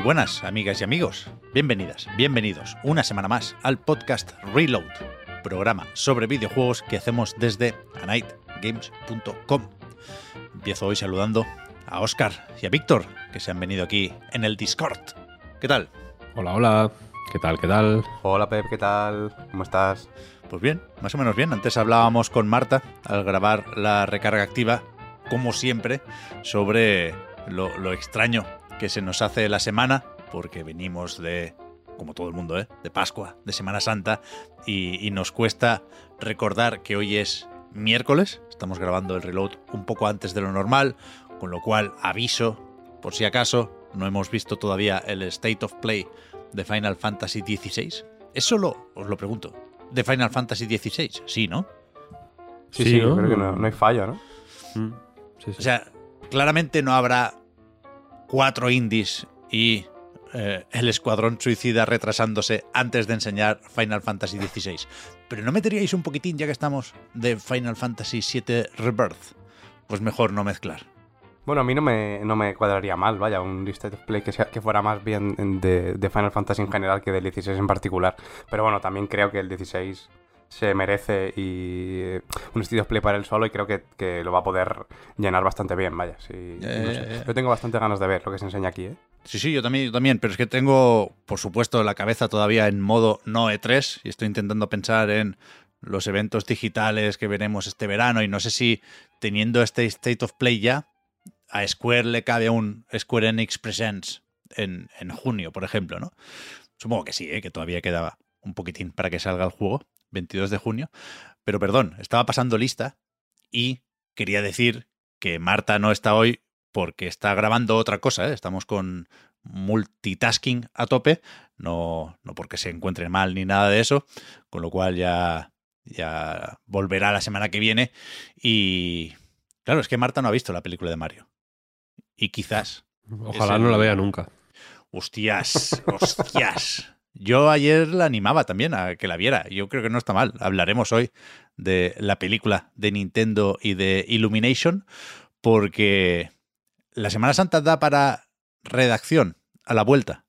Muy buenas, amigas y amigos. Bienvenidas, bienvenidos una semana más al podcast Reload, programa sobre videojuegos que hacemos desde anightgames.com. Empiezo hoy saludando a Oscar y a Víctor, que se han venido aquí en el Discord. ¿Qué tal? Hola, hola. ¿Qué tal? ¿Qué tal? Hola Pep, ¿qué tal? ¿Cómo estás? Pues bien, más o menos bien. Antes hablábamos con Marta al grabar la recarga activa, como siempre, sobre lo, lo extraño que se nos hace la semana, porque venimos de, como todo el mundo, ¿eh? de Pascua, de Semana Santa, y, y nos cuesta recordar que hoy es miércoles. Estamos grabando el reload un poco antes de lo normal, con lo cual aviso, por si acaso, no hemos visto todavía el State of Play de Final Fantasy XVI. ¿Es solo, os lo pregunto, de Final Fantasy XVI? Sí, ¿no? Sí, Sí, sí, ¿no? creo que no, no hay fallo, ¿no? Mm, sí, sí. O sea, claramente no habrá cuatro indies y eh, el Escuadrón Suicida retrasándose antes de enseñar Final Fantasy XVI. Pero ¿no meteríais un poquitín, ya que estamos, de Final Fantasy VII Rebirth? Pues mejor no mezclar. Bueno, a mí no me, no me cuadraría mal, vaya, un of Play que, sea- que fuera más bien de, de Final Fantasy en general que del 16 en particular. Pero bueno, también creo que el 16 se merece y eh, un of Play para él solo y creo que, que lo va a poder llenar bastante bien, vaya. Sí, no sé. Yo tengo bastante ganas de ver lo que se enseña aquí, ¿eh? Sí, sí, yo también, yo también, pero es que tengo, por supuesto, la cabeza todavía en modo no E3 y estoy intentando pensar en los eventos digitales que veremos este verano y no sé si teniendo este State of Play ya, a Square le cabe un Square Enix Presents en, en junio, por ejemplo, ¿no? Supongo que sí, ¿eh? que todavía quedaba un poquitín para que salga el juego, 22 de junio. Pero perdón, estaba pasando lista y quería decir que Marta no está hoy porque está grabando otra cosa, ¿eh? estamos con multitasking a tope, no, no porque se encuentre mal ni nada de eso, con lo cual ya, ya volverá la semana que viene y claro, es que Marta no ha visto la película de Mario y quizás, Ojalá no la vea nunca. hostias, hostias. Yo ayer la animaba también a que la viera. Yo creo que no está mal. Hablaremos hoy de la película de Nintendo y de Illumination, porque la Semana Santa da para redacción a la vuelta.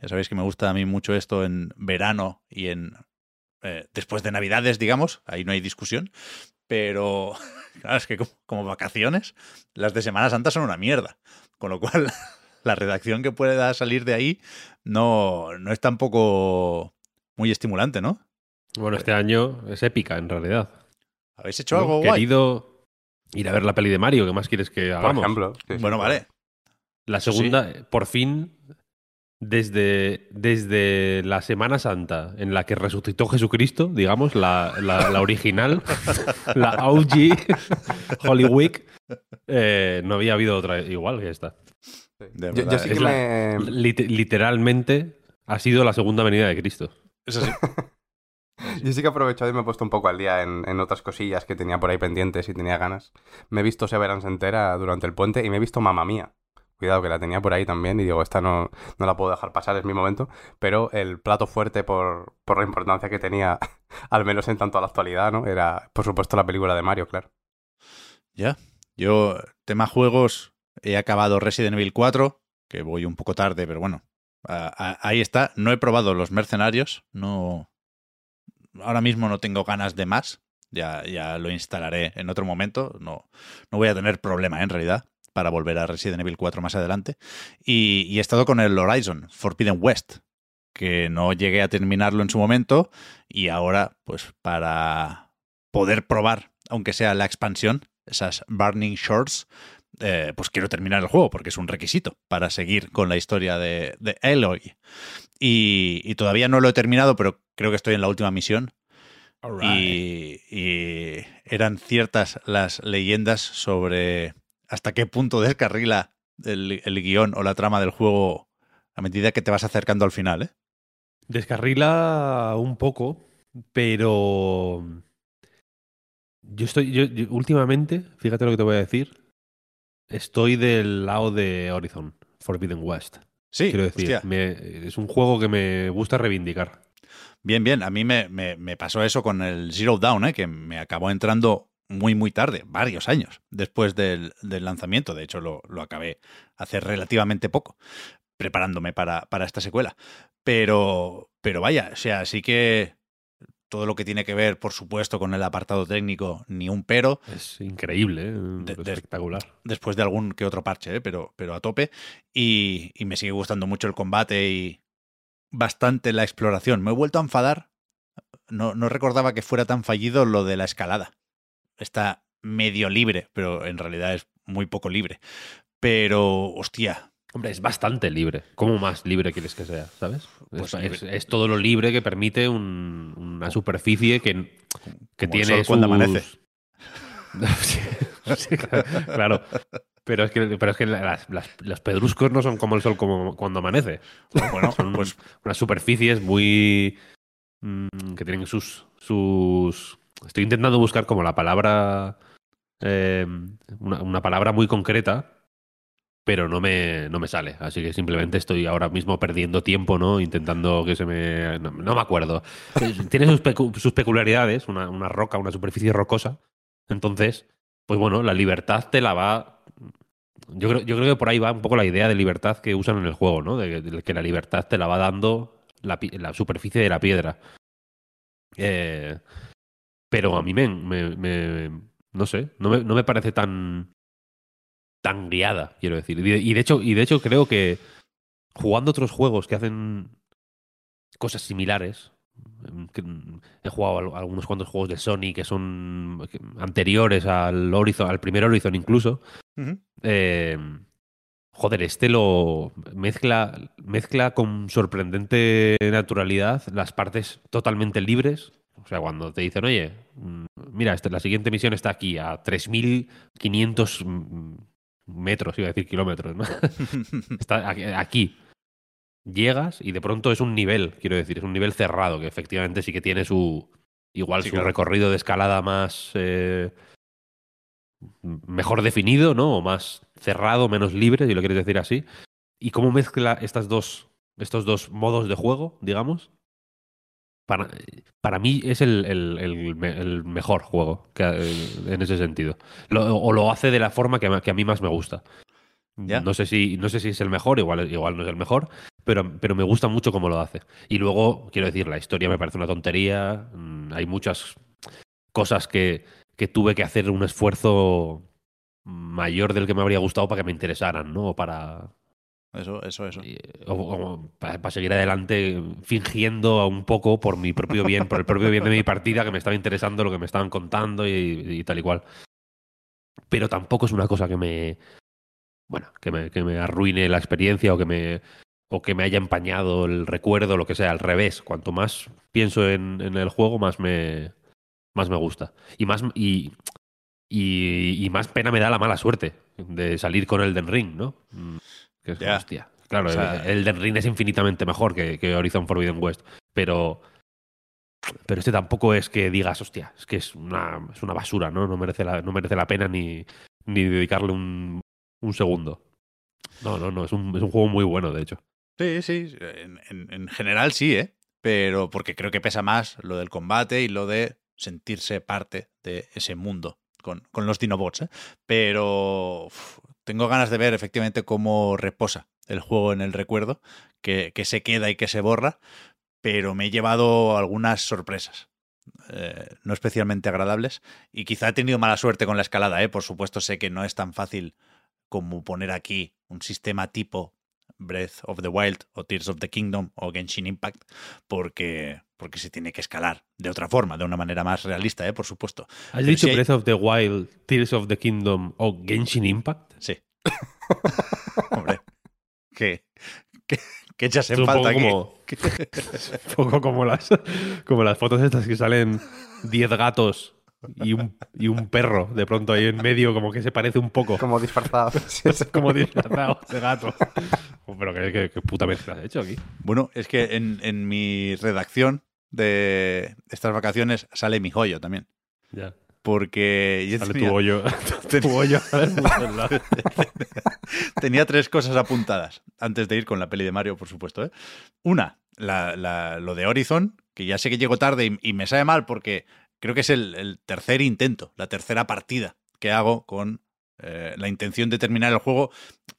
Ya sabéis que me gusta a mí mucho esto en verano y en eh, después de Navidades, digamos. Ahí no hay discusión. Pero claro, es que como, como vacaciones, las de Semana Santa son una mierda. Con lo cual, la redacción que pueda salir de ahí no, no es tampoco muy estimulante, ¿no? Bueno, este año es épica en realidad. ¿Habéis hecho algo guay? Querido ir a ver la peli de Mario, ¿qué más quieres que Por hagamos? ejemplo. Sí, sí, Bueno, vale. La sí. segunda, por fin, desde, desde la Semana Santa, en la que resucitó Jesucristo, digamos, la, la- la original, la OG Holy Week, eh, no había habido otra igual que esta. De Yo, verdad, yo sí que la- me... Lit- literalmente ha sido la segunda venida de Cristo. Eso sí. Yo sí que he aprovechado y me he puesto un poco al día en, en otras cosillas que tenía por ahí pendientes y tenía ganas. Me he visto Severance entera durante el puente y me he visto Mamma Mía. Cuidado, que la tenía por ahí también y digo, esta no, no la puedo dejar pasar, es mi momento. Pero el plato fuerte por, por la importancia que tenía, al menos en tanto a la actualidad, ¿no? Era, por supuesto, la película de Mario, claro. Ya. Yo, tema juegos, he acabado Resident Evil 4, que voy un poco tarde, pero bueno. ahí está. No he probado los mercenarios. No. Ahora mismo no tengo ganas de más. Ya, ya lo instalaré en otro momento. No, no voy a tener problema, en realidad, para volver a Resident Evil 4 más adelante. Y, he estado con el Horizon Forbidden West, que no llegué a terminarlo en su momento. Y ahora, pues, para poder probar, aunque sea la expansión, esas Burning Shores, eh, pues quiero terminar el juego porque es un requisito para seguir con la historia de, de Aloy. Y, y todavía no lo he terminado, pero creo que estoy en la última misión. Y, y eran ciertas las leyendas sobre hasta qué punto descarrila el, el guion o la trama del juego a medida que te vas acercando al final, ¿eh? Descarrila un poco, pero yo estoy, yo, yo- últimamente, fíjate lo que te voy a decir, estoy del lado de Horizon, Forbidden West. Sí, Quiero decir, me- es un juego que me gusta reivindicar. Bien, bien. A mí me, me- me pasó eso con el Zero Down, ¿eh? que me acabó entrando muy, muy tarde, varios años después del, del lanzamiento. De hecho, lo, lo acabé hace relativamente poco, preparándome para, para esta secuela. Pero, pero vaya, o sea, sí que todo lo que tiene que ver, por supuesto, con el apartado técnico, ni un pero. Es increíble, ¿eh? De- de- espectacular. después de algún que otro parche, ¿eh? pero, pero a tope. Y, y me sigue gustando mucho el combate y bastante la exploración. Me he vuelto a enfadar. No, no recordaba que fuera tan fallido lo de la escalada. Está medio libre, pero en realidad es muy poco libre. Pero, hostia, Hombre, es bastante libre. ¿Cómo más libre quieres que sea? ¿Sabes? Pues es, libre. es- es todo lo libre que permite un- una superficie que, que como el tiene sol cuando sus- amanece. Sí, sí, claro. Pero es que, pero es que las- las- los pedruscos no son como el sol como cuando amanece. bueno, Son pues unas superficies muy. mm, que tienen sus. sus. Estoy intentando buscar como la palabra. eh, una, una palabra muy concreta, pero no me, no me sale. Así que simplemente estoy ahora mismo perdiendo tiempo, ¿no? Intentando que se me. No, no me acuerdo. Tiene sus, pecu- sus peculiaridades, una, una roca, una superficie rocosa. Entonces, pues bueno, la libertad te la va. Yo creo, yo creo que por ahí va un poco la idea de libertad que usan en el juego, ¿no? De, que- de que la libertad te la va dando la, la superficie de la piedra. Eh, pero a mí me, me- me- no sé, no me, no me parece tan tan guiada, quiero decir. Y de, hecho, y de hecho creo que jugando otros juegos que hacen cosas similares, em, mm, he jugado al- algunos cuantos juegos de Sony que son anteriores al Horizon, al primer Horizon incluso. Eh, joder, este lo mezcla, mezcla con sorprendente naturalidad las partes totalmente libres. O sea, cuando te dicen, oye, mm, mira, este- la siguiente misión está aquí a 3.500 mm, metros, iba a decir kilómetros, ¿no? está aquí. Llegas y de pronto es un nivel, quiero decir, es un nivel cerrado, que efectivamente sí que tiene su. Igual Sí, su claro. recorrido de escalada más. eh, mejor definido, ¿no? O más cerrado, menos libre, si lo quieres decir así. ¿Y cómo mezcla estas dos, estos dos modos de juego, digamos? Para, para mí es el, el- el me- el mejor juego que, eh, en ese sentido. Lo- o lo hace de la forma que, a- que a mí más me gusta. Ya. No sé si, no sé si es el mejor, igual, igual no es el mejor, pero, pero me gusta mucho cómo lo hace. Y luego, quiero decir, la historia me parece una tontería. mm, Hay muchas cosas que, que tuve que hacer un esfuerzo mayor del que me habría gustado para que me interesaran, ¿no? Para, Eso, eso, eso. y- o- para, seguir adelante fingiendo un poco por mi propio bien, por el propio bien de mi partida, que me estaba interesando lo que me estaban contando y, tal y cual. Pero tampoco es una cosa que me. Bueno, que me, que me arruine la experiencia o que me. o que me haya empañado el recuerdo, lo que sea, al revés. Cuanto más pienso en, el juego, más me. más me gusta. Y más. Y, y, más pena me da la mala suerte de salir con Elden Ring, ¿no? Que es, hostia. Claro, O sea- el Elden Ring es infinitamente mejor que, que Horizon Forbidden West. Pero. Pero este tampoco es que digas, hostia, es que es una, es una basura, ¿no? No merece la, no merece la pena ni, ni dedicarle un, un segundo. No, no, no, es un, es un juego muy bueno, de hecho. Sí, sí, en, en- en general sí, ¿eh? Pero porque creo que pesa más lo del combate y lo de sentirse parte de ese mundo con, con los Dinobots, ¿eh? Pero uf, tengo ganas de ver efectivamente cómo reposa el juego en el recuerdo, que, se queda y que se borra, pero me he llevado algunas sorpresas. eh, no especialmente agradables y quizá he tenido mala suerte con la escalada, ¿eh? por supuesto sé que no es tan fácil como poner aquí un sistema tipo Breath of the Wild o Tears of the Kingdom o Genshin Impact porque, porque se tiene que escalar de otra forma, de una manera más realista, ¿eh? por supuesto. ¿Has Pero dicho hay- Breath of the Wild, Tears of the Kingdom o Genshin Impact? Sí. Hombre, que, que, que echas en un falta poco aquí. como, un poco como las, como las fotos estas que salen 10 gatos y un, y un perro de pronto ahí en medio, como que se parece un poco. Como disfrazado. Como disfrazado de gato. Pero qué, qué- qué puta mezcla has hecho aquí. Bueno, es que en, en mi redacción de estas vacaciones sale mi joyo también. Ya. Porque yo Sale tenía, tu hoyo. tu hoyo sale tenía tres cosas apuntadas antes de ir con la peli de Mario, por supuesto. ¿eh? Una, la- la- lo de Horizon, que ya sé que llego tarde y, y me sabe mal porque creo que es el, tercer intento, la tercera partida que hago con eh, la intención de terminar el juego.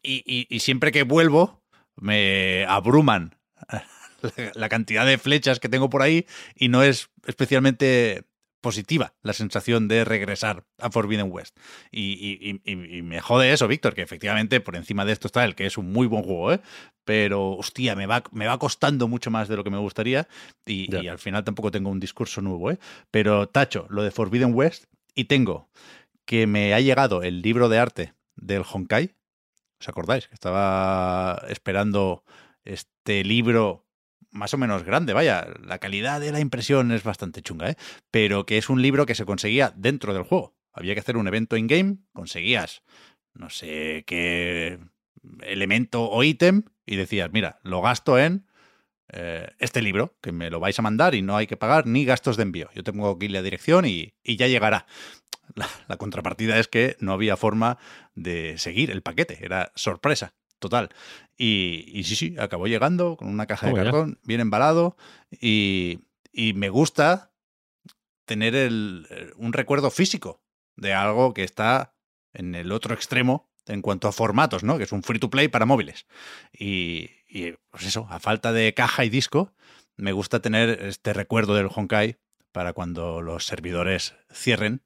Y, siempre que vuelvo me abruman la cantidad de flechas que tengo por ahí y no es especialmente positiva la sensación de regresar a Forbidden West. Y, y- y- y me jode eso, Víctor, que efectivamente por encima de esto está el que es un muy buen juego, ¿eh? Pero, hostia, me va, me va costando mucho más de lo que me gustaría y, al final tampoco tengo un discurso nuevo, ¿eh? Pero tacho, lo de Forbidden West y tengo que me ha llegado el libro de arte del Honkai. ¿Os acordáis? Que estaba esperando este libro más o menos grande, vaya, la calidad de la impresión es bastante chunga, ¿eh? Pero que es un libro que se conseguía dentro del juego. Había que hacer un evento in-game, conseguías no sé qué elemento o ítem y decías, mira, lo gasto en eh, este libro, que me lo vais a mandar y no hay que pagar ni gastos de envío. Yo tengo aquí la dirección y, y ya llegará. La contrapartida es que no había forma de seguir el paquete, era sorpresa total. Y, y sí, sí, acabó llegando con una caja de ya. cartón, bien embalado y, y me gusta tener el- eh, un recuerdo físico de algo que está en el otro extremo en cuanto a formatos, ¿no? Que es un free to play para móviles. Y, y, pues eso, a falta de caja y disco, me gusta tener este recuerdo del Honkai para cuando los servidores cierren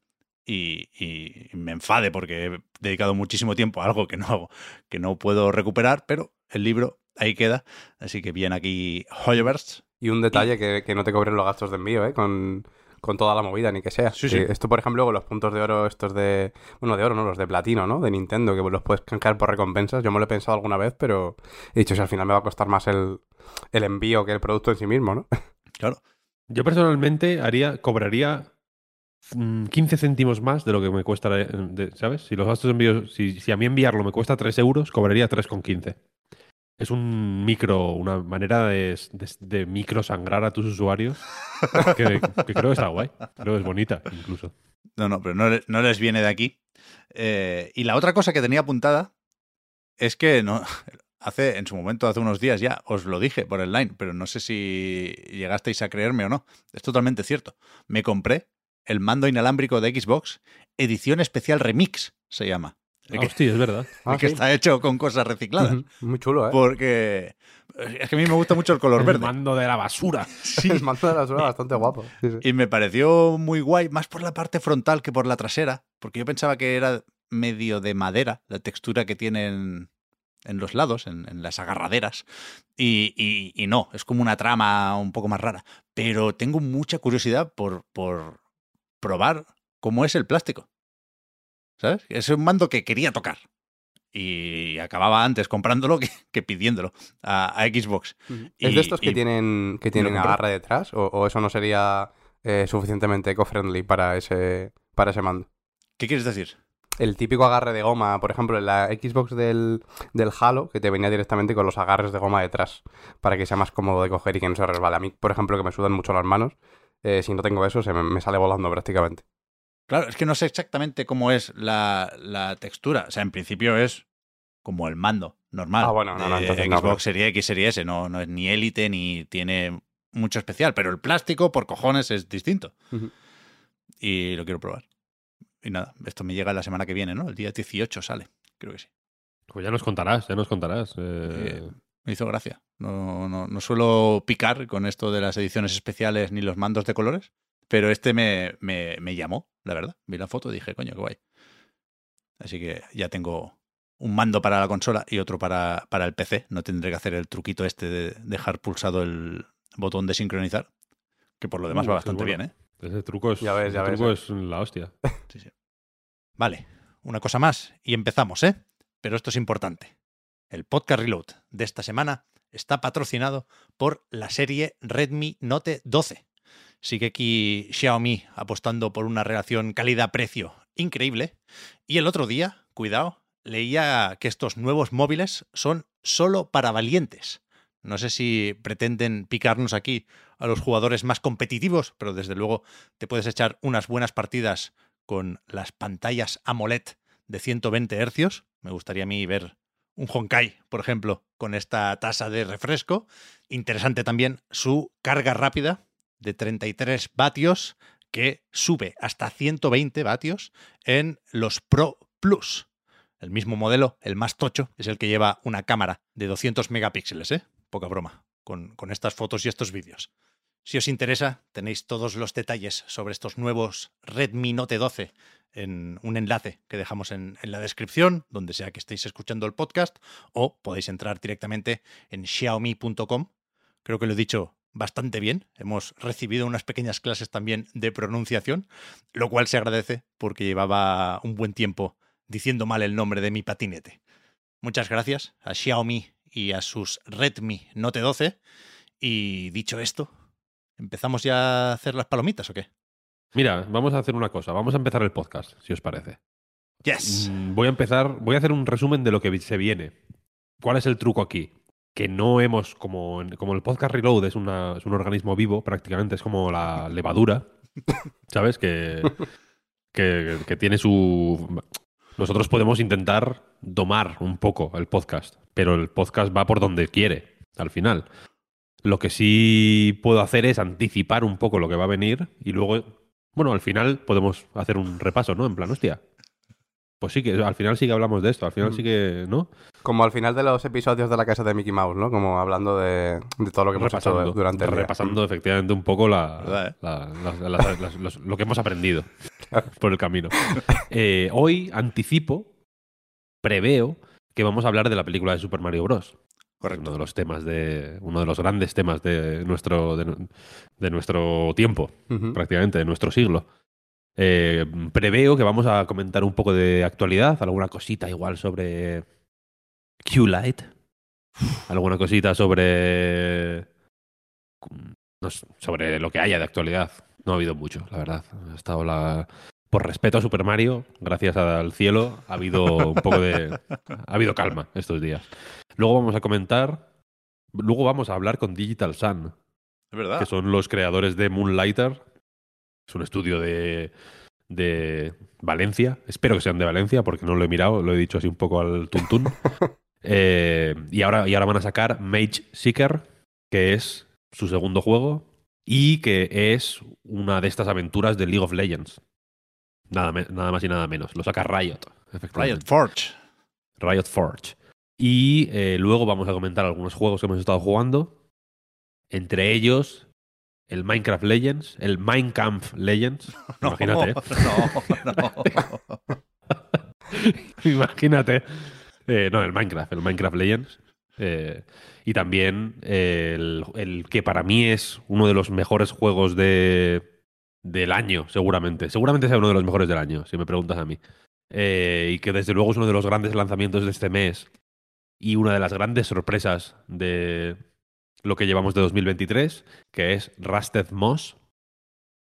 y, y me enfade porque he dedicado muchísimo tiempo a algo que no, que no puedo recuperar, pero el libro ahí queda. Así que bien aquí Hoyoverse. Y un detalle que, que no te cobren los gastos de envío, ¿eh? Con, con toda la movida, ni que sea. Sí, sí. Esto, por ejemplo, con los puntos de oro, estos de... Bueno, de oro, ¿no? Los de platino, ¿no? De Nintendo, que los puedes canjear por recompensas. Yo me lo he pensado alguna vez, pero he dicho, si al final me va a costar más el, el envío que el producto en sí mismo, ¿no? Claro, Yo personalmente haría, cobraría 15 céntimos más de lo que me cuesta, eh, ¿sabes? Si los gastos de envío, si, a mí enviarlo me cuesta 3 euros, cobraría 3,15. Es un micro, una manera de, micro sangrar a tus usuarios que, creo que está guay. Creo que es bonita, incluso. No, no, pero no, le- no les viene de aquí. Eh, y la otra cosa que tenía apuntada es que hace, en su momento, hace unos días ya, os lo dije por el line, pero no sé si llegasteis a creerme o no. Es totalmente cierto. Me compré el mando inalámbrico de Xbox, edición especial remix, se llama. El Ah, que, hostia, es verdad. el que está hecho con cosas recicladas. Muy chulo, ¿eh? Porque es que a mí me gusta mucho el color El verde. mando de la basura. Sí, El mando de la basura bastante guapo. Sí, sí. Y me pareció muy guay, más por la parte frontal que por la trasera, porque yo pensaba que era medio de madera, la textura que tienen en los lados, en, en las agarraderas, y, y- y no, es como una trama un poco más rara. Pero tengo mucha curiosidad por, por probar cómo es el plástico. ¿Sabes? Es un mando que quería tocar. Y acababa antes comprándolo que, que pidiéndolo a, a Xbox. ¿Es Y- de estos que tienen, que tienen agarre detrás? ¿O, o eso no sería eh, suficientemente eco-friendly para ese, para ese mando? ¿Qué quieres decir? El típico agarre de goma, por ejemplo, en la Xbox del, del Halo, que te venía directamente con los agarres de goma detrás, para que sea más cómodo de coger y que no se resbale. A mí, por ejemplo, que me sudan mucho las manos, eh, si no tengo eso, se me, me sale volando prácticamente. Claro, es que no sé exactamente cómo es la, la textura. O sea, en principio es como el mando normal. Ah, bueno, no, no, entonces no, Xbox pero- Serie X, Serie S. No, no es ni élite ni tiene mucho especial. Pero el plástico, por cojones, es distinto. Y lo quiero probar. Y nada, esto me llega la semana que viene, ¿no? El día 18 sale. Creo que sí. Pues ya nos contarás, ya nos contarás. eh, Eh, me hizo gracia. No, no, no suelo picar con esto de las ediciones especiales ni los mandos de colores, pero este me, me, me llamó, la verdad. Vi la foto y dije, coño, qué guay. Así que ya tengo un mando para la consola y otro para, para el PC. No tendré que hacer el truquito este de dejar pulsado el botón de sincronizar, que por lo demás Uh, va bastante bueno. bien, ¿eh? Ese truco es, Ya ves, ya ese ves, truco eh. es la hostia. Sí, sí. Vale, una cosa más y empezamos, ¿eh? Pero esto es importante. El podcast Reload de esta semana está patrocinado por la serie Redmi Note 12. Sigue aquí Xiaomi apostando por una relación calidad-precio increíble. Y el otro día, cuidado, leía que estos nuevos móviles son solo para valientes. No sé si pretenden picarnos aquí a los jugadores más competitivos, pero desde luego te puedes echar unas buenas partidas con las pantallas AMOLED de 120 Hz. Me gustaría a mí ver un Honkai, por ejemplo, con esta tasa de refresco. Interesante también su carga rápida de 33 vatios que sube hasta 120 vatios en los Pro Plus. El mismo modelo, el más tocho, es el que lleva una cámara de 200 megapíxeles, ¿eh? Poca broma, con, con estas fotos y estos vídeos. Si os interesa, tenéis todos los detalles sobre estos nuevos Redmi Note 12 en un enlace que dejamos en, la descripción, donde sea que estéis escuchando el podcast, o podéis entrar directamente en xiaomi.com. Creo que lo he dicho bastante bien. Hemos recibido unas pequeñas clases también de pronunciación, lo cual se agradece porque llevaba un buen tiempo diciendo mal el nombre de mi patinete. Muchas gracias a Xiaomi y a sus Redmi Note 12. Y dicho esto, ¿empezamos ya a hacer las palomitas o qué? Mira, vamos a hacer una cosa. Vamos a empezar el podcast, si os parece. Yes. Mm, Voy a empezar, voy a hacer un resumen de lo que se viene. ¿Cuál es el truco aquí? Que no hemos, como, como el podcast Reload es, una- es un organismo vivo, prácticamente es como la levadura, ¿sabes? Que, que, que tiene su... Nosotros podemos intentar domar un poco el podcast, pero el podcast va por donde quiere, al final. Lo que sí puedo hacer es anticipar un poco lo que va a venir y luego, bueno, al final podemos hacer un repaso, ¿no? En plan, hostia. Pues sí que al final sí que hablamos de esto, al final sí que, ¿no? Como al final de los episodios de la casa de Mickey Mouse, ¿no? Como hablando de, de todo lo que hemos hecho repasando, durante el día. repasando efectivamente un poco lo que hemos aprendido por el camino. Eh, hoy anticipo, preveo que vamos a hablar de la película de Super Mario Bros. Correcto. Uno de los temas de, uno de los grandes temas de nuestro, de, de nuestro tiempo, prácticamente, de nuestro siglo. Eh, preveo que vamos a comentar un poco de actualidad, alguna cosita igual sobre Q-Lite, alguna cosita sobre no sobre lo que haya de actualidad. No ha habido mucho, la verdad. Ha estado la por respeto a Super Mario, gracias al cielo, ha habido un poco de ha habido calma estos días. Luego vamos a comentar, luego vamos a hablar con Digital Sun, Es verdad. que son los creadores de Moonlighter. Es un estudio de, de Valencia. Espero que sean de Valencia, porque no lo he mirado, lo he dicho así un poco al tuntún. Eh, y, ahora, y ahora van a sacar Mage Seeker, que es su segundo juego, y que es una de estas aventuras de League of Legends. Nada, nada más y nada menos. Lo saca Riot. Riot Forge. Riot Forge. Y eh, luego vamos a comentar algunos juegos que hemos estado jugando. Entre ellos, el Minecraft Legends, el Minecraft Legends. Imagínate. ¿eh? No, no. Imagínate. Eh, no, el Minecraft, el Minecraft Legends. Eh, y también el, el que para mí es uno de los mejores juegos de, del año, seguramente. Seguramente sea uno de los mejores del año, si me preguntas a mí. Eh, y que desde luego es uno de los grandes lanzamientos de este mes y una de las grandes sorpresas de lo que llevamos de 2023, que es Rusted Moss,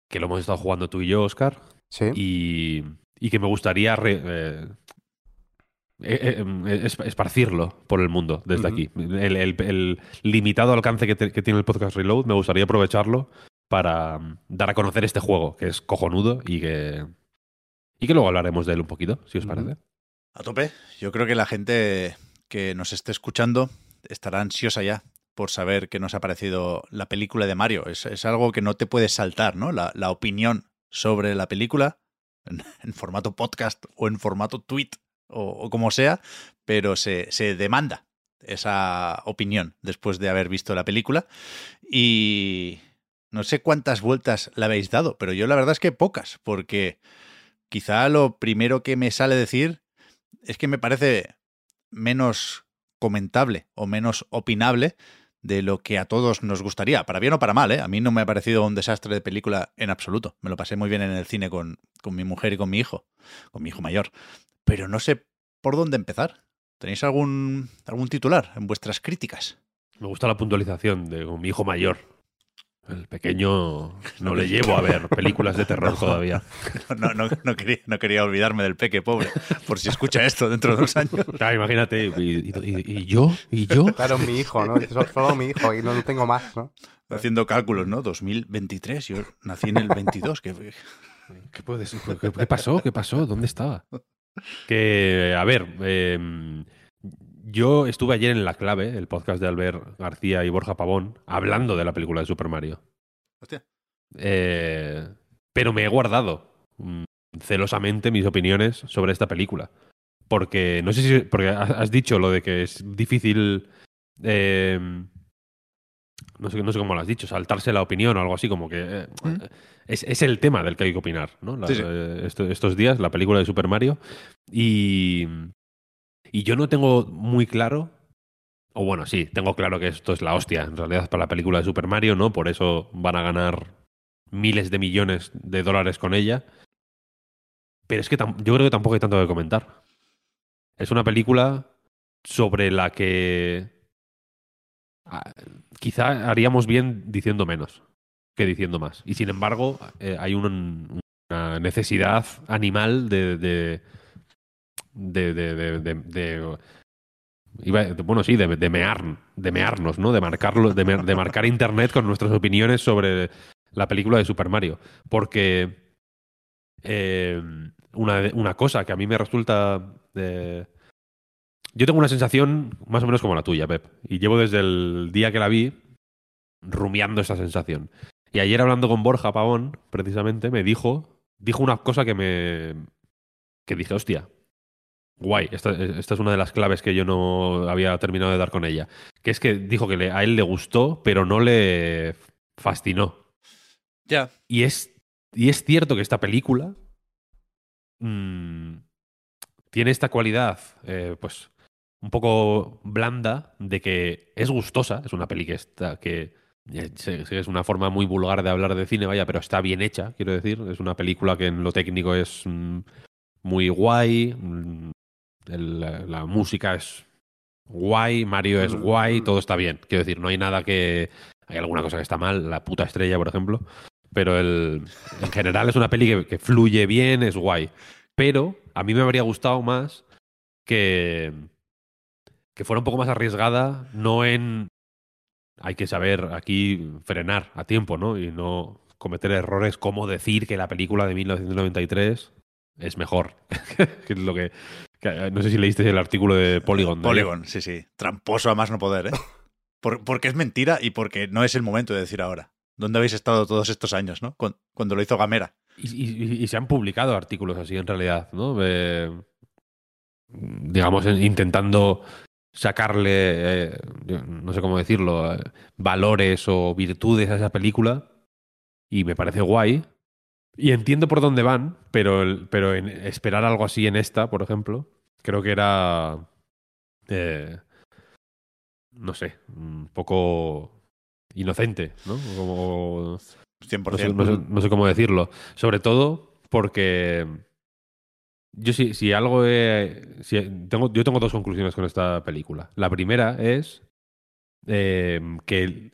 que lo hemos estado jugando tú y yo, Oscar Sí. y, y que me gustaría re- eh, eh, eh, es- esparcirlo por el mundo desde aquí. El, el- el limitado alcance que, te- que tiene el podcast Reload, me gustaría aprovecharlo para mm, dar a conocer este juego, que es cojonudo y que, y que luego hablaremos de él un poquito, si os parece. A tope. Yo creo que la gente que nos esté escuchando estará ansiosa ya por saber qué nos ha parecido la película de Mario. Es, es algo que no te puedes saltar, ¿no? La, la opinión sobre la película en, en formato podcast o en formato tweet o, o como sea, pero se, se demanda esa opinión después de haber visto la película. Y no sé cuántas vueltas le habéis dado, pero yo la verdad es que pocas, porque quizá lo primero que me sale decir es que me parece menos comentable o menos opinable de lo que a todos nos gustaría, para bien o para mal, ¿eh? A mí no me ha parecido un desastre de película en absoluto. Me lo pasé muy bien en el cine con, con mi mujer y con mi hijo, con mi hijo mayor. Pero no sé por dónde empezar. ¿Tenéis algún, algún titular en vuestras críticas? Me gusta la puntualización de mi hijo mayor. El pequeño no le llevo a ver películas de terror todavía. No, no, no, quería, no quería olvidarme del peque, pobre, por si escucha esto dentro de dos años. Claro, imagínate, y, y- y yo? ¿Y yo? Claro, mi hijo, ¿no? Dices, Solo mi hijo y no tengo más, ¿no? Haciendo cálculos, ¿no? 2023, yo nací en el 22. Que... ¿Qué, puede ser? ¿Qué, qué pasó? ¿Qué pasó? ¿Dónde estaba? Que, a ver, eh, yo estuve ayer en La Clave, el podcast de Albert García y Borja Pavón, hablando de la película de Super Mario. Hostia. Eh, pero me he guardado mm, celosamente mis opiniones sobre esta película. Porque, no sé si. Porque has dicho lo de que es difícil. eh, no, sé, no sé cómo lo has dicho, saltarse la opinión o algo así, como que. eh, ¿Mm? es, es el tema del que hay que opinar, ¿no? La- Sí, sí. eh, esto- estos días, la película de Super Mario. Y. Y yo no tengo muy claro. O bueno, sí, tengo claro que esto es la hostia, en realidad, para la película de Super Mario, ¿no? Por eso van a ganar miles de millones de dólares con ella. Pero es que yo creo que tampoco hay tanto que comentar. Es una película sobre la que ah, quizá haríamos bien diciendo menos que diciendo más. Y sin embargo, eh, hay un- una necesidad animal de de, de, iba- bueno, sí, de, de mear, de mearnos, ¿no? De marcarlo, de marcar internet con nuestras opiniones sobre la película de Super Mario. Porque eh, una, una cosa que a mí me resulta. eh, yo tengo una sensación más o menos como la tuya, Pep. Y llevo desde el día que la vi rumiando esa sensación. Y ayer hablando con Borja Pavón, precisamente, me dijo, dijo una cosa que me. que dije, hostia. Guay, esta, esta es una de las claves que yo no había terminado de dar con ella. Que es que dijo que le- a él le gustó, pero no le fascinó. Ya. Y es, y es cierto que esta película mm, tiene esta cualidad, eh, pues, un poco blanda de que es gustosa. Es una peli que está, que eh, es una forma muy vulgar de hablar de cine, vaya, pero está bien hecha, quiero decir. Es una película que en lo técnico es mm, muy guay. Mm, el- la, la música es guay, Mario es guay, todo está bien. Quiero decir, no hay nada que. Hay alguna cosa que está mal, la puta estrella, por ejemplo. Pero el, en general es una peli que, que fluye bien, es guay. Pero a mí me habría gustado más que, que fuera un poco más arriesgada, no en... Hay que saber aquí frenar a tiempo, ¿no? Y no cometer errores como decir que la película de 1993 es mejor. que es lo que- No sé si leíste el artículo de Polygon. Polygon, sí, sí. Tramposo a más no poder, ¿eh? Por- porque es mentira y porque no es el momento de decir ahora. ¿Dónde habéis estado todos estos años, no? Cuando, cuando lo hizo Gamera. Y, y- y se han publicado artículos así en realidad, ¿no? Eh, digamos, en- intentando sacarle, eh, no sé cómo decirlo, eh, valores o virtudes a esa película. Y me parece guay. Y entiendo por dónde van, pero, el- pero en esperar algo así en esta, por ejemplo, creo que era. eh, no sé, un poco inocente, ¿no? Como, 100%. no sé, no sé- no sé cómo decirlo. Sobre todo porque yo si, si algo he- si tengo, yo tengo dos conclusiones con esta película. La primera es eh, que,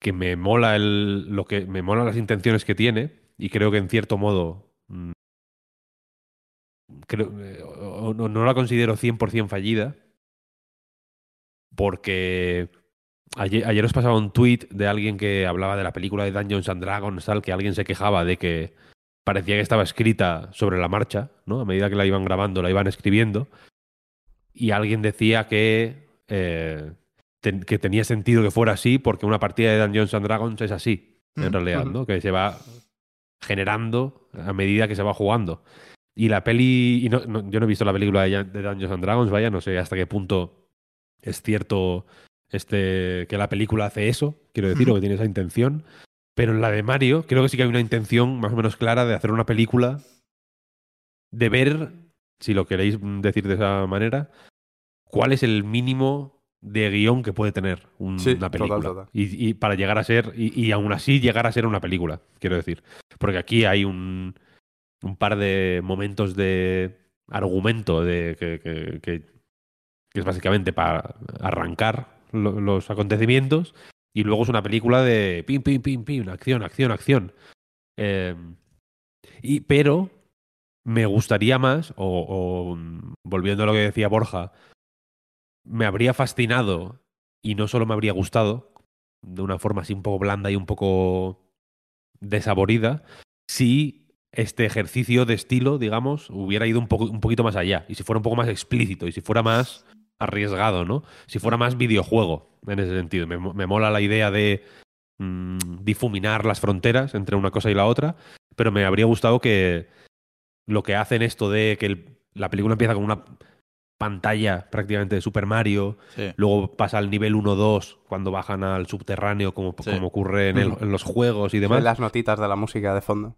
que me mola el, lo que me mola las intenciones que tiene y creo que en cierto modo mm, creo, eh, o- no, no la considero 100% fallida porque Ayer, ayer os pasaba un tweet de alguien que hablaba de la película de Dungeons and Dragons, tal, que alguien se quejaba de que parecía que estaba escrita sobre la marcha, ¿no? A medida que la iban grabando, la iban escribiendo. Y alguien decía que, eh, que tenía sentido que fuera así porque una partida de Dungeons and Dragons es así, en Mm. realidad. ¿no? Que se va generando a medida que se va jugando. Y la peli. Y no- no- yo no he visto la película de, de Dungeons and Dragons, vaya, no sé hasta qué punto es cierto este, que la película hace eso, quiero decir, o que tiene esa intención. Pero en la de Mario, creo que sí que hay una intención más o menos clara de hacer una película, de ver, si lo queréis decir de esa manera, cuál es el mínimo de guion que puede tener un- Sí, una película. total. Y, y para llegar a ser, y, y aún así llegar a ser una película, quiero decir. Porque aquí hay un, un par de momentos de argumento de que, que- que- que es básicamente para arrancar lo- los acontecimientos. Y luego es una película de pim, pim, pim, pim, acción, acción, acción. Eh, y, pero me gustaría más, o, o, mm, volviendo a lo que decía Borja, me habría fascinado y no solo me habría gustado, de una forma así un poco blanda y un poco desaborida, si este ejercicio de estilo, digamos, hubiera ido un, un poquito más allá y si fuera un poco más explícito y si fuera más arriesgado, ¿no? Si fuera más videojuego en ese sentido. Me, me mola la idea de mm, difuminar las fronteras entre una cosa y la otra, pero me habría gustado que lo que hacen esto de que la película empieza con una pantalla prácticamente de Super Mario, Sí. luego pasa al nivel 1-2 cuando bajan al subterráneo, como, Sí. como ocurre en, el- en los juegos y demás. Las notitas de la música de fondo.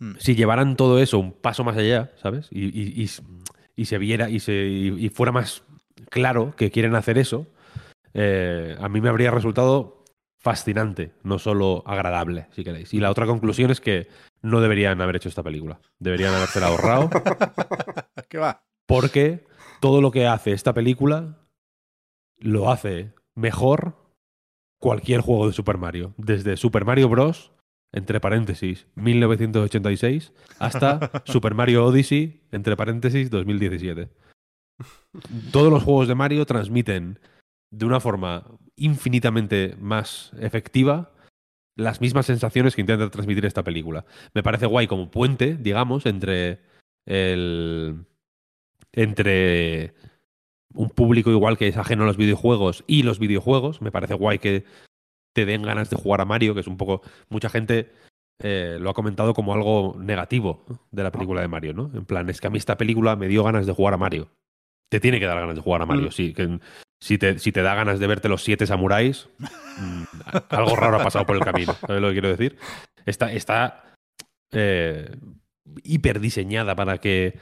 Mm. Si llevaran todo eso un paso más allá, ¿sabes? Y, y- y- y se viera y, se, y, y fuera más claro que quieren hacer eso, eh, a mí me habría resultado fascinante, no solo agradable, si queréis. Y la otra conclusión es que no deberían haber hecho esta película. Deberían habérsela ahorrado. ¿Qué va? Porque todo lo que hace esta película lo hace mejor cualquier juego de Super Mario. Desde Super Mario Bros., entre paréntesis, 1986, hasta Super Mario Odyssey, entre paréntesis, 2017. Todos los juegos de Mario transmiten de una forma infinitamente más efectiva las mismas sensaciones que intenta transmitir esta película. Me parece guay como puente, digamos, entre el entre un público igual que es ajeno a los videojuegos y los videojuegos. Me parece guay que te den ganas de jugar a Mario, que es un poco. Mucha gente eh, lo ha comentado como algo negativo de la película de Mario, ¿no? En plan, es que a mí esta película me dio ganas de jugar a Mario. Te tiene que dar ganas de jugar a Mario, Mm. sí. Que, si, te, si te da ganas de verte los siete samuráis, mm, algo raro ha pasado por el camino. ¿Sabes lo que quiero decir? Está, está eh, hiper diseñada para que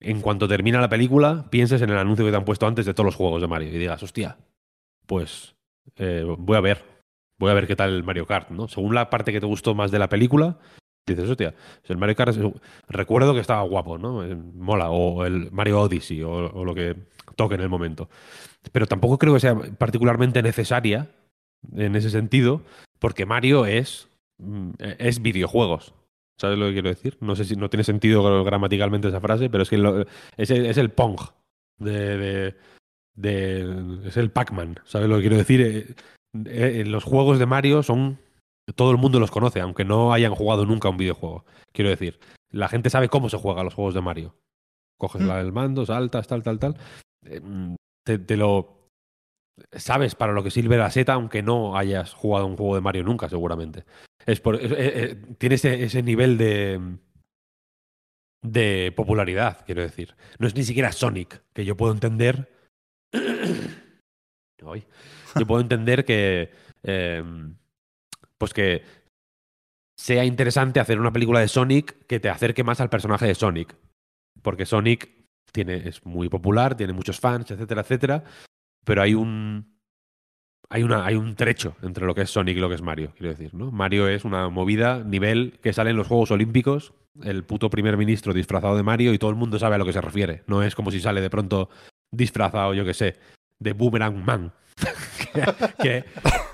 en cuanto termina la película pienses en el anuncio que te han puesto antes de todos los juegos de Mario y digas, hostia, pues eh, voy a ver, voy a ver qué tal el Mario Kart, ¿no? Según la parte que te gustó más de la película, dices, hostia, el Mario Kart, recuerdo que estaba guapo, ¿no? Eh, Mola, o el Mario Odyssey, o, o lo que toque en el momento. Pero tampoco creo que sea particularmente necesaria en ese sentido, porque Mario es, mm, es videojuegos. ¿Sabes lo que quiero decir? No sé si no tiene sentido gramaticalmente esa frase, pero es que lo- es, el, es el Pong. De, de- de- es el Pac-Man. ¿Sabes lo que quiero decir? Eh, eh, los juegos de Mario son. Todo el mundo los conoce, aunque no hayan jugado nunca un videojuego. Quiero decir, la gente sabe cómo se juega los juegos de Mario. Coges la- el mando, saltas, tal, tal, tal. Eh, mm, te, te lo. Sabes para lo que sirve la seta, aunque no hayas jugado un juego de Mario nunca, seguramente. Es eh, eh, tiene ese, nivel de, de popularidad, quiero decir. No es ni siquiera Sonic, que yo puedo entender. Yo puedo entender que. eh, pues que sea interesante hacer una película de Sonic que te acerque más al personaje de Sonic. Porque Sonic tiene, es muy popular, tiene muchos fans, etcétera, etcétera. Pero hay un. Hay, una, hay un trecho entre lo que es Sonic y lo que es Mario, quiero decir, ¿no? Mario es una movida, nivel que sale en los Juegos Olímpicos, el puto primer ministro disfrazado de Mario y todo el mundo sabe a lo que se refiere. No es como si sale de pronto disfrazado, yo que sé, de Boomerang Man. que,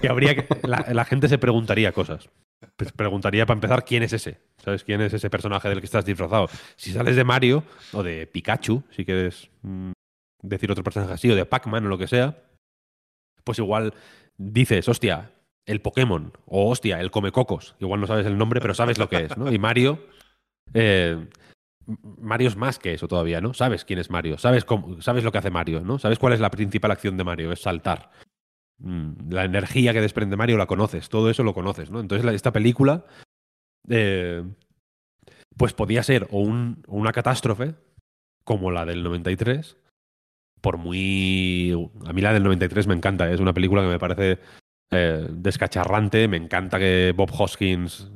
que- habría que. La, la gente se preguntaría cosas. Pues preguntaría para empezar quién es ese. ¿Sabes quién es ese personaje del que estás disfrazado? Si sales de Mario o de Pikachu, si quieres mm, decir otro personaje así, o de Pac-Man o lo que sea, pues igual dices, hostia, el Pokémon, o hostia, el Comecocos. Igual no sabes el nombre, pero sabes lo que es, ¿no? Y Mario. eh, Mario es más que eso todavía, ¿no? Sabes quién es Mario, sabes, cómo, sabes lo que hace Mario, ¿no? Sabes cuál es la principal acción de Mario, es saltar. Mm, La energía que desprende Mario la conoces, todo eso lo conoces, ¿no? Entonces esta película, eh, pues podía ser o, un- o una catástrofe, como la del 93, por muy... A mí la del 93 me encanta, ¿eh? es una película que me parece eh, descacharrante, me encanta que Bob Hoskins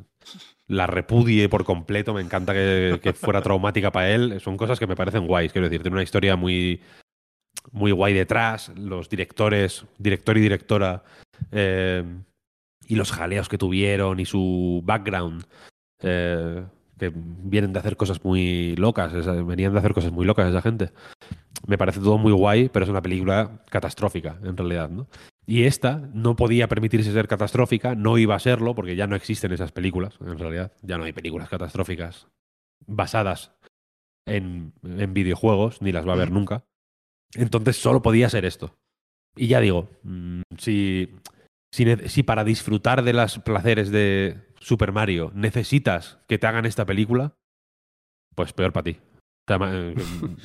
la repudie por completo, me encanta que, fuera traumática para él, son cosas que me parecen guays, quiero decir, tiene una historia muy muy guay detrás, los directores, director y directora, eh, y los jaleos que tuvieron y su background, que vienen de hacer cosas muy locas, venían de hacer cosas muy locas esa gente. Me parece todo muy guay, pero es una película catastrófica, en realidad, ¿no? Y esta no podía permitirse ser catastrófica, no iba a serlo, porque ya no existen esas películas, en realidad. Ya no hay películas catastróficas basadas en, en videojuegos, ni las va a haber nunca. Entonces solo podía ser esto. Y ya digo, mm, si, si, si para disfrutar de los placeres de Super Mario necesitas que te hagan esta película, pues peor para ti. Eh,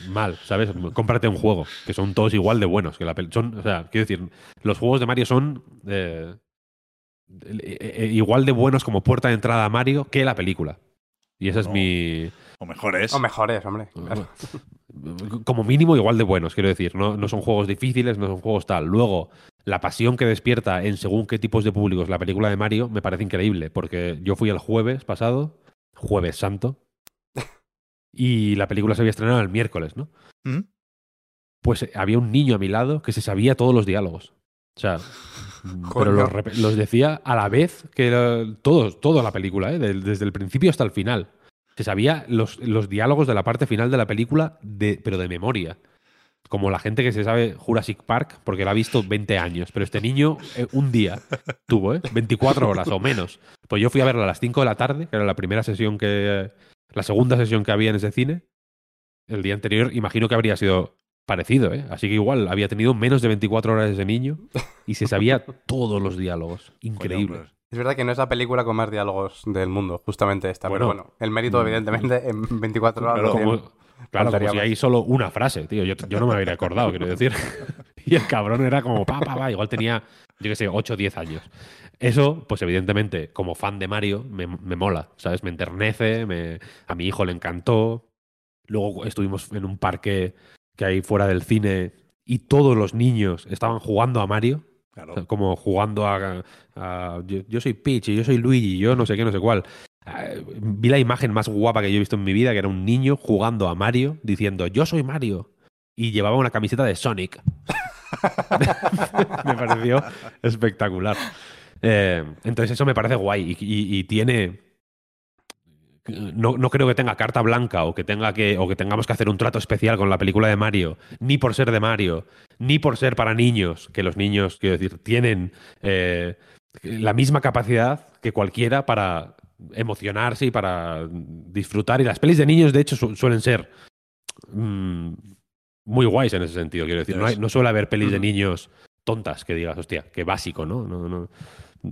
mal, ¿sabes? Cómprate un juego, que son todos igual de buenos que la peli. Son, o sea, quiero decir, los juegos de Mario son eh, eh, eh, igual de buenos como puerta de entrada a Mario que la película. Y esa es No. mi, O mejores. O mejores, hombre. Claro. como mínimo igual de buenos, quiero decir. No, no son juegos difíciles, no son juegos tal. Luego, la pasión que despierta en según qué tipos de públicos la película de Mario me parece increíble, porque yo fui el jueves pasado, jueves santo, y la película se había estrenado el miércoles, ¿no? ¿Mm? Pues eh, había un niño a mi lado que se sabía todos los diálogos. O sea, pero los, decía a la vez que la- todos, toda la película, ¿eh? Desde el principio hasta el final. Se sabía los, los diálogos de la parte final de la película, de, pero de memoria. Como la gente que se sabe Jurassic Park, porque la ha visto 20 años. Pero este niño, eh, un día tuvo, ¿eh? 24 horas o menos. Pues yo fui a verla a las 5 de la tarde, que era la primera sesión que. La segunda sesión que había en ese cine. El día anterior, imagino que habría sido parecido, ¿eh? Así que igual había tenido menos de 24 horas ese niño y se sabía todos los diálogos. Increíble. Es verdad que no es la película con más diálogos del mundo, justamente esta. Bueno. pero bueno, el mérito, Mm. evidentemente, en 24 horas. Claro, como, claro, como si hay solo una frase, tío. Yo, yo no me habría acordado, quiero decir. Y el cabrón era como, pa, pa, pa. Igual tenía, yo qué sé, 8 o 10 años. Eso, pues evidentemente, como fan de Mario, me, me mola, ¿sabes? Me enternece, me, a mi hijo le encantó. Luego estuvimos en un parque que hay fuera del cine y todos los niños estaban jugando a Mario. claro. O sea, como jugando a, a- yo, yo soy Peach y yo soy Luigi, yo no sé qué, no sé cuál. Eh, vi la imagen más guapa que yo he visto en mi vida, que era un niño jugando a Mario, diciendo yo soy Mario. Y llevaba una camiseta de Sonic. me pareció espectacular. Eh, entonces eso me parece guay y, y- y tiene... No, no creo que tenga carta blanca o que, tenga que, o que tengamos que hacer un trato especial con la película de Mario, ni por ser de Mario, ni por ser para niños, que los niños, quiero decir, tienen eh, la misma capacidad que cualquiera para emocionarse y para disfrutar. Y las pelis de niños, de hecho, su- suelen ser mm, muy guays en ese sentido, quiero decir. No, hay- no suele haber pelis de niños tontas que digas, hostia, qué básico, ¿no? no, no.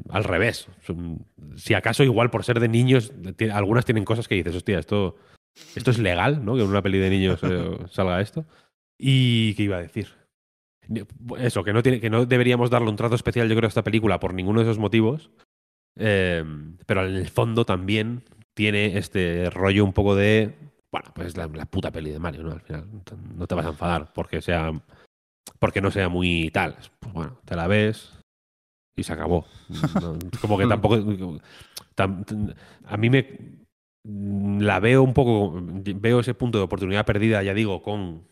Al revés. Si acaso, igual por ser de niños, algunas tienen cosas que dices, hostia, esto, esto es legal, ¿no? Que en una peli de niños eh, salga esto. ¿Y qué iba a decir? Eso, que no, tiene, que no deberíamos darle un trato especial, yo creo, a esta película por ninguno de esos motivos. Eh, pero en el fondo también tiene este rollo un poco de. Bueno, pues la, la puta peli de Mario, ¿no? Al final. No te vas a enfadar porque sea. Porque no sea muy tal. Pues bueno, te la ves y se acabó. Como que tampoco. tam- a mí me. La veo un poco. Veo ese punto de oportunidad perdida, ya digo, con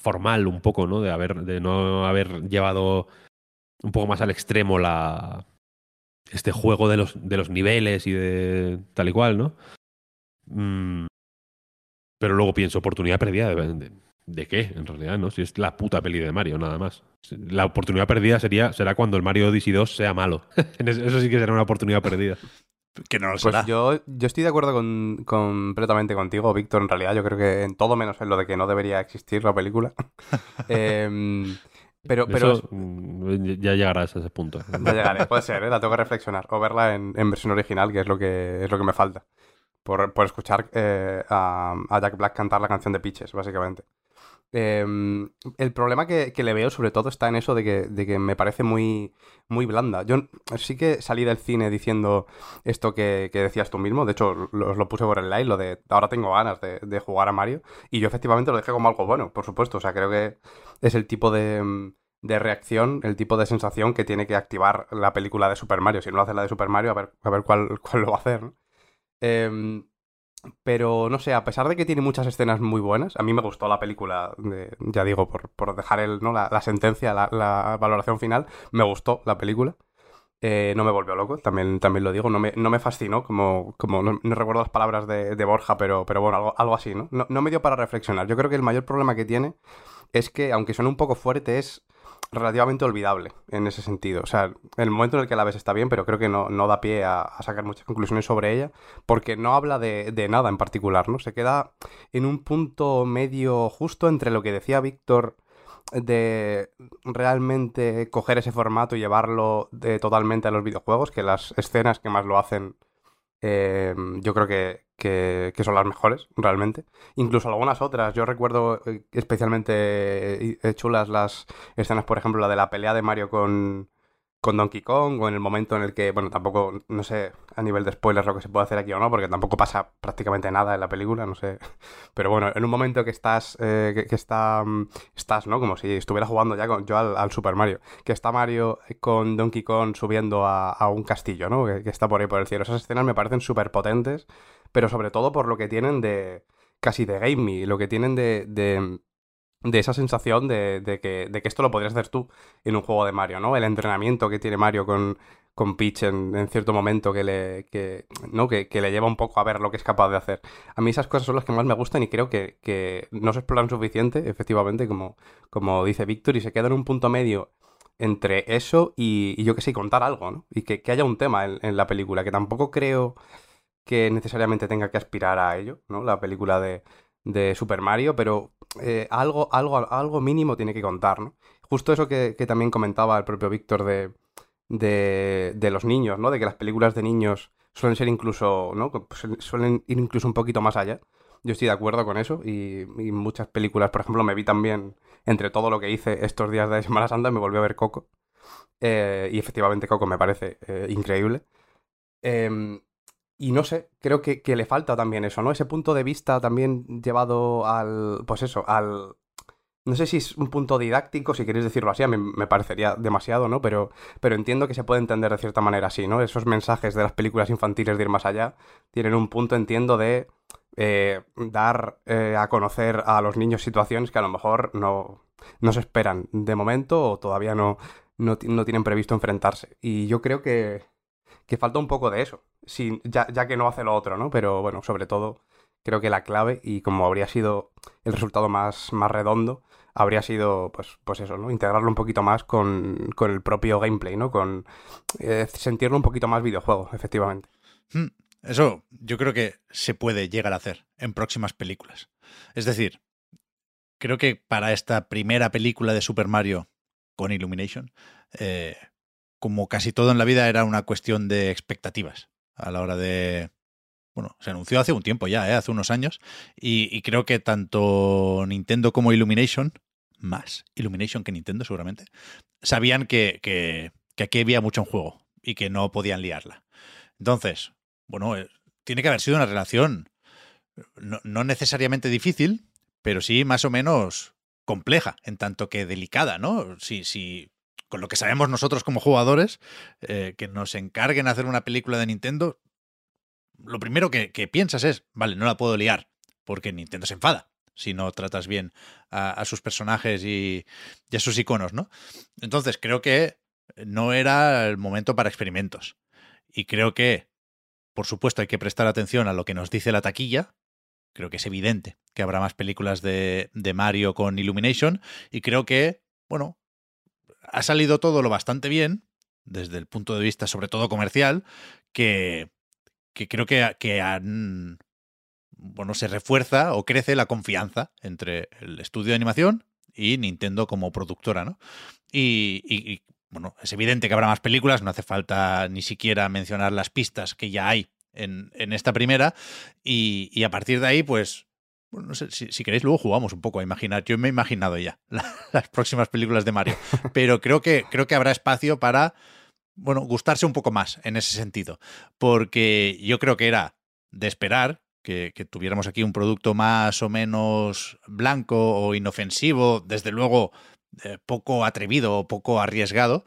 formal un poco, ¿no? De haber, de no haber llevado un poco más al extremo la este juego de los, de los niveles y de tal y cual, ¿no? Mm, pero luego pienso, oportunidad perdida de, de- ¿de qué? En realidad, ¿no? Si es la puta peli de Mario, nada más. La oportunidad perdida sería, será cuando el Mario Odyssey 2 sea malo. Eso sí que será una oportunidad perdida. Que no lo Pues será. yo, yo estoy de acuerdo con, completamente contigo, Víctor. En realidad, yo creo que en todo menos en lo de que no debería existir la película. Em, pero, pero Eso, mm, ya llegarás a ese punto. Ya llegaré, puede ser, ¿eh? la tengo que reflexionar. O verla en, en versión original, que es lo que, es lo que me falta. Por, por escuchar eh, a, a Jack Black cantar la canción de Peaches, básicamente. Eh, el problema que, que le veo, sobre todo, está en eso de que, de que me parece muy, muy blanda. Yo sí que salí del cine diciendo esto que, que decías tú mismo. De hecho, lo, lo puse por el live, lo de ahora tengo ganas de, de jugar a Mario. Y yo efectivamente lo dejé como algo bueno, por supuesto. O sea, creo que es el tipo de, de reacción, el tipo de sensación que tiene que activar la película de Super Mario. Si no lo hace la de Super Mario, a ver, a ver cuál, cuál lo va a hacer. Eh, pero no sé, a pesar de que tiene muchas escenas muy buenas, a mí me gustó la película, ya digo, por, por dejar el, ¿no? la, sentencia, la, valoración final, me gustó la película. Eh, no me volvió loco, también, también lo digo, no me, no me fascinó, como, como no, no, recuerdo las palabras de, de Borja, pero, pero bueno, algo, algo así, ¿no? ¿no? ¿no? me dio para reflexionar. Yo creo que el mayor problema que tiene es que, aunque suene un poco fuerte, es relativamente olvidable en ese sentido. O sea, el momento en el que la ves está bien, pero creo que no, no da pie a, sacar muchas conclusiones sobre ella, porque no habla de, de, nada en particular, ¿no? Se queda en un punto medio justo entre lo que decía Víctor de realmente coger ese formato y llevarlo de, totalmente a los videojuegos, que las escenas que más lo hacen eh, yo creo que, que, que, son las mejores, realmente. Incluso algunas otras. Yo recuerdo eh, especialmente eh, chulas las escenas, por ejemplo, la de la pelea de Mario con, con Donkey Kong o en el momento en el que, bueno, tampoco, no sé a nivel de spoilers lo que se puede hacer aquí o no, porque tampoco pasa prácticamente nada en la película, no sé. Pero bueno, en un momento que estás, eh, que, que, está, mm, estás, ¿no? Como si estuviera jugando ya con, yo al, al, Super Mario, que está Mario con Donkey Kong subiendo a, a un castillo, ¿no? Que, que, está por ahí por el cielo. Esas escenas me parecen súper potentes, pero sobre todo por lo que tienen de casi de gamey, lo que tienen de, de de esa sensación de, de, que, de, que, esto lo podrías hacer tú en un juego de Mario, ¿no? El entrenamiento que tiene Mario con, con Peach en, cierto momento que le, que, ¿no? Que, le lleva un poco a ver lo que es capaz de hacer. A mí esas cosas son las que más me gustan y creo que, que no se exploran suficiente, efectivamente, como, como dice Víctor, y se queda en un punto medio entre eso y, y yo que sé, contar algo, ¿no? Y que, haya un tema en, la película, que tampoco creo que necesariamente tenga que aspirar a ello, ¿no? La película de, de Super Mario, pero eh, algo, algo, algo mínimo tiene que contar, ¿no? Justo eso que, que también comentaba el propio Víctor de, de, de, los niños, ¿no? De que las películas de niños suelen ser incluso, ¿no? Suelen ir incluso un poquito más allá. Yo estoy de acuerdo con eso y, y muchas películas, por ejemplo, me vi también, entre todo lo que hice estos días de Semana Santa, me volvió a ver Coco. Eh, y efectivamente Coco me parece eh, increíble. Eh, y no sé, creo que, le falta también eso, ¿no? Ese punto de vista también llevado al. Pues eso, al. No sé si es un punto didáctico, si queréis decirlo así, a mí me parecería demasiado, ¿no? Pero, pero entiendo que se puede entender de cierta manera así, ¿no? Esos mensajes de las películas infantiles de ir más allá tienen un punto, entiendo, de eh, dar eh, a conocer a los niños situaciones que a lo mejor no, no se esperan de momento o todavía no, no, no tienen previsto enfrentarse. Y yo creo que, que falta un poco de eso, sin, ya, ya, que no hace lo otro, ¿no? Pero bueno, sobre todo creo que la clave y como habría sido el resultado más, más redondo, habría sido, pues, pues eso, ¿no? Integrarlo un poquito más con, con el propio gameplay, ¿no? Con eh, sentirlo un poquito más videojuego, efectivamente. Hmm, eso yo creo que se puede llegar a hacer en próximas películas. Es decir, creo que para esta primera película de Super Mario con Illumination, eh, como casi todo en la vida, era una cuestión de expectativas a la hora de... Bueno, se anunció hace un tiempo ya, ¿eh? hace unos años, y, creo que tanto Nintendo como Illumination, más Illumination que Nintendo seguramente, sabían que, que, que aquí había mucho en juego y que no podían liarla. Entonces, bueno, eh, tiene que haber sido una relación no, no necesariamente difícil, pero sí más o menos compleja, en tanto que delicada, ¿no? Si, si con lo que sabemos nosotros como jugadores, eh, que nos encarguen hacer una película de Nintendo, lo primero que, piensas es, vale, no la puedo liar, porque Nintendo se enfada si no tratas bien a, a sus personajes y, y, a sus iconos, ¿no? Entonces creo que no era el momento para experimentos. Y creo que, por supuesto, hay que prestar atención a lo que nos dice la taquilla. Creo que es evidente que habrá más películas de, de Mario con Illumination. Y creo que, bueno, ha salido todo lo bastante bien, desde el punto de vista sobre todo comercial, que, creo que, que han, bueno, se refuerza o crece la confianza entre el estudio de animación y Nintendo como productora, ¿no? Y, bueno, es evidente que habrá más películas, no hace falta ni siquiera mencionar las pistas que ya hay en, esta primera, y, a partir de ahí, pues bueno, no sé, si, si, queréis luego jugamos un poco a imaginar. Yo me he imaginado ya la, las próximas películas de Mario, pero creo que, creo que habrá espacio para, bueno, gustarse un poco más en ese sentido, porque yo creo que era de esperar que, que tuviéramos aquí un producto más o menos blanco o inofensivo, desde luego eh, poco atrevido o poco arriesgado,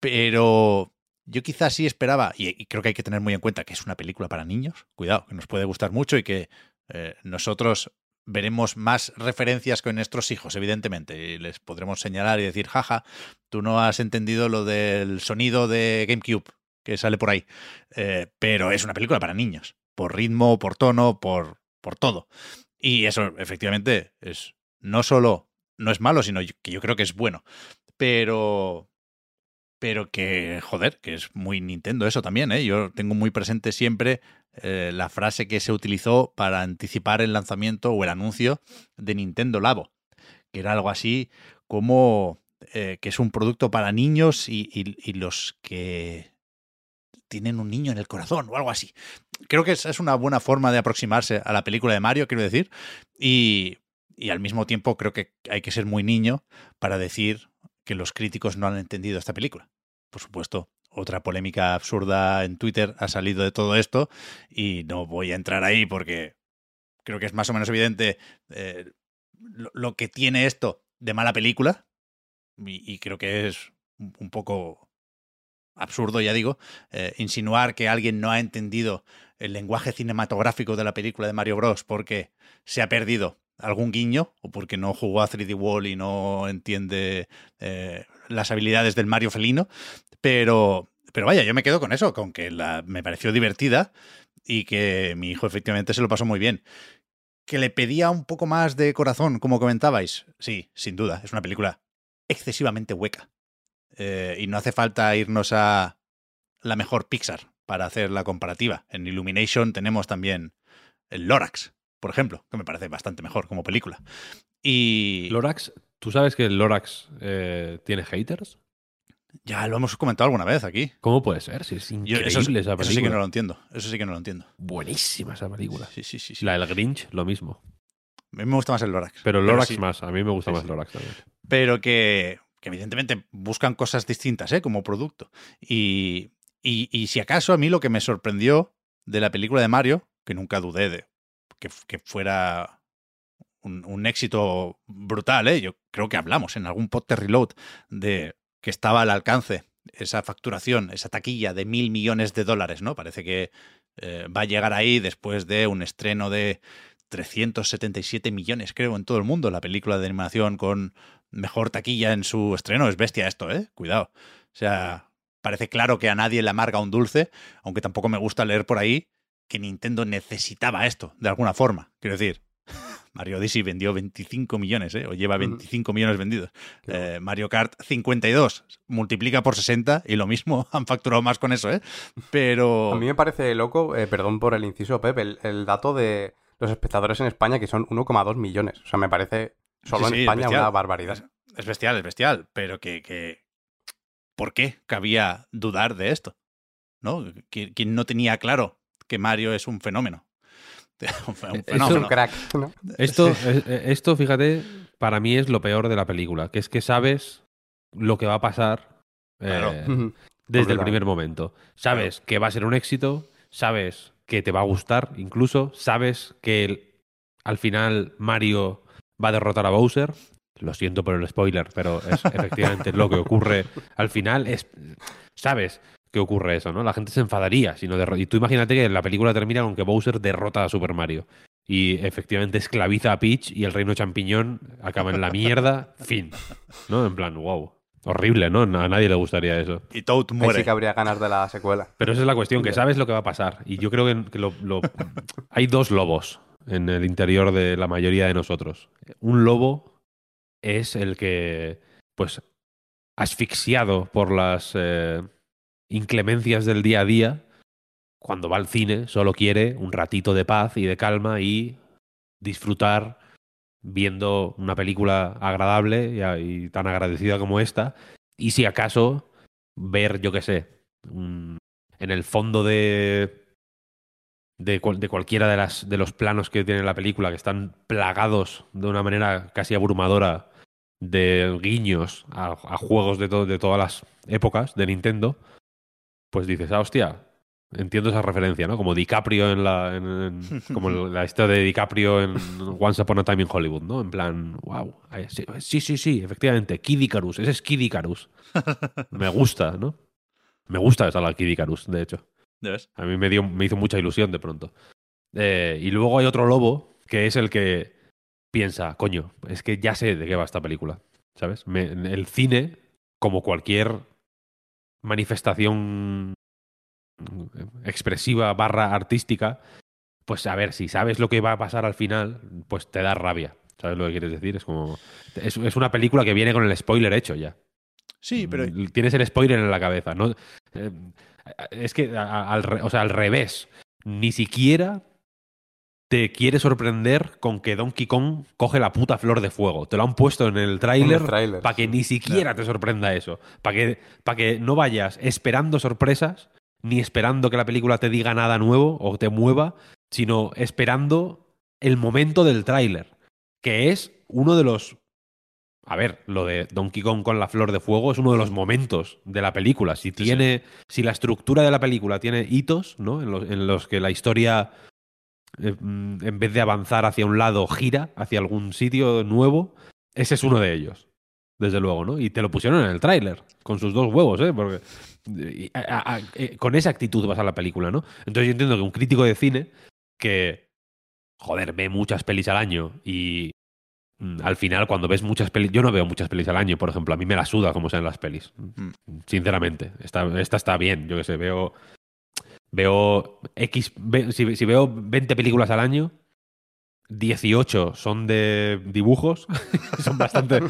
pero yo quizás sí esperaba, y, creo que hay que tener muy en cuenta que es una película para niños, cuidado, que nos puede gustar mucho y que eh, nosotros veremos más referencias con nuestros hijos, evidentemente, y les podremos señalar y decir, jaja, tú no has entendido lo del sonido de GameCube que sale por ahí, eh, pero es una película para niños, por ritmo, por tono, por, por todo. Y eso, efectivamente, es no solo no es malo, sino que yo creo que es bueno. Pero, pero que, joder, que es muy Nintendo eso también, ¿eh? Yo tengo muy presente siempre eh, la frase que se utilizó para anticipar el lanzamiento o el anuncio de Nintendo Labo, que era algo así como eh, que es un producto para niños y, los que tienen un niño en el corazón o algo así. Creo que esa es una buena forma de aproximarse a la película de Mario, quiero decir, y, y al mismo tiempo creo que hay que ser muy niño para decir que los críticos no han entendido esta película. Por supuesto, otra polémica absurda en Twitter ha salido de todo esto y no voy a entrar ahí porque creo que es más o menos evidente eh, lo, que tiene esto de mala película y, creo que es un poco absurdo, ya digo, eh, insinuar que alguien no ha entendido el lenguaje cinematográfico de la película de Mario Bros. porque se ha perdido algún guiño o porque no jugó a 3D Wall y no entiende eh, las habilidades del Mario felino, pero, pero vaya, yo me quedo con eso, con que la, me pareció divertida y que mi hijo efectivamente se lo pasó muy bien. Que le pedía un poco más de corazón, como comentabais. Sí, sin duda, es una película excesivamente hueca. Eh, y no hace falta irnos a la mejor Pixar para hacer la comparativa. En Illumination tenemos también el Lorax, por ejemplo, que me parece bastante mejor como película. Y. Lorax, ¿tú sabes que Lorax eh, tiene haters? Ya lo hemos comentado alguna vez aquí. ¿Cómo puede ser? Si es increíble esa película. Eso sí que no lo entiendo. Eso sí que no lo entiendo. Buenísima esa película. Sí, sí, sí. La del Grinch, lo mismo. A mí me gusta más el Lorax. Pero Lorax más. A mí me gusta más Lorax también. Pero que, que, evidentemente buscan cosas distintas, ¿eh? Como producto. Y, y, y si acaso a mí lo que me sorprendió de la película de Mario, que nunca dudé de que, fuera un, éxito brutal. ¿eh? Yo creo que hablamos en algún podcast Reload de que estaba al alcance esa facturación, esa taquilla de mil millones de dólares, ¿no? Parece que eh, va a llegar ahí después de un estreno de 377 millones, creo, en todo el mundo. La película de animación con mejor taquilla en su estreno. Es bestia esto, ¿eh? Cuidado. O sea, parece claro que a nadie le amarga un dulce, aunque tampoco me gusta leer por ahí que Nintendo necesitaba esto, de alguna forma. Quiero decir, Mario Odyssey vendió 25 millones, ¿eh? o lleva 25 millones vendidos. Eh, Mario Kart 52 multiplica por 60 y lo mismo han facturado más con eso, ¿eh? Pero... A mí me parece loco, eh, perdón por el inciso, Pep, el, dato de los espectadores en España que son 1,2 millones. O sea, me parece solo en España una barbaridad. Es, bestial, es bestial, pero que, que... ¿Por qué cabía dudar de esto? ¿No? ¿Quién no tenía claro que Mario es un fenómeno. un fenómeno. crack, Esto, eh, eh, esto, fíjate, para mí es lo peor de la película, que es que sabes lo que va a pasar eh, desde el primer momento. Sabes que va a ser un éxito, sabes que te va a gustar, incluso sabes que al final Mario va a derrotar a Bowser. Lo siento por el spoiler, pero es efectivamente lo que ocurre al final. Es, sabes que ocurre eso, ¿no? La gente se enfadaría si no Y tú imagínate que la película termina con que Bowser derrota a Super Mario y efectivamente esclaviza a Peach y el reino champiñón acaba en la mierda, fin. ¿No? En plan, wow. Horrible, ¿no? A nadie le gustaría eso. Y Toad muere. sí que habría ganas de la secuela. Pero esa es la cuestión, que sabes lo que va a pasar. Y yo creo que, lo... hay dos lobos en el interior de la mayoría de nosotros. Un lobo es el que, pues, asfixiado por las... Eh, inclemencias del día a día, cuando va al cine solo quiere un ratito de paz y de calma y disfrutar viendo una película agradable y, tan agradecida como esta, y si acaso ver, yo qué sé, en el fondo de de, cualquiera de, las, de los planos que tiene la película, que están plagados de una manera casi abrumadora de guiños a, juegos de, de todas las épocas de Nintendo, pues dices, ah, hostia, entiendo esa referencia, ¿no? Como DiCaprio en la. como la historia de DiCaprio en Once Upon a Time in Hollywood, ¿no? En plan, wow. Sí, sí, sí, efectivamente. Kid Icarus. Ese es Kid Icarus. Me gusta, ¿no? Me gusta esa la Kid Icarus, de hecho. ¿Ves? A mí me, dio, me hizo mucha ilusión de pronto. Eh, y luego hay otro lobo que es el que piensa, coño, es que ya sé de qué va esta película. ¿Sabes? Me- el cine, como cualquier manifestación expresiva barra artística, pues a ver, si sabes lo que va a pasar al final, pues te da rabia. ¿Sabes lo que quieres decir? Es como. Es, es una película que viene con el spoiler hecho ya. Sí, pero Mm, Tienes el spoiler en la cabeza. ¿no? Eh, es que a- al, re- o sea, al revés. Ni siquiera te quiere sorprender con que Donkey Kong coge la puta flor de fuego. Te lo han puesto en el tráiler para que ni siquiera te sorprenda eso. Para que, pa' que no vayas esperando sorpresas, ni esperando que la película te diga nada nuevo o te mueva, sino esperando el momento del tráiler. Que es uno de los a ver, lo de Donkey Kong con la flor de fuego es uno de los momentos de la película. Si tiene, si la estructura de la película tiene hitos, ¿no? En los, en los que la historia, en vez de avanzar hacia un lado, gira hacia algún sitio nuevo, ese es uno de ellos. Desde luego, ¿no? Y te lo pusieron en el tráiler, con sus dos huevos, ¿eh? Porque y, a- a- a- eh, con esa actitud vas a la película, ¿no? Entonces yo entiendo que un crítico de cine que, joder, ve muchas pelis al año y mm, al final cuando ves muchas pelis, yo no veo muchas pelis al año, por ejemplo, a mí me la suda como sean las pelis, sinceramente. Esta, esta está bien, yo que sé, veo veo X, si, si veo 20 películas al año, 18 son de dibujos, son bastante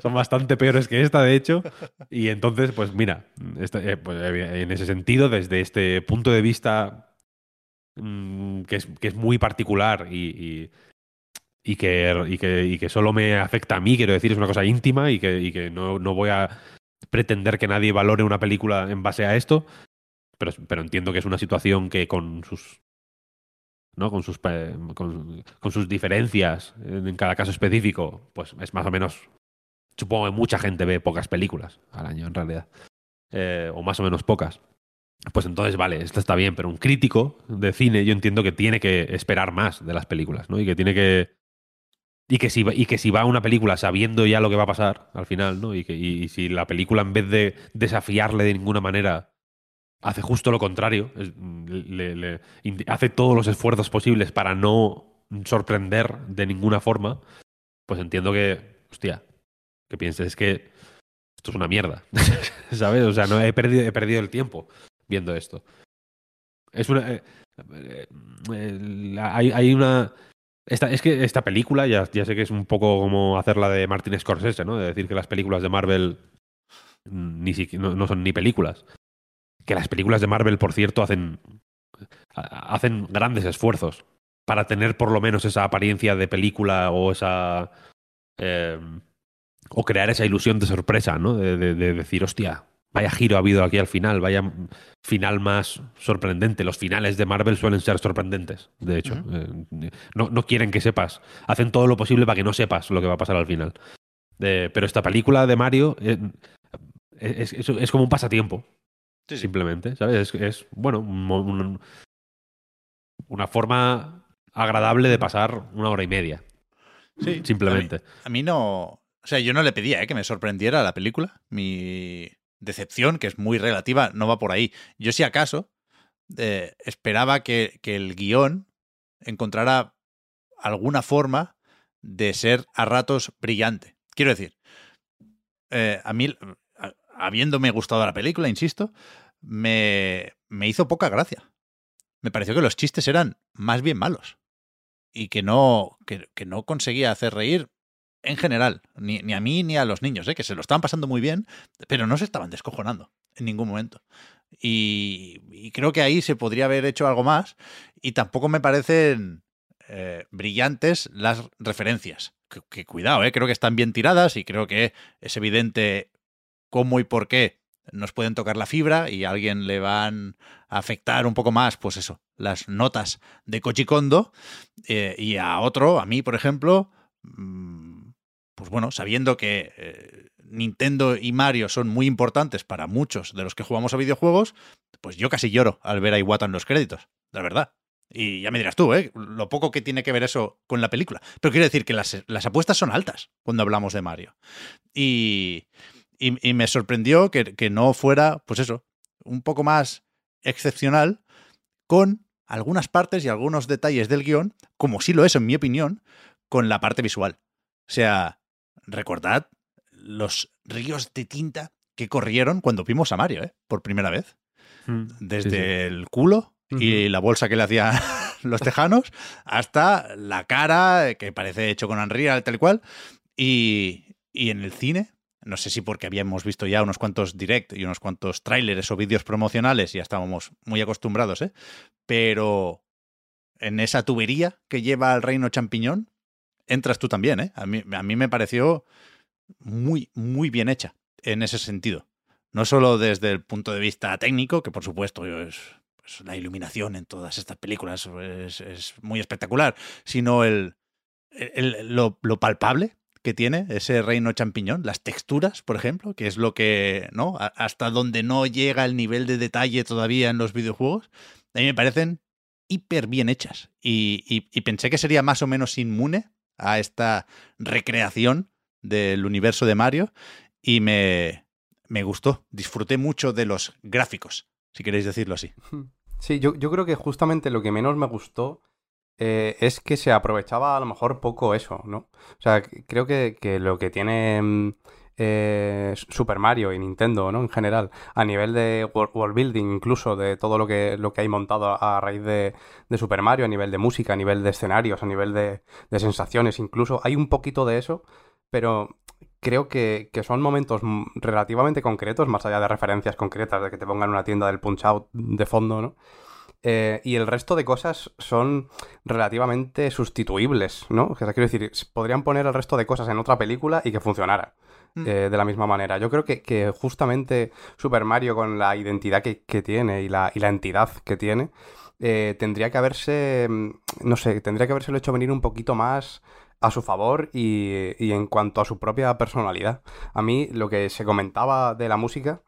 son bastante peores que esta, de hecho, y entonces, pues mira, eh, pues, eh, en ese sentido, desde este punto de vista mm, que, es, que es muy particular y, y, que, y, que, y que solo me afecta a mí, quiero decir, es una cosa íntima y que, que no, no voy a pretender que nadie valore una película en base a esto, pero, pero entiendo que es una situación que con sus ¿no? con, sus, con, sus diferencias en cada caso específico, pues es más o menos. Supongo que mucha gente ve pocas películas al año, en realidad. Eh, o más o menos pocas. Pues entonces, vale, esto está bien, pero un crítico de cine yo entiendo que tiene que esperar más de las películas, ¿no? Y que tiene que. Y que si, y que si va a una película sabiendo ya lo que va a pasar al final, ¿no? Y, que, y si la película, en vez de desafiarle de ninguna manera, hace justo lo contrario, le- hace todos los esfuerzos posibles para no sorprender de ninguna forma, pues entiendo que, hostia, que pienses que esto es una mierda, ¿sabes? O sea, no he perdido, he perdido el tiempo viendo esto. Es una... eh, eh, eh, hay, hay una... Es que esta película, ya, ya sé que es un poco como hacer la de Martin Scorsese, ¿no? De decir que las películas de Marvel mm, ni no- no son ni películas que las películas de Marvel, por cierto, hacen, ha- hacen grandes esfuerzos para tener por lo menos esa apariencia de película o esa. eh, o crear esa ilusión de sorpresa, ¿no? De, de- de decir, hostia, vaya giro ha habido aquí al final, vaya final más sorprendente. Los finales de Marvel suelen ser sorprendentes, de hecho. Eh, no, no quieren que sepas. Hacen todo lo posible para que no sepas lo que va a pasar al final. Eh, pero esta película de Mario eh, es, es- es como un pasatiempo simplemente, ¿sabes? Es, es, bueno, un mo- un- una forma agradable de pasar una hora y media, Sí, simplemente. A mí no. O sea, yo no le pedía ¿eh? que me sorprendiera la película. Mi decepción, que es muy relativa, no va por ahí. Yo, si acaso, eh, esperaba que, que el guion encontrara alguna forma de ser a ratos brillante. Quiero decir, eh, a mí, habiéndome gustado la película, insisto, me, me hizo poca gracia. Me pareció que los chistes eran más bien malos y que no, que, no conseguía hacer reír en general, ni, ni a mí ni a los niños, ¿eh? que se lo estaban pasando muy bien, pero no se estaban descojonando en ningún momento. Y, y creo que ahí se podría haber hecho algo más y tampoco me parecen eh, brillantes las referencias. Que, que cuidado, ¿eh? creo que están bien tiradas y creo que es evidente cómo y por qué nos pueden tocar la fibra y a alguien le van a afectar un poco más, pues eso, las notas de Koji Kondo eh, y a otro, a mí, por ejemplo, mm, pues bueno, sabiendo que eh, Nintendo y Mario son muy importantes para muchos de los que jugamos a videojuegos, pues yo casi lloro al ver a Iwata en los créditos, la verdad. Y ya me dirás tú, ¿eh? Lo poco que tiene que ver eso con la película. Pero quiero decir que las apuestas son altas cuando hablamos de Mario. Y, y, y me sorprendió que, que no fuera, pues eso, un poco más excepcional, con algunas partes y algunos detalles del guion, como sí lo es, en mi opinión, con la parte visual. O sea, recordad los ríos de tinta que corrieron cuando vimos a Mario, ¿eh? Por primera vez. Mm, Desde sí, sí. el culo y la bolsa que le hacían los tejanos hasta la cara, que parece hecho con Unreal, tal y cual. Y, y en el cine, no sé si porque habíamos visto ya unos cuantos direct y unos cuantos trailers o vídeos promocionales ya estábamos muy acostumbrados, ¿eh? Pero en esa tubería que lleva al reino champiñón, entras tú también, ¿eh? A mí, a mí me pareció muy, muy bien hecha en ese sentido. No solo desde el punto de vista técnico, que por supuesto es, pues, la iluminación en todas estas películas es, muy espectacular, sino el, el- lo, lo palpable que tiene ese reino champiñón, las texturas, por ejemplo, que es lo que, ¿no? Hasta donde no llega el nivel de detalle todavía en los videojuegos, a mí me parecen hiper bien hechas. Y, y- y pensé que sería más o menos inmune a esta recreación del universo de Mario y me, me gustó. Disfruté mucho de los gráficos, si queréis decirlo así. Sí, yo, yo creo que justamente lo que menos me gustó eh, es que se aprovechaba a lo mejor poco eso, ¿no? O sea, creo que, que lo que tiene mm, eh, Super Mario y Nintendo, ¿no? En general, a nivel de wor- world building, incluso de todo lo que, lo que hay montado a, raíz de, de Super Mario, a nivel de música, a nivel de escenarios, a nivel de, de sensaciones, incluso, hay un poquito de eso, pero creo que, que son momentos mm, relativamente concretos, más allá de referencias concretas, de que te pongan una tienda del Punch Out de fondo, ¿no? Eh, y el resto de cosas son relativamente sustituibles, ¿no? O sea, quiero decir, podrían poner el resto de cosas en otra película y que funcionara Mm. eh, de la misma manera. Yo creo que, que justamente Super Mario, con la identidad que, que tiene y la, y la entidad que tiene, eh, tendría que haberse, mm, no sé, tendría que haberse hecho venir un poquito más a su favor y, y en cuanto a su propia personalidad. A mí lo que se comentaba de la música,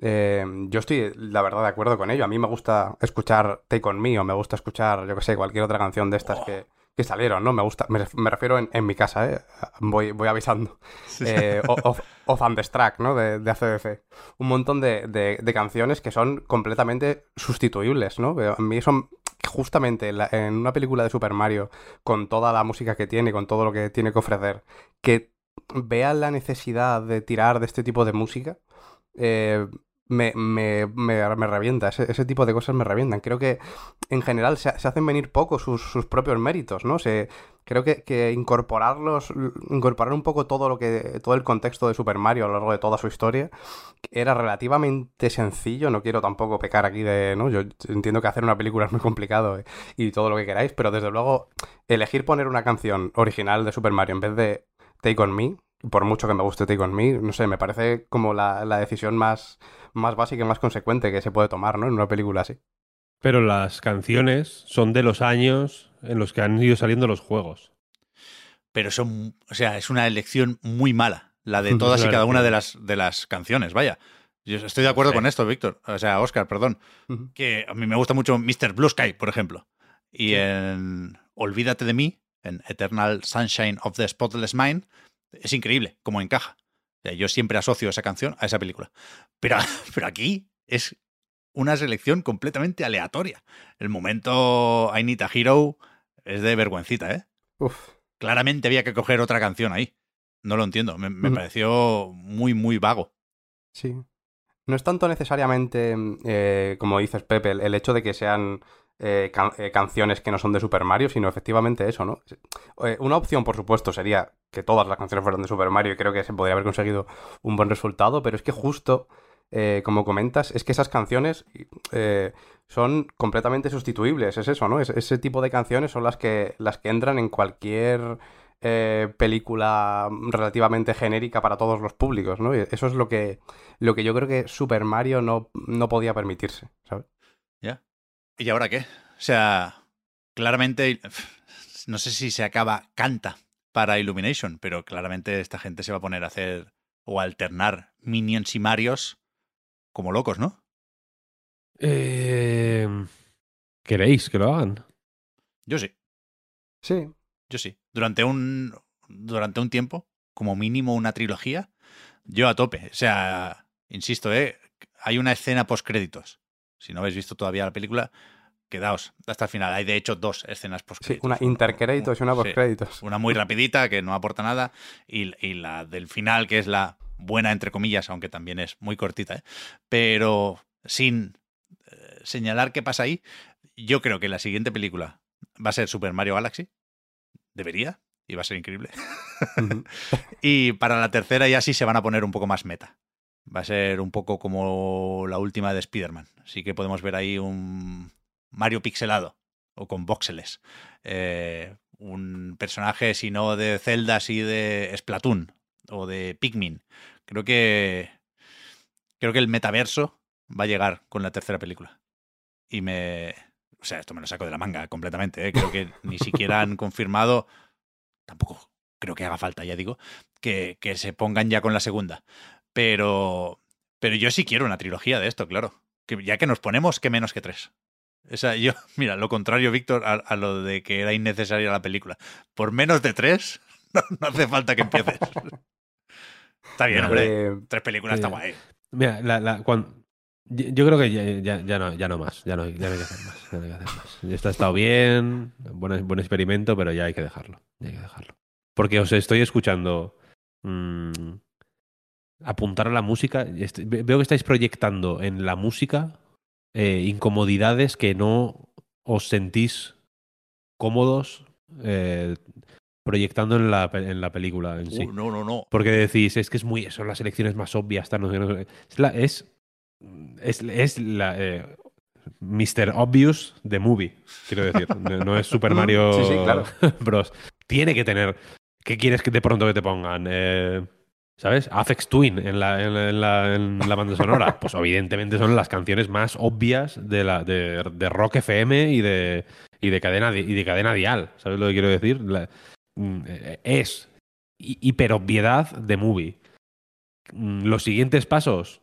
eh, yo estoy, la verdad, de acuerdo con ello. A mí me gusta escuchar Take On Me o me gusta escuchar, yo que sé, cualquier otra canción de estas que, que salieron, ¿no? Me gusta, me, ref- me refiero en, en mi casa, ¿eh? Voy, voy avisando. Eh, o- of, of Thunderstruck, ¿no? De, de ACDC. Un montón de, de- de canciones que son completamente sustituibles, ¿no? A mí son justamente en, la- en una película de Super Mario, con toda la música que tiene, con todo lo que tiene que ofrecer, que vean la necesidad de tirar de este tipo de música, eh, me, me, me, me revienta. Ese, ese tipo de cosas me revientan. Creo que en general se, se hacen venir poco sus, sus propios méritos, ¿no? Se, creo que, que incorporarlos, incorporar un poco todo lo que, todo el contexto de Super Mario a lo largo de toda su historia, era relativamente sencillo. No quiero tampoco pecar aquí de, ¿no? Yo entiendo que hacer una película es muy complicado eh, y todo lo que queráis, pero desde luego elegir poner una canción original de Super Mario en vez de Take On Me, por mucho que me guste Take On Me, no sé, me parece como la, la decisión más, más básica y más consecuente que se puede tomar, ¿no? En una película así. Pero las canciones son de los años en los que han ido saliendo los juegos. Pero son, o sea, es una elección muy mala, la de todas y cada una de las, de las canciones, vaya. Yo estoy de acuerdo Sí. con esto, Víctor. O sea, Oscar, perdón. Que a mí me gusta mucho Mr. Blue Sky, por ejemplo. Y Sí. en Olvídate de mí, en Eternal Sunshine of the Spotless Mind, es increíble cómo encaja. O sea, yo siempre asocio esa canción a esa película. Pero, pero aquí es una selección completamente aleatoria. El momento I Need a Hero es de vergüencita, ¿eh? Uf. Claramente había que coger otra canción ahí. No lo entiendo. Me, pareció muy, muy vago. Sí. No es tanto necesariamente, eh, como dices Pepe, el hecho de que sean eh, eh, canciones que no son de Super Mario, sino efectivamente eso, ¿no? Eh, una opción, por supuesto, sería que todas las canciones fueran de Super Mario y creo que se podría haber conseguido un buen resultado, pero es que justo, como comentas, es que esas canciones son completamente sustituibles, es eso, ¿no? Es- ese tipo de canciones son las que, las que entran en cualquier película relativamente genérica para todos los públicos, ¿no? Y Eso es lo que, lo que yo creo que Super Mario no, no podía permitirse, ¿sabes? ¿Y ahora qué? O sea, claramente, no sé si se acaba canta para Illumination, pero claramente esta gente se va a poner a hacer o a alternar Minions y Marios como locos, ¿no? Eh, ¿Queréis que lo hagan? Yo sí, Sí. yo sí. Durante un, durante un tiempo, como mínimo una trilogía, yo a tope. O sea, insisto, ¿eh? hay una escena post créditos. Si no habéis visto todavía la película, quedaos hasta el final. Hay de hecho dos escenas post Sí, una intercréditos y una postcréditos. Una muy rapidita que no aporta nada y, y, la del final que es la buena entre comillas, aunque también es muy cortita. ¿eh? Pero sin eh, señalar qué pasa ahí, yo creo que la siguiente película va a ser Super Mario Galaxy. Debería, y va a ser increíble. y para la tercera ya sí se van a poner un poco más meta. Va a ser un poco como la última de Spider-Man. Así que podemos ver ahí un Mario pixelado o con voxeles. Eh, un personaje, si no de Zelda, sí de Splatoon o de Pikmin. Creo que. Creo que el metaverso va a llegar con la tercera película. Y me. O sea, esto me lo saco de la manga completamente. ¿eh? Creo que ni siquiera han confirmado. Tampoco creo que haga falta, ya digo, que, que se pongan ya con la segunda. Pero. Pero yo sí quiero una trilogía de esto, claro. Que ya que nos ponemos, que menos que tres. O sea, yo, mira, lo contrario, Víctor, a, a, lo de que era innecesaria la película. Por menos de tres, no, no hace falta que empieces. está bien, hombre. Eh, tres películas está guay. Mira, la, la, cuando, yo creo que ya, ya, ya, no, ya no más. Ya no, ya no hay que hacer más. Ya no hay que hacer más. Esto ha estado bien, buen, buen experimento, pero ya hay que dejarlo. Ya hay que dejarlo. Porque os estoy escuchando mmm, apuntar a la música. Veo que estáis proyectando en la música eh, incomodidades que no os sentís cómodos eh, proyectando en la, en la película en sí. Uh, no, no, no. Porque decís, es que es muy. Son las elecciones más obvias. Tal, no, no, es, la, es, es, es la. Eh, Mr. Obvious de movie, quiero decir. No es Super Mario sí, sí, claro. Bros. Tiene que tener. ¿Qué quieres que de pronto que te pongan? Eh, ¿Sabes? Afex Twin en la, en, la, en, la, en la, banda sonora. Pues evidentemente son las canciones más obvias de, la, de, de Rock FM y de, y de, cadena, y de cadena dial. ¿Sabes lo que quiero decir? La, es hiperobviedad de movie. Los siguientes pasos,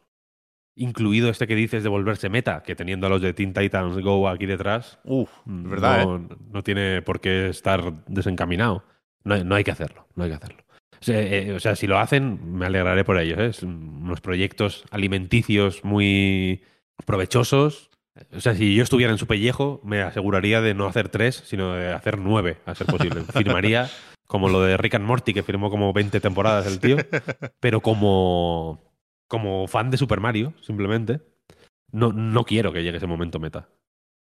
incluido este que dices de volverse meta, que teniendo a los de Teen Titans Go aquí detrás, Uf, ¿verdad, no, eh? no, tiene por qué estar desencaminado. No, no, hay que hacerlo, no hay que hacerlo. O sea, eh, o sea, si lo hacen, me alegraré por ellos. ¿eh? Son unos proyectos alimenticios muy provechosos. O sea, si yo estuviera en su pellejo, me aseguraría de no hacer tres, sino de hacer nueve, a ser posible. Firmaría como lo de Rick and Morty, que firmó como 20 temporadas el tío, pero como, como fan de Super Mario, simplemente, no, no quiero que llegue ese momento meta.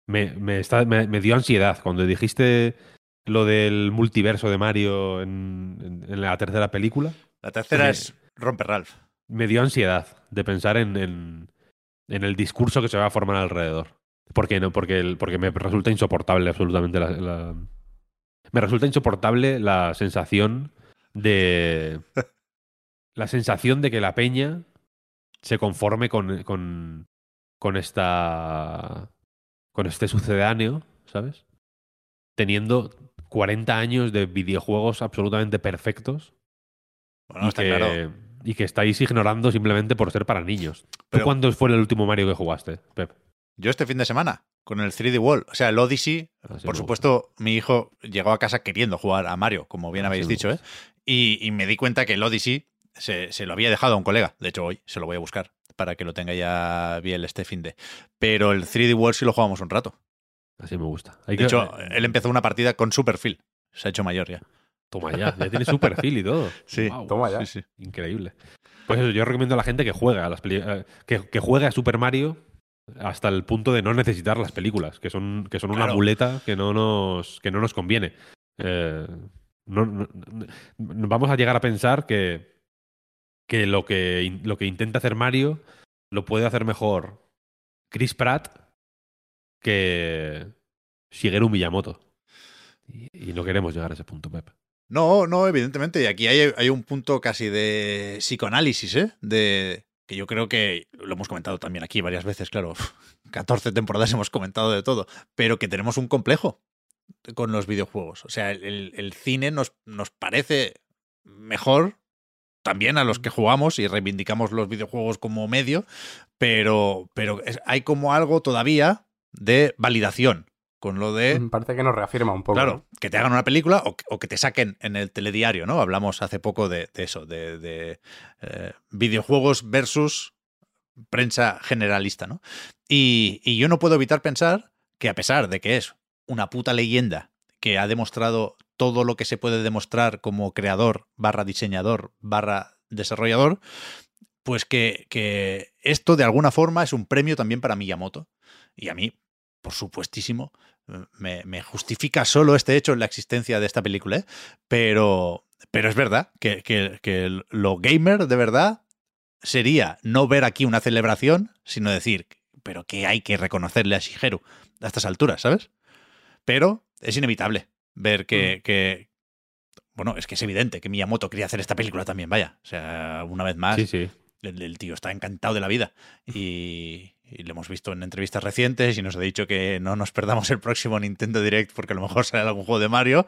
Me, me, está, me, me dio ansiedad cuando dijiste lo del multiverso de Mario en, en, en la tercera película. La tercera es Romper Ralph. Me dio ansiedad de pensar en, en, en, el discurso que se va a formar alrededor. Porque, no, porque, el, porque me resulta insoportable absolutamente la, la, Me resulta insoportable la sensación de. la sensación de que la peña se conforme con, con, con esta. con este sucedáneo, ¿sabes? Teniendo 40 años de videojuegos absolutamente perfectos. Bueno, y, está que, claro. y que estáis ignorando simplemente por ser para niños. Pero- ¿Tú cuándo fue el último Mario que jugaste, Pep? Yo este fin de semana, con el 3D World, o sea, el Odyssey, Así por supuesto, mi hijo llegó a casa queriendo jugar a Mario, como bien Así habéis dicho, ¿eh? Y, y me di cuenta que el Odyssey se, se lo había dejado a un colega. De hecho, hoy se lo voy a buscar para que lo tenga ya bien este fin de. Pero el 3D World sí lo jugamos un rato. Así me gusta. Hay De que- hecho, él empezó una partida con su perfil. Se ha hecho mayor ya. Toma ya, ya tiene su perfil y todo. Sí, toma ya. Sí, sí. Increíble. Pues eso, yo recomiendo a la gente que juegue a las peli- eh, que, que juegue a Super Mario hasta el punto de no necesitar las películas, que son, que son una Claro. muleta que no nos, que no nos conviene. Eh, no- no- no- vamos a llegar a pensar que, que, lo que lo que intenta hacer Mario lo puede hacer mejor Chris Pratt que Shigeru Miyamoto. Y, y no queremos llegar a ese punto, Pep. No, no, evidentemente. Y aquí hay, hay un punto casi de psicoanálisis, ¿eh? De que yo creo que lo hemos comentado también aquí varias veces, claro. 14 temporadas hemos comentado de todo, pero que tenemos un complejo con los videojuegos. O sea, el, el cine nos, nos parece mejor también a los que jugamos y reivindicamos los videojuegos como medio, pero, pero hay como algo todavía de validación con lo de Parece que nos reafirma un poco. Claro, ¿no? que te hagan una película o que, o que te saquen en el telediario, ¿no? Hablamos hace poco de, de eso, de, de, eh, videojuegos versus prensa generalista, ¿no? Y, y yo no puedo evitar pensar que a pesar de que es una puta leyenda que ha demostrado todo lo que se puede demostrar como creador, barra diseñador, barra desarrollador, pues que, que esto de alguna forma es un premio también para Miyamoto. Y a mí, por supuestísimo, me, me justifica solo este hecho en la existencia de esta película, ¿eh? pero, pero es verdad que, que, que lo gamer de verdad sería no ver aquí una celebración, sino decir, pero que hay que reconocerle a Shigeru a estas alturas, ¿sabes? Pero es inevitable ver que, Mm. que- bueno, es que es evidente que Miyamoto quería hacer esta película también, vaya. O sea, una vez más, Sí, sí. el, el tío está encantado de la vida. Y, y lo hemos visto en entrevistas recientes y nos ha dicho que no nos perdamos el próximo Nintendo Direct porque a lo mejor sale algún juego de Mario.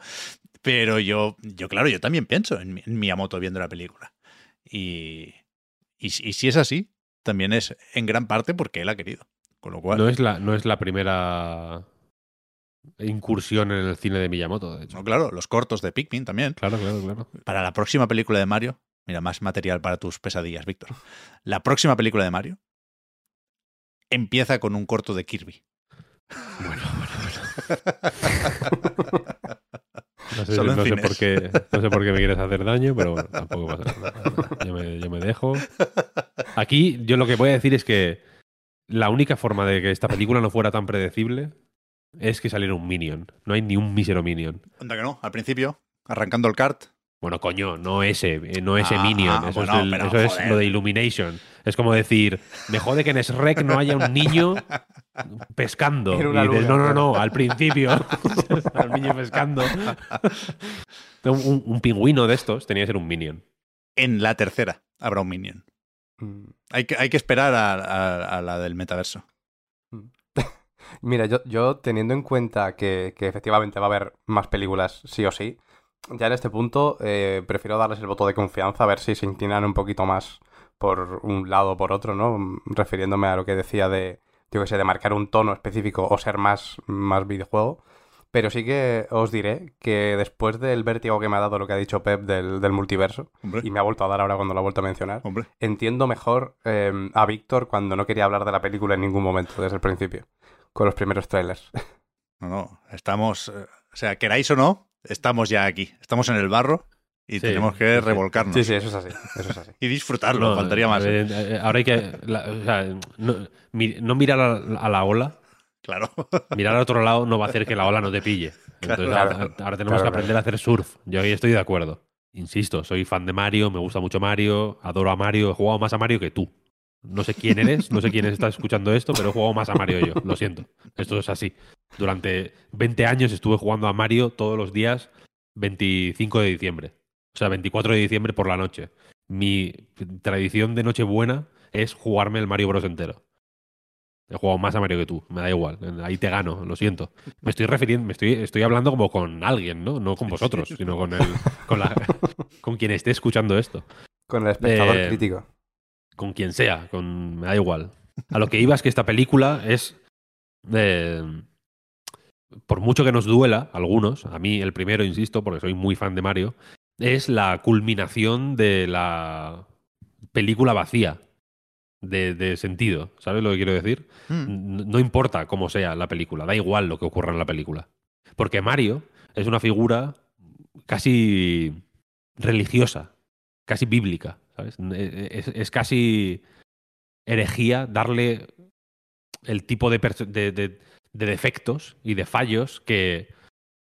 Pero yo, yo claro, yo también pienso en, Mi- en Miyamoto viendo la película. Y, y, si- y si es así, también es en gran parte porque él ha querido. Con lo cual, No es, la, no es la primera incursión en el cine de Miyamoto, de hecho. no, claro, los cortos de Pikmin también. Claro, claro, claro. Para la próxima película de Mario, mira, más material para tus pesadillas, Víctor. La próxima película de Mario empieza con un corto de Kirby. Bueno, No sé, Solo en no sé por qué, no sé por qué me quieres hacer daño, pero bueno, tampoco pasa nada. Yo me, yo me dejo. Aquí yo lo que voy a decir es que la única forma de que esta película no fuera tan predecible es que saliera un Minion. No hay ni un mísero Minion. Anda que no, al principio, arrancando el kart. Bueno, coño, no ese, eh, no ese Ah, Minion. ah, eso bueno, es, el- pero eso es lo de Illumination. Es como decir, me jode que en Shrek no haya un niño pescando. Y dices, luna, no, no, no, al principio. al niño pescando. un, un- un pingüino de estos tenía que ser un Minion. En la tercera habrá un Minion. Mm. Hay que, hay que esperar a, a- a la del metaverso. Mira, yo, yo teniendo en cuenta que, que efectivamente va a haber más películas sí o sí, ya en este punto eh, prefiero darles el voto de confianza a ver si se inclinan un poquito más por un lado o por otro, ¿no? Refiriéndome a lo que decía de, yo que sé, de marcar un tono específico o ser más, más videojuego. Pero sí que os diré que después del vértigo que me ha dado lo que ha dicho Pep del, del multiverso, Hombre, y me ha vuelto a dar ahora cuando lo ha vuelto a mencionar, hombre. entiendo mejor eh, a Víctor cuando no quería hablar de la película en ningún momento desde el principio, con los primeros trailers. No, no, estamos, eh, o sea, queráis o no, estamos ya aquí. Estamos en el barro y Sí, tenemos que revolcarnos. Sí, sí, eso es así, eso es así. Y disfrutarlo, No, faltaría más. eh, eh, ahora hay que. la- o sea, no, mi- no mirar a, a la ola. Claro. Mirar al otro lado no va a hacer que la ola no te pille. Entonces, Claro. ahora, ahora tenemos Claro, que claro. aprender a hacer surf. Yo ahí estoy de acuerdo. Insisto, soy fan de Mario, me gusta mucho Mario, adoro a Mario, he jugado más a Mario que tú. No sé quién eres, no sé quién está escuchando esto, pero he jugado más a Mario yo, lo siento. Esto es así. Durante 20 años estuve jugando a Mario todos los días 25 de diciembre. O sea, 24 de diciembre por la noche. Mi tradición de Nochebuena es jugarme el Mario Bros. entero. He jugado más a Mario que tú, me da igual. Ahí te gano, lo siento. Me estoy refiriendo, me estoy, estoy hablando como con alguien, ¿no? No con vosotros, sino con el, con, la, con quien esté escuchando esto. Con el espectador Eh, crítico. Con quien sea, con, me da igual. A lo que iba es que esta película es. eh, por mucho que nos duela, algunos, a mí el primero, insisto, porque soy muy fan de Mario, es la culminación de la película vacía de, de sentido. ¿Sabes lo que quiero decir? Mm. N- No importa cómo sea la película, da igual lo que ocurra en la película. Porque Mario es una figura casi religiosa, casi bíblica, ¿sabes? Es, es casi herejía darle el tipo de, de, de- de defectos y de fallos que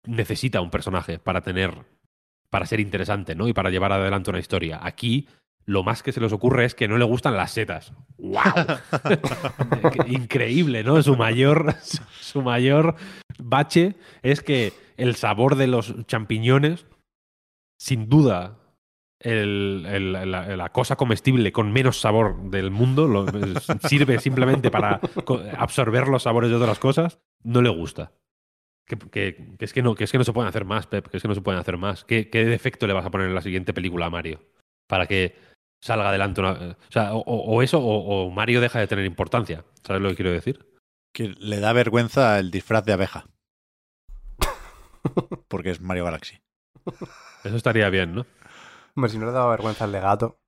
necesita un personaje para tener, para ser interesante, ¿no? Y para llevar adelante una historia. Aquí lo más que se les ocurre es que no le gustan las setas. ¡Wow! Increíble, ¿no? Su mayor, su mayor bache es que el sabor de los champiñones, sin duda, el- el- la, la cosa comestible con menos sabor del mundo, lo- sirve simplemente para absorber los sabores de otras cosas, no le gusta. Que, que- que es que no, que es que no se pueden hacer más, Pep, que es que no se pueden hacer más. ¿Qué, qué defecto le vas a poner en la siguiente película a Mario? Para que salga adelante una. O sea, o, o eso, o, o Mario deja de tener importancia. ¿Sabes lo que quiero decir? Que le da vergüenza el disfraz de abeja. Porque es Mario Galaxy. Eso estaría bien, ¿no? Hombre, si no le daba vergüenza el de gato.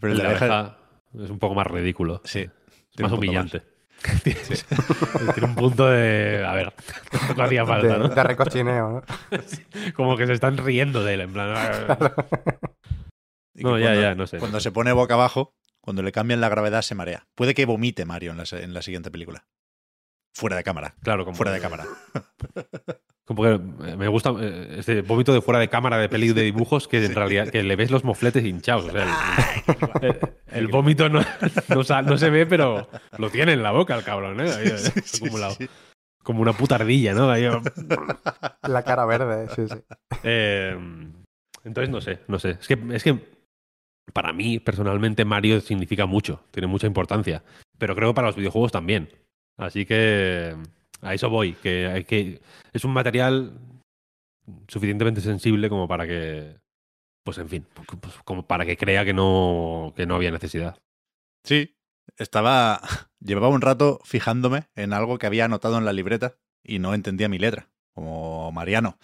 Pero El de abeja. abeja es un poco más ridículo. Sí. más humillante. Tiene un punto de. A ver, tampoco hacía falta, De, ¿no? de recochineo, ¿no? Como que se están riendo de él, en plan. Y No, ya, cuando- ya, no sé. Cuando se pone boca abajo, cuando le cambian la gravedad, se marea. Puede que vomite Mario en la, en la siguiente película. Fuera de cámara. Claro, como Fuera de cámara. Como que eh, me gusta eh, este vómito de fuera de cámara de peli de dibujos que en realidad que le ves los mofletes hinchados. O sea, el, el- el vómito no, no, se ve, pero lo tiene en la boca el cabrón, ¿eh? Ahí, acumulado. sí. Como una puta ardilla, ¿no? Ahí, La cara verde, sí, sí. eh, entonces no sé, no sé. Es que, es que para mí, personalmente, Mario significa mucho, tiene mucha importancia. Pero creo que para los videojuegos también. Así que a eso voy, que, que es un material suficientemente sensible como para que, pues en fin, pues, como para que crea que no, que no había necesidad. Sí, estaba. Llevaba un rato fijándome en algo que había anotado en la libreta y no entendía mi letra, como Mariano.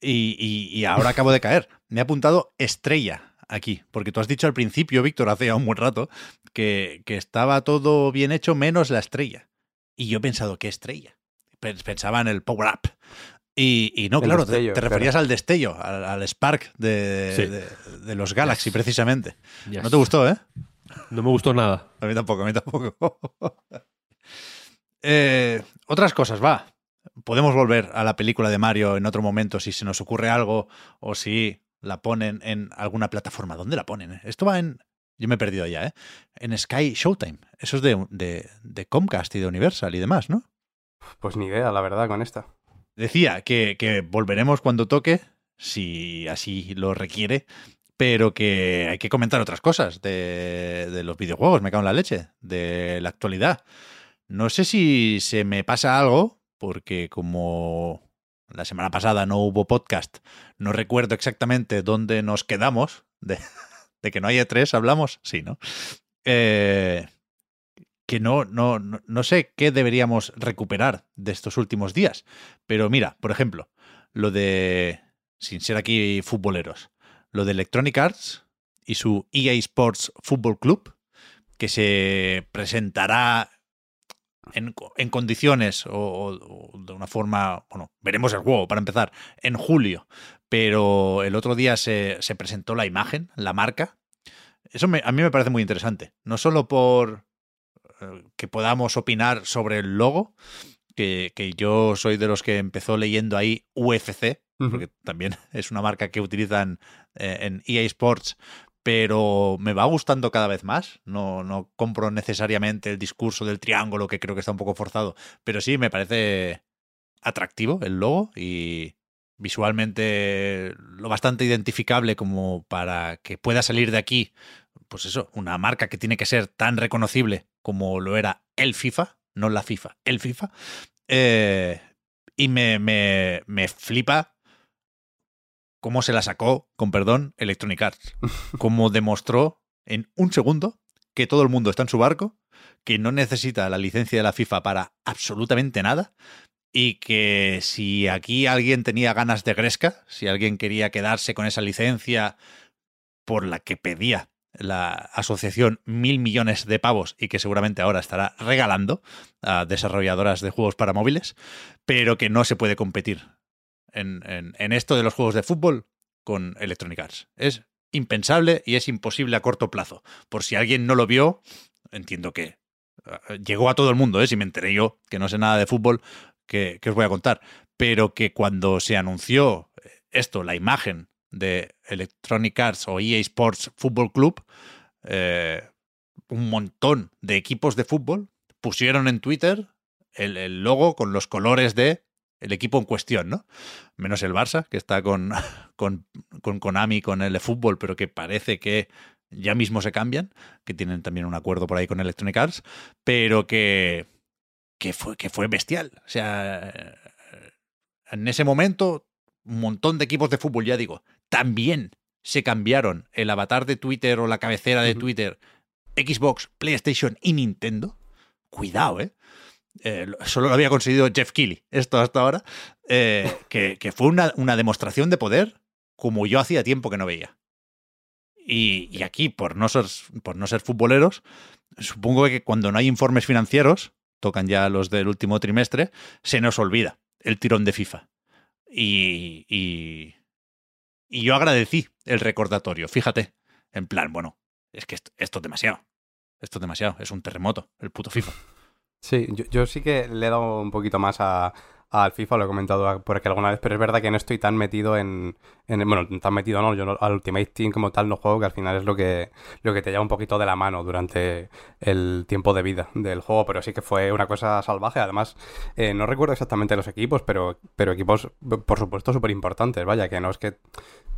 Y ahora acabo de caer. Me he apuntado estrella aquí, porque tú has dicho al principio, Víctor, hace ya un buen rato, que, que estaba todo bien hecho menos la estrella. Y yo he pensado, ¿qué estrella? Pe- Pensaba en el Power Up. Y, y no, El claro, te- destello, te, referías al destello, al, al Spark de, Sí. de- de los Galaxy, Yes. precisamente. Yes. ¿No te gustó, eh? No me gustó nada. A mí tampoco, a mí tampoco. Eh, otras cosas, va. Podemos volver a la película de Mario en otro momento si se nos ocurre algo o si la ponen en alguna plataforma. ¿Dónde la ponen? Esto va en... Yo me he perdido ya, ¿eh? En Sky Showtime. Eso es de, de, de Comcast y de Universal y demás, ¿no? Pues ni idea, la verdad, con esta. Decía que, volveremos cuando toque, si así lo requiere, pero que hay que comentar otras cosas de, los videojuegos, me cago en la leche, de la actualidad. No sé si se me pasa algo, porque como la semana pasada no hubo podcast, no recuerdo exactamente dónde nos quedamos, de, de que no haya tres, hablamos, sí, ¿no? Eh, que no, no, no, sé qué deberíamos recuperar de estos últimos días. Pero mira, por ejemplo, lo de, sin ser aquí futboleros, lo de Electronic Arts y su EA Sports Football Club, que se presentará en, en condiciones o, de una forma, bueno, veremos el juego para empezar, en julio, pero el otro día se, se presentó la imagen, la marca. Eso a mí me parece muy interesante, no solo por que podamos opinar sobre el logo, que, que yo soy de los que empezó leyendo ahí UFC, porque también es una marca que utilizan eh, en EA Sports, pero me va gustando cada vez más. No, no compro necesariamente el discurso del triángulo, que creo que está un poco forzado, pero sí me parece atractivo el logo y visualmente lo bastante identificable como para que pueda salir de aquí, pues eso, una marca que tiene que ser tan reconocible como lo era el FIFA, no la FIFA, el FIFA. Eh, y me, me, me flipa cómo se la sacó, con perdón, Electronic Arts. Cómo demostró en un segundo que todo el mundo está en su barco, que no necesita la licencia de la FIFA para absolutamente nada y que si aquí alguien tenía ganas de gresca, si alguien quería quedarse con esa licencia por la que pedía la asociación mil millones de pavos y que seguramente ahora estará regalando a desarrolladoras de juegos para móviles, pero que no se puede competir en, en- esto de los juegos de fútbol con Electronic Arts. Es impensable y es imposible a corto plazo. Por si alguien no lo vio, entiendo que eh, llegó a todo el mundo, ¿eh? si me enteré yo que no sé nada de fútbol, que, que os voy a contar. Pero que cuando se anunció esto, la imagen de Electronic Arts o EA Sports Football Club, eh, un montón de equipos de fútbol pusieron en Twitter el, logo con los colores de el equipo en cuestión, ¿no? Menos el Barça, que está con, con, con Konami, con el fútbol, pero que parece que ya mismo se cambian, que tienen también un acuerdo por ahí con Electronic Arts, pero que, que, fue, que fue bestial. O sea, en ese momento, un montón de equipos de fútbol, ya digo, también se cambiaron el avatar de Twitter o la cabecera de. Twitter, Xbox, PlayStation y Nintendo. Cuidado, ¿eh? Eh, lo- solo lo había conseguido Jeff Keighley, esto hasta ahora, eh, que, que fue una, una demostración de poder como yo hacía tiempo que no veía. Y, y aquí, por no, ser, por no ser futboleros, supongo que cuando no hay informes financieros, tocan ya los del último trimestre, se nos olvida el tirón de FIFA. Y, y, y yo agradecí el recordatorio, fíjate, en plan, bueno, es que esto, es demasiado. Esto es demasiado, es un terremoto, el puto FIFA. Sí, yo, yo sí que le he dado un poquito más a, al FIFA, lo he comentado por aquí alguna vez, pero es verdad que no estoy tan metido en, en bueno, tan metido no, yo no- al Ultimate Team como tal no juego, que al final es lo que, lo que te lleva un poquito de la mano durante el tiempo de vida del juego, pero sí que fue una cosa salvaje, además, eh, no recuerdo exactamente los equipos, pero, pero equipos, por supuesto, súper importantes, vaya, que no es que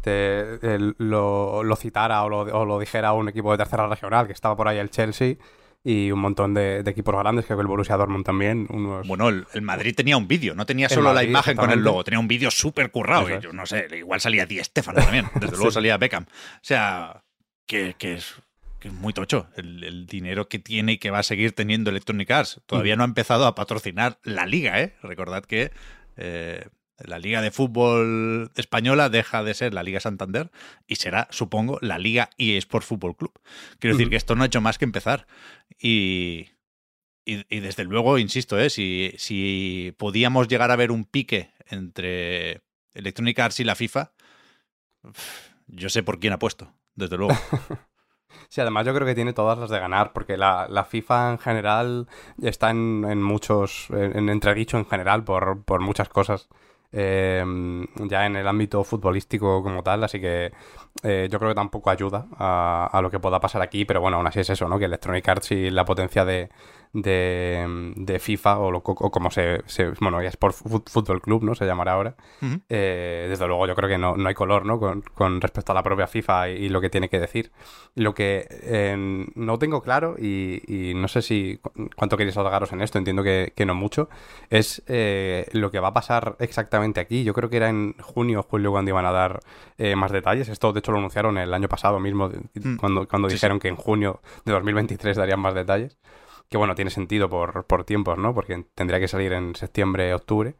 te, lo, citara o lo dijera un equipo de tercera regional, que estaba por ahí el Chelsea, y un montón de, de equipos grandes, creo que el Borussia Dortmund también, unos... Bueno, el, el Madrid tenía un vídeo, no tenía solo la imagen con el logo, tenía un vídeo súper currado. Y yo no sé, igual salía Di Stefano también, desde luego Sí. salía Beckham. O sea, que, que es, que es muy tocho el, el dinero que tiene y que va a seguir teniendo Electronic Arts. Mm. Todavía no ha empezado a patrocinar la liga, ¿eh? Recordad que eh, la Liga de Fútbol Española deja de ser la Liga Santander y será, supongo, la Liga eSports Fútbol Club. Quiero decir que esto no ha hecho más que empezar. Y, y, y desde luego, insisto, ¿eh? si, si podíamos llegar a ver un pique entre Electronic Arts y la FIFA, yo sé por quién apuesto, desde luego. Sí, además yo creo que tiene todas las de ganar, porque la, la FIFA en general está en, en muchos, en, en entredicho en general por, por muchas cosas, eh, ya en el ámbito futbolístico como tal, así que eh, yo creo que tampoco ayuda a, a lo que pueda pasar aquí, pero bueno, aún así es eso, ¿no? Que Electronic Arts y la potencia de, de, de FIFA, o, lo- o como se, se- bueno, ya es por Fútbol Club, ¿no? Se llamará ahora. Eh, desde luego yo creo que no, no hay color, ¿no? Con, con respecto a la propia FIFA y, y lo que tiene que decir. Lo que eh, no tengo claro, y, y no sé si cu- cuánto queréis alargaros en esto, entiendo que, que no mucho, es eh, lo que va a pasar exactamente aquí. Yo creo que era en junio o julio cuando iban a dar más detalles. Esto de hecho lo anunciaron el año pasado mismo, Mm. cuando, cuando Sí, dijeron que en junio de 2023 darían más detalles. Que bueno, tiene sentido por, por tiempos, ¿no? Porque tendría que salir en septiembre, octubre.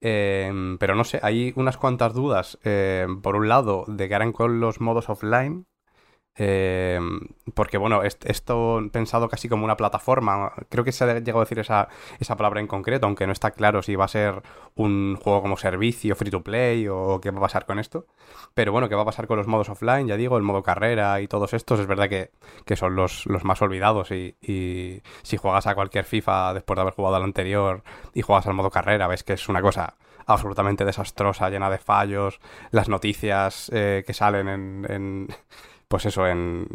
Eh, pero no sé, hay unas cuantas dudas. eh, por un lado, de qué harán con los modos offline. Eh, porque bueno, est- esto pensado casi como una plataforma. Creo que se ha llegado a decir esa, esa palabra en concreto, aunque no está claro si va a ser un juego como servicio, free to play o qué va a pasar con esto. Pero bueno, qué va a pasar con los modos offline, ya digo, el modo carrera y todos estos. Es verdad que, que son los, los más olvidados y, si juegas a cualquier FIFA después de haber jugado al anterior y juegas al modo carrera, ves que es una cosa absolutamente desastrosa, llena de fallos, las noticias eh, que salen en, en- pues eso, en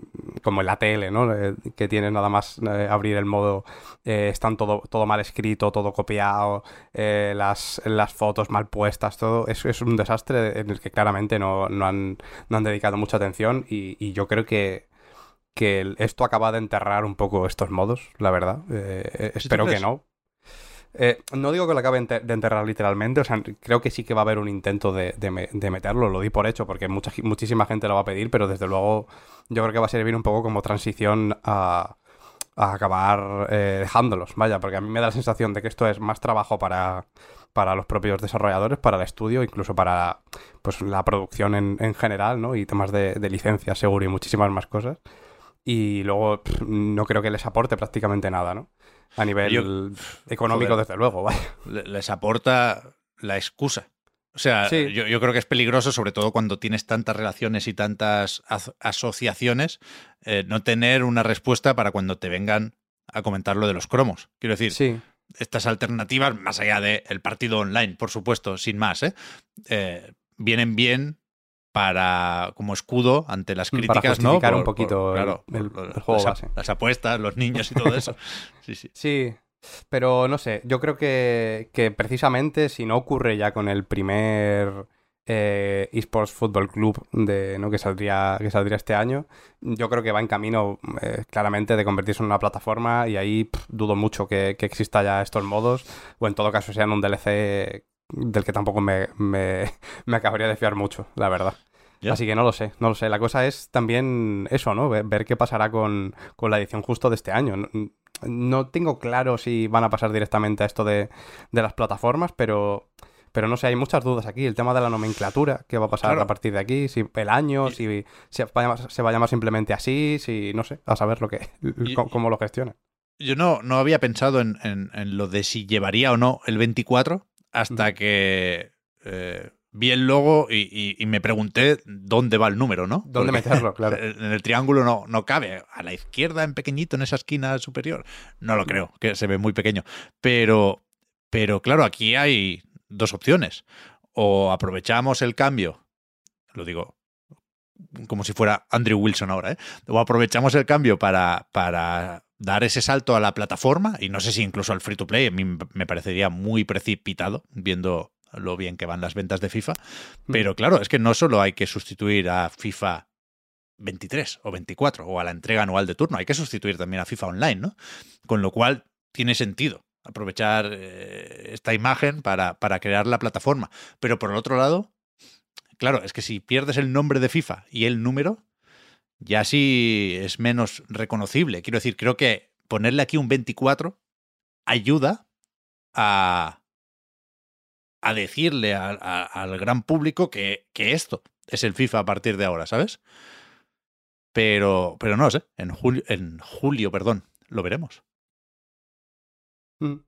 como en la tele, ¿no? Eh, que tienes nada más eh, abrir el modo, eh, están todo, todo mal escrito, todo copiado, las, las fotos mal puestas, todo, es, es un desastre en el que claramente no, no han, no han dedicado mucha atención y, y yo creo que que esto acaba de enterrar un poco estos modos, la verdad. Eh, espero que no. Eh, no digo que lo acabe ente- de enterrar literalmente, o sea, creo que sí que va a haber un intento de, de me- de meterlo, lo di por hecho, porque mucha, muchísima gente lo va a pedir, pero desde luego yo creo que va a servir un poco como transición a, acabar eh, dejándolos, vaya, porque a mí me da la sensación de que esto es más trabajo para, para los propios desarrolladores, para el estudio, incluso para pues, la producción en, en general, ¿no? Y temas de, licencia, seguro, y muchísimas más cosas. Y luego no creo que les aporte prácticamente nada, ¿no? A nivel Yo- económico, joder. desde luego, vaya. Le- Les aporta la excusa. O sea, Sí. yo, yo creo que es peligroso, sobre todo cuando tienes tantas relaciones y tantas aso- asociaciones, eh, no tener una respuesta para cuando te vengan a comentar lo de los cromos. Quiero decir, Sí, estas alternativas, más allá del partido online, por supuesto, sin más, ¿eh? Eh, vienen bien para como escudo ante las Para críticas, ¿no? justificar un poquito el- claro, el- por el juego las, base. las apuestas, los niños y todo eso. Sí, sí. sí. Pero no sé, yo creo que, que precisamente si no ocurre ya con el primer eh, eSports Football Club de, ¿no? que, saldría, que saldría este año, yo creo que va en camino eh, claramente de convertirse en una plataforma y ahí pff, dudo mucho que, que exista ya estos modos o en todo caso sean un DLC del que tampoco me, me, me acabaría de fiar mucho, la verdad. Así que no lo sé, no lo sé. La cosa es también eso, ¿no? Ver, ver qué pasará con, con la edición justo de este año. No, no tengo claro si van a pasar directamente a esto de, de las plataformas, pero, Pero no sé, hay muchas dudas aquí. El tema de la nomenclatura, qué va a pasar Claro. a partir de aquí, si el año, si se va, a llamar, se va a llamar simplemente así, si no sé, a saber lo que, Y- cómo, cómo lo gestiona. Yo no, no había pensado en, en- en lo de si llevaría o no el 24 hasta que eh, vi el logo y, y- y me pregunté dónde va el número, ¿no? ¿Dónde Porque meterlo? Claro. En el triángulo no, no cabe. A la izquierda, en pequeñito, en esa esquina superior. No lo creo, que se ve muy pequeño. Pero, pero claro, aquí hay dos opciones. O aprovechamos el cambio, lo digo como si fuera Andrew Wilson ahora, ¿eh? O aprovechamos el cambio para, para dar ese salto a la plataforma, y no sé si incluso al free to play, a mí me parecería muy precipitado, viendo lo bien que van las ventas de FIFA. Pero claro, es que no solo hay que sustituir a FIFA 23 o 24 o a la entrega anual de turno, hay que sustituir también a FIFA Online, ¿no? Con lo cual tiene sentido aprovechar eh, esta imagen para, para crear la plataforma. Pero por el otro lado, claro, es que si pierdes el nombre de FIFA y el número, ya sí es menos reconocible. Quiero decir, creo que ponerle aquí un 24 ayuda a, a decirle al gran público que, que esto es el FIFA a partir de ahora, ¿sabes? Pero, pero no sé, en julio, en julio, perdón, lo veremos. Mm.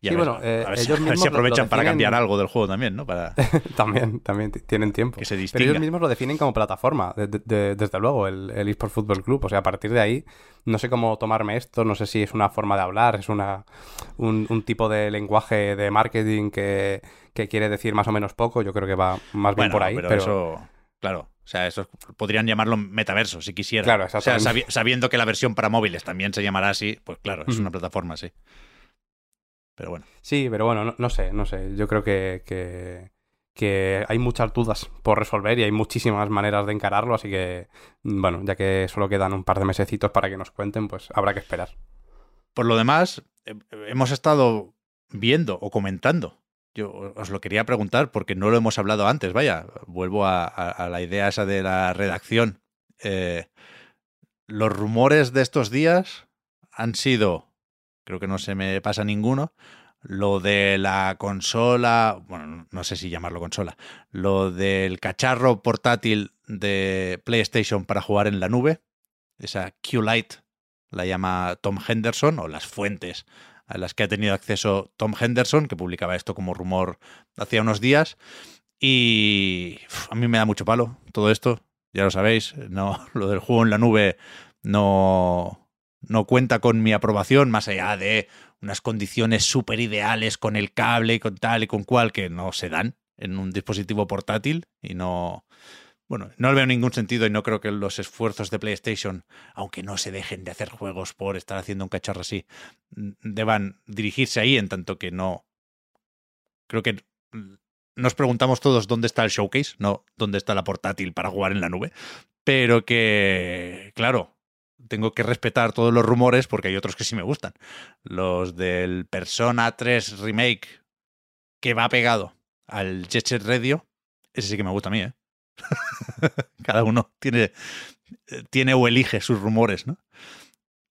Y a Sí, ver, bueno, eh, a ver si- ellos a ver mismos si lo- lo aprovechan para cambiar algo del juego también, ¿no? Para también, también tienen tiempo. que se Pero distinga. ellos mismos lo definen como plataforma, de- de- de- desde luego, el, el eSport Football Club. O sea, a partir de ahí, no sé cómo tomarme esto, no sé si es una forma de hablar, es una un, un tipo de lenguaje de marketing que, que quiere decir más o menos poco. Yo creo que va más bien por ahí. pero, Pero, eso, claro, o sea, eso podrían llamarlo metaverso si quisieran. Claro, o sea, sabi- sabiendo que la versión para móviles también se llamará así, pues claro, es una plataforma así. Pero bueno, Sí, pero bueno, no, no sé, no sé. Yo creo que, que, que hay muchas dudas por resolver y hay muchísimas maneras de encararlo, así que, mm, bueno, ya que solo quedan un par de mesecitos para que nos cuenten, pues habrá que esperar. por lo demás, hemos estado viendo o comentando. Yo os lo quería preguntar porque no lo hemos hablado antes. Vaya, vuelvo a, a- a la idea esa de la redacción. Eh, los rumores de estos días han sido, creo que no se me pasa ninguno, lo de la consola, bueno, no sé si llamarlo consola, lo del cacharro portátil de PlayStation para jugar en la nube, esa Q-Lite la llama Tom Henderson, o las fuentes a las que ha tenido acceso Tom Henderson, que publicaba esto como rumor hacía unos días. Y a mí me da mucho palo todo esto, ya lo sabéis, no, lo del juego en la nube no, no cuenta con mi aprobación, más allá de unas condiciones súper ideales con el cable y con tal y con cual que no se dan en un dispositivo portátil y no... Bueno, no veo ningún sentido y no creo que los esfuerzos de PlayStation, aunque no se dejen de hacer juegos por estar haciendo un cacharro así, mm, deban dirigirse ahí en tanto que no... Creo que nos preguntamos todos dónde está el showcase, no dónde está la portátil para jugar en la nube, pero que, claro, tengo que respetar todos los rumores porque hay otros que sí me gustan. Los del Persona 3 Remake que va pegado al Jet Set Radio, ese sí que me gusta a mí, ¿eh? Cada uno tiene, tiene o elige sus rumores, ¿no?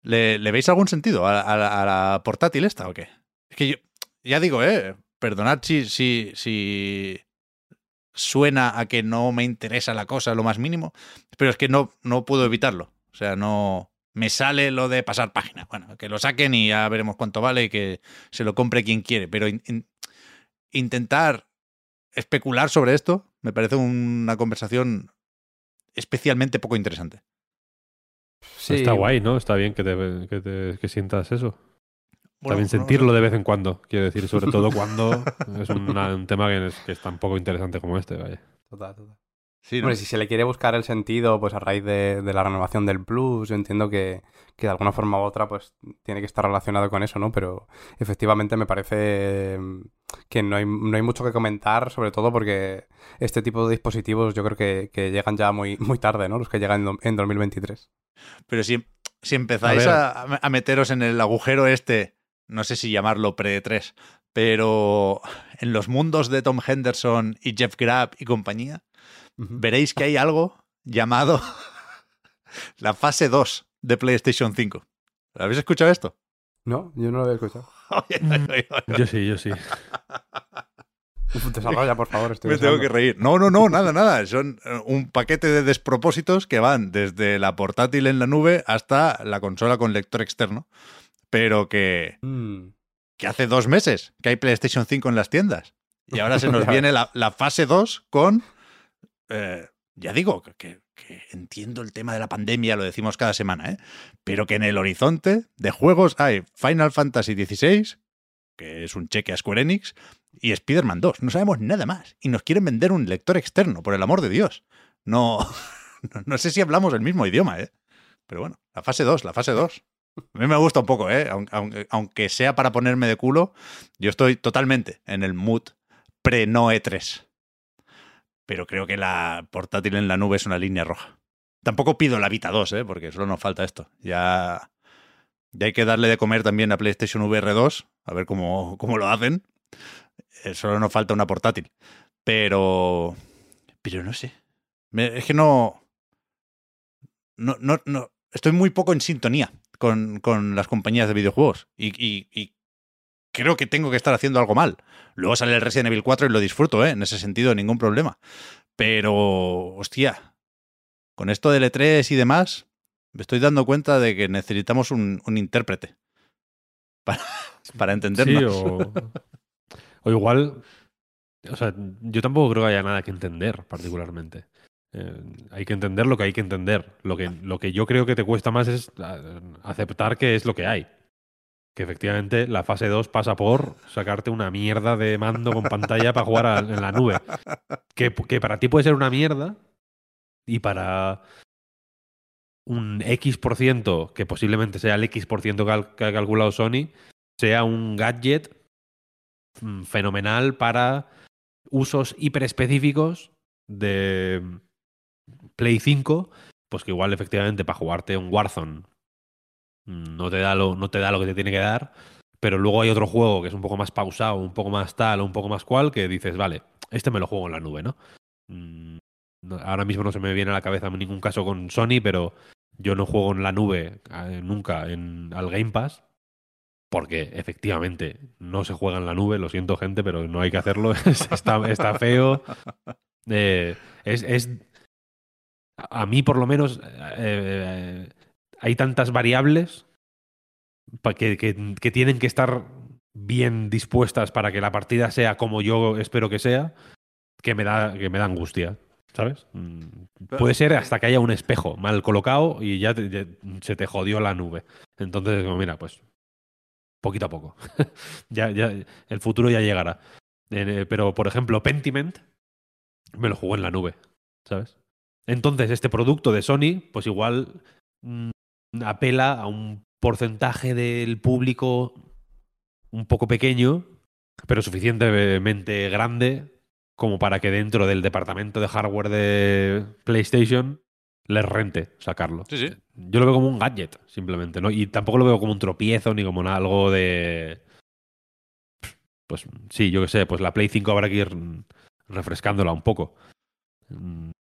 ¿Le, veis algún sentido a la portátil esta o qué? Es que yo, ya digo, eh, perdonad si, si, si suena a que no me interesa la cosa lo más mínimo, pero es que no, no puedo evitarlo. O sea, no me sale lo de pasar página. Bueno, que lo saquen y ya veremos cuánto vale y que se lo compre quien quiere, pero in- in- intentar especular sobre esto me parece una conversación especialmente poco interesante. Sí, Está guay, ¿no? Está bien que, te, que, te- que sientas eso. Bueno, También no sentirlo de vez en cuando, quiero decir, sobre todo cuando es una- un tema que es, que es tan poco interesante como este, vaya. Total, total. Sí, ¿no? Hombre, si se le quiere buscar el sentido, pues a raíz de, de la renovación del Plus, yo entiendo que, que de alguna forma u otra, pues tiene que estar relacionado con eso, ¿no? Pero efectivamente me parece mm, que no hay, no hay mucho que comentar, sobre todo porque este tipo de dispositivos yo creo que, que llegan ya muy, muy tarde, ¿no? Los que llegan en, do- en 2023. Pero si, si empezáis A a, a meteros en el agujero este, no sé si llamarlo pre-3, pero en los mundos de Tom Henderson y Jeff Grabb y compañía, veréis que hay algo llamado la fase 2 de PlayStation 5. ¿Habéis escuchado esto? No, yo no lo había escuchado. Yo sí, yo sí. Desarrolla, por favor. Estoy Me tengo que reír. No, no, no, nada, nada. Son eh, un paquete de despropósitos que van desde la portátil en la nube hasta la consola con lector externo. Pero que, Mm. que hace dos meses que hay PlayStation 5 en las tiendas. Y ahora se nos viene la, la fase 2 con... eh, ya digo, que, entiendo el tema de la pandemia, lo decimos cada semana, ¿eh? pero que en el horizonte de juegos hay Final Fantasy XVI, que es un cheque a Square Enix, y Spider-Man 2. No sabemos nada más. Y nos quieren vender un lector externo, por el amor de Dios. No, no, sé si hablamos el mismo idioma, ¿eh? Pero bueno, la fase 2, la fase 2. A mí me gusta un poco, ¿eh? Aun- Aunque, sea para ponerme de culo, yo estoy totalmente en el mood pre-no E3. Pero creo que la portátil en la nube es una línea roja. Tampoco pido la Vita 2, ¿eh? Porque solo nos falta esto. Ya, ya hay que darle de comer también a PlayStation VR 2, a ver cómo, cómo lo hacen. Eh, solo nos falta una portátil. Pero. Pero no sé. Es que no. No, no, no. Estoy muy poco en sintonía con, con las compañías de videojuegos. Y, y- y creo que tengo que estar haciendo algo mal. Luego sale el Resident Evil 4 y lo disfruto, ¿eh? En ese sentido, ningún problema. Pero, hostia, con esto del E3 y demás, me estoy dando cuenta de que necesitamos un, intérprete para, para Sí, entendernos. o, o igual. O sea, yo tampoco creo que haya nada que entender, particularmente. Eh, hay que entender lo que hay que entender. Lo que, lo que yo creo que te cuesta más es eh, aceptar que es lo que hay. Que efectivamente la fase 2 pasa por sacarte una mierda de mando con pantalla para jugar en la nube. Que, para ti puede ser una mierda y para un X por ciento, que posiblemente sea el X por ciento que ha- calculado Sony, sea un gadget mm, fenomenal para usos hiperespecíficos de Play 5, pues que igual efectivamente para jugarte un Warzone no te da lo, no te da lo que te tiene que dar, pero luego hay otro juego que es un poco más pausado, un poco más tal, un poco más cual, que dices, vale, este me lo juego en la nube, ¿no? Mm, ahora mismo no se me viene a la cabeza en ningún caso con Sony, pero yo no juego en la nube nunca en, al Game Pass. Porque efectivamente no se juega en la nube, lo siento gente, pero no hay que hacerlo, está, está feo. Eh, es, es- a mí por lo menos eh, eh, hay tantas variables que, que- que tienen que estar bien dispuestas para que la partida sea como yo espero que sea, que me da, que me da angustia, ¿sabes? Mm, Puede ser hasta que haya un espejo mal colocado y ya, te- ya se te jodió la nube. Entonces, como, mira, pues poquito a poco. ya, ya, el futuro ya llegará. Eh, pero, por ejemplo, Pentiment me lo jugó en la nube, ¿sabes? Entonces, este producto de Sony, pues igual mm, apela a un porcentaje del público un poco pequeño, pero suficientemente grande como para que dentro del departamento de hardware de PlayStation les rente sacarlo. Sí, sí. Yo lo veo como un gadget, simplemente, ¿no? Y tampoco lo veo como un tropiezo ni como algo de. Pues sí, yo qué sé, pues la Play 5 habrá que ir refrescándola un poco.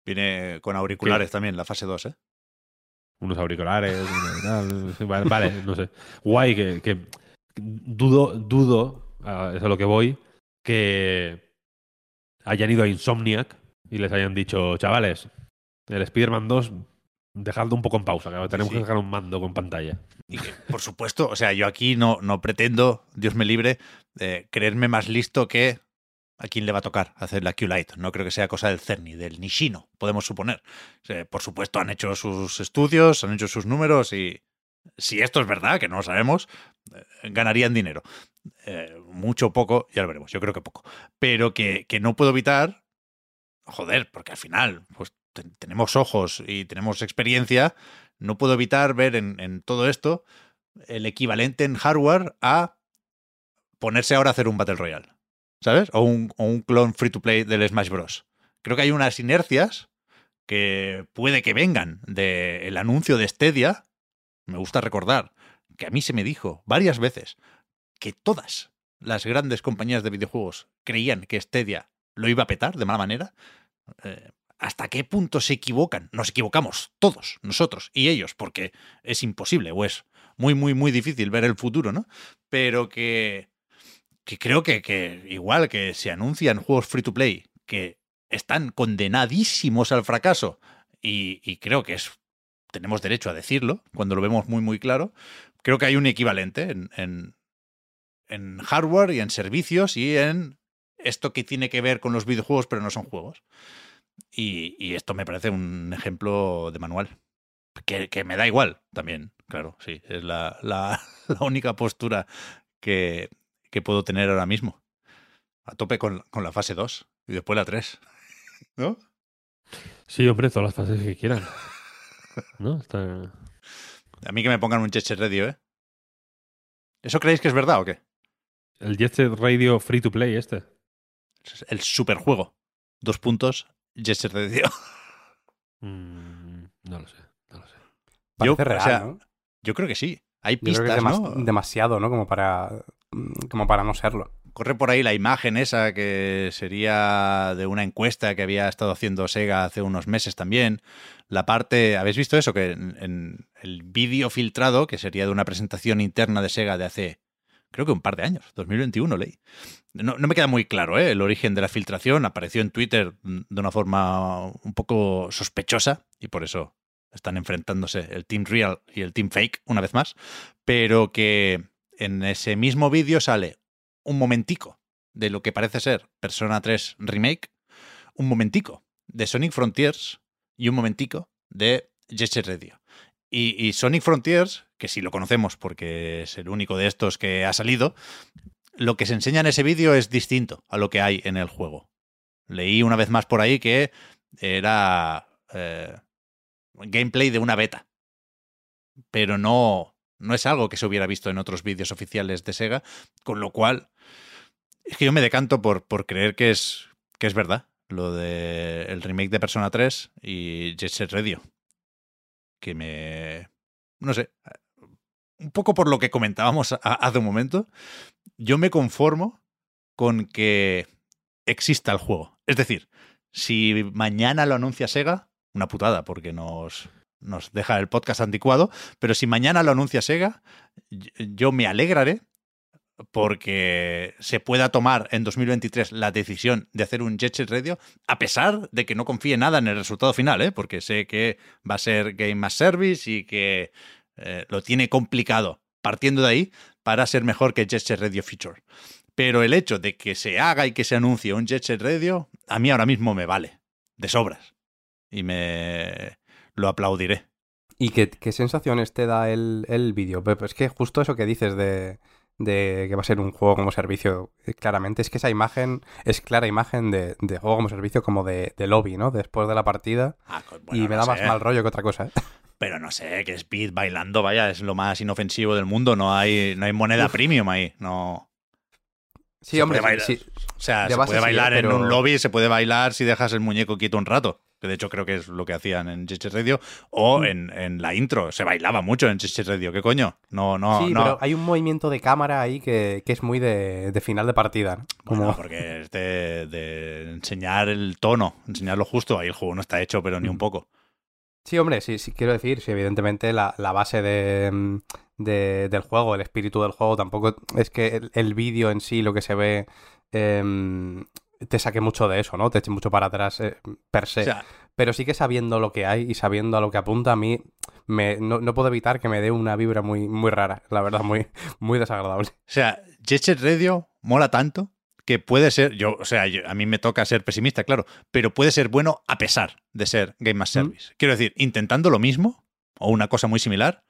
Viene con auriculares también, la fase 2, ¿eh? Unos auriculares, vale, vale, no sé. Guay, que, que dudo, dudo, es a lo que voy, que hayan ido a Insomniac y les hayan dicho, chavales, el Spider-Man 2, dejadlo un poco en pausa, que tenemos Sí. que sacar un mando con pantalla. Y que, por supuesto, o sea, yo aquí no, no pretendo, Dios me libre, eh, creerme más listo que a quién le va a tocar hacer la Q-Lite. No creo que sea cosa del CERNI, del Nishino, podemos suponer. Por supuesto, han hecho sus estudios, han hecho sus números y si esto es verdad, que no lo sabemos, eh, ganarían dinero. Eh, mucho o poco, ya lo veremos, yo creo que poco. Pero que, que no puedo evitar, joder, porque al final, pues te- tenemos ojos y tenemos experiencia, no puedo evitar ver en, en todo esto el equivalente en hardware a ponerse ahora a hacer un Battle Royale, ¿sabes? O un, o un clon free to play del Smash Bros. Creo que hay unas inercias que puede que vengan del anuncio de Stadia. Me gusta recordar que a mí se me dijo varias veces que todas las grandes compañías de videojuegos creían que Stadia lo iba a petar de mala manera. Eh, ¿Hasta qué punto se equivocan? Nos equivocamos todos, nosotros y ellos, porque es imposible o es muy, muy, muy difícil ver el futuro, ¿no? Pero que, que creo que, que igual que se anuncian juegos free to play que están condenadísimos al fracaso y, y creo que es tenemos derecho a decirlo cuando lo vemos muy muy claro, creo que hay un equivalente en, en, en hardware y en servicios y en esto que tiene que ver con los videojuegos pero no son juegos. Y, y esto me parece un ejemplo de manual. Que, que, me da igual también, claro, sí, es la, la, la única postura que, que, puedo tener ahora mismo. A tope con, con la fase 2 y después la 3. ¿No? Sí, hombre, todas las fases que quieran. ¿No? Está... A mí que me pongan un Jet Set Radio, ¿eh? ¿Eso creéis que es verdad o qué? El Jet Set Radio Free to Play este. El superjuego. Dos puntos, Jet Set Radio. Mm, no lo sé, no lo sé. Parece Yo, real, o sea, ¿no? Yo creo que sí. Hay Yo creo pistas, que es demas- ¿no? demasiado, ¿no? Como para, como para no serlo. Corre por ahí la imagen esa que sería de una encuesta que había estado haciendo Sega hace unos meses también. La parte, ¿habéis visto eso? Que en, el vídeo filtrado, que sería de una presentación interna de Sega de hace, creo que un par de años, 2021 leí. No, no me queda muy claro ¿eh? el origen de la filtración. Apareció en Twitter mm, de una forma un poco sospechosa y por eso están enfrentándose el Team Real y el Team Fake una vez más. Pero que en ese mismo vídeo sale un momentico de lo que parece ser Persona 3 Remake, un momentico de Sonic Frontiers y un momentico de Jet Set Radio. Y, y, Sonic Frontiers, que sí lo conocemos porque es el único de estos que ha salido, lo que se enseña en ese vídeo es distinto a lo que hay en el juego. Leí una vez más por ahí que era eh, gameplay de una beta, pero no, no es algo que se hubiera visto en otros vídeos oficiales de Sega, con lo cual es que yo me decanto por, por creer que es, que es verdad lo de el remake de Persona 3 y Jet Set Radio. Que me... no sé, un poco por lo que comentábamos hace un momento, yo me conformo con que exista el juego. Es decir, si mañana lo anuncia Sega, una putada, porque nos, nos deja el podcast anticuado, pero si mañana lo anuncia Sega, yo me alegraré porque se pueda tomar en 2023 la decisión de hacer un Jet Set Radio, a pesar de que no confíe nada en el resultado final, ¿eh? porque sé que va a ser Game as Service y que eh, lo tiene complicado partiendo de ahí para ser mejor que Jet Set Radio Feature. Pero el hecho de que se haga y que se anuncie un Jet Set Radio, a mí ahora mismo me vale, de sobras. Y me lo aplaudiré. ¿Y qué, qué sensaciones te da el, el vídeo? Es que justo eso que dices de, de que va a ser un juego como servicio, eh, claramente, es que esa imagen es clara imagen de, de juego como servicio como de, de, lobby, ¿no? Después de la partida. Ah, bueno, y me no da sé. más mal rollo que otra cosa, ¿eh? Pero no sé, que Speed bailando, vaya, es lo más inofensivo del mundo. No hay, no hay moneda Uf. premium ahí. No. Sí, Se hombre, sí. O sea, se puede sí, bailar ¿eh? en un lobby, se puede bailar si dejas el muñeco quieto un rato. Que de hecho creo que es lo que hacían en Set Radio. O Mm. en, en la intro. Se bailaba mucho en Set Radio. ¿Qué coño? No, no, sí, no. pero hay un movimiento de cámara ahí que, que es muy de, de final de partida. ¿no? Como... Bueno, porque es de, de enseñar el tono, enseñar lo justo. Ahí el juego no está hecho, pero ni un poco. Sí, hombre, sí, sí, quiero decir, sí, evidentemente la, la base de, mm, de- del juego, el espíritu del juego, tampoco es que el, el vídeo en sí, lo que se ve, em, te saque mucho de eso, ¿no? Te eche mucho para atrás eh, per se. O sea, Pero sí que sabiendo lo que hay y sabiendo a lo que apunta, a mí me, no, no puedo evitar que me dé una vibra muy, muy rara, la verdad, muy, muy desagradable. O sea, Jet Set Radio mola tanto que puede ser, yo, o sea, yo- a mí me toca ser pesimista, claro, pero puede ser bueno a pesar de ser Game as Mm. Service. Quiero decir, intentando lo mismo, o una cosa muy similar,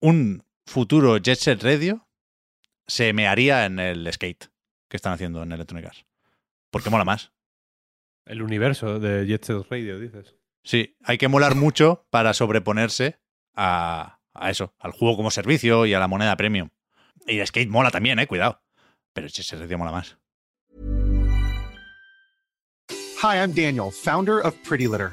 un futuro Jet Set Radio se me haría en el skate que están haciendo en Electronic Arts. Porque mola más. El universo de Jet Set Radio, dices. Sí, hay que molar mucho para sobreponerse a, a eso, al juego como servicio y a la moneda premium. Y el skate mola también, eh, cuidado. Pero Jet Set Radio mola más. Hi, I'm Daniel, founder of Pretty Litter.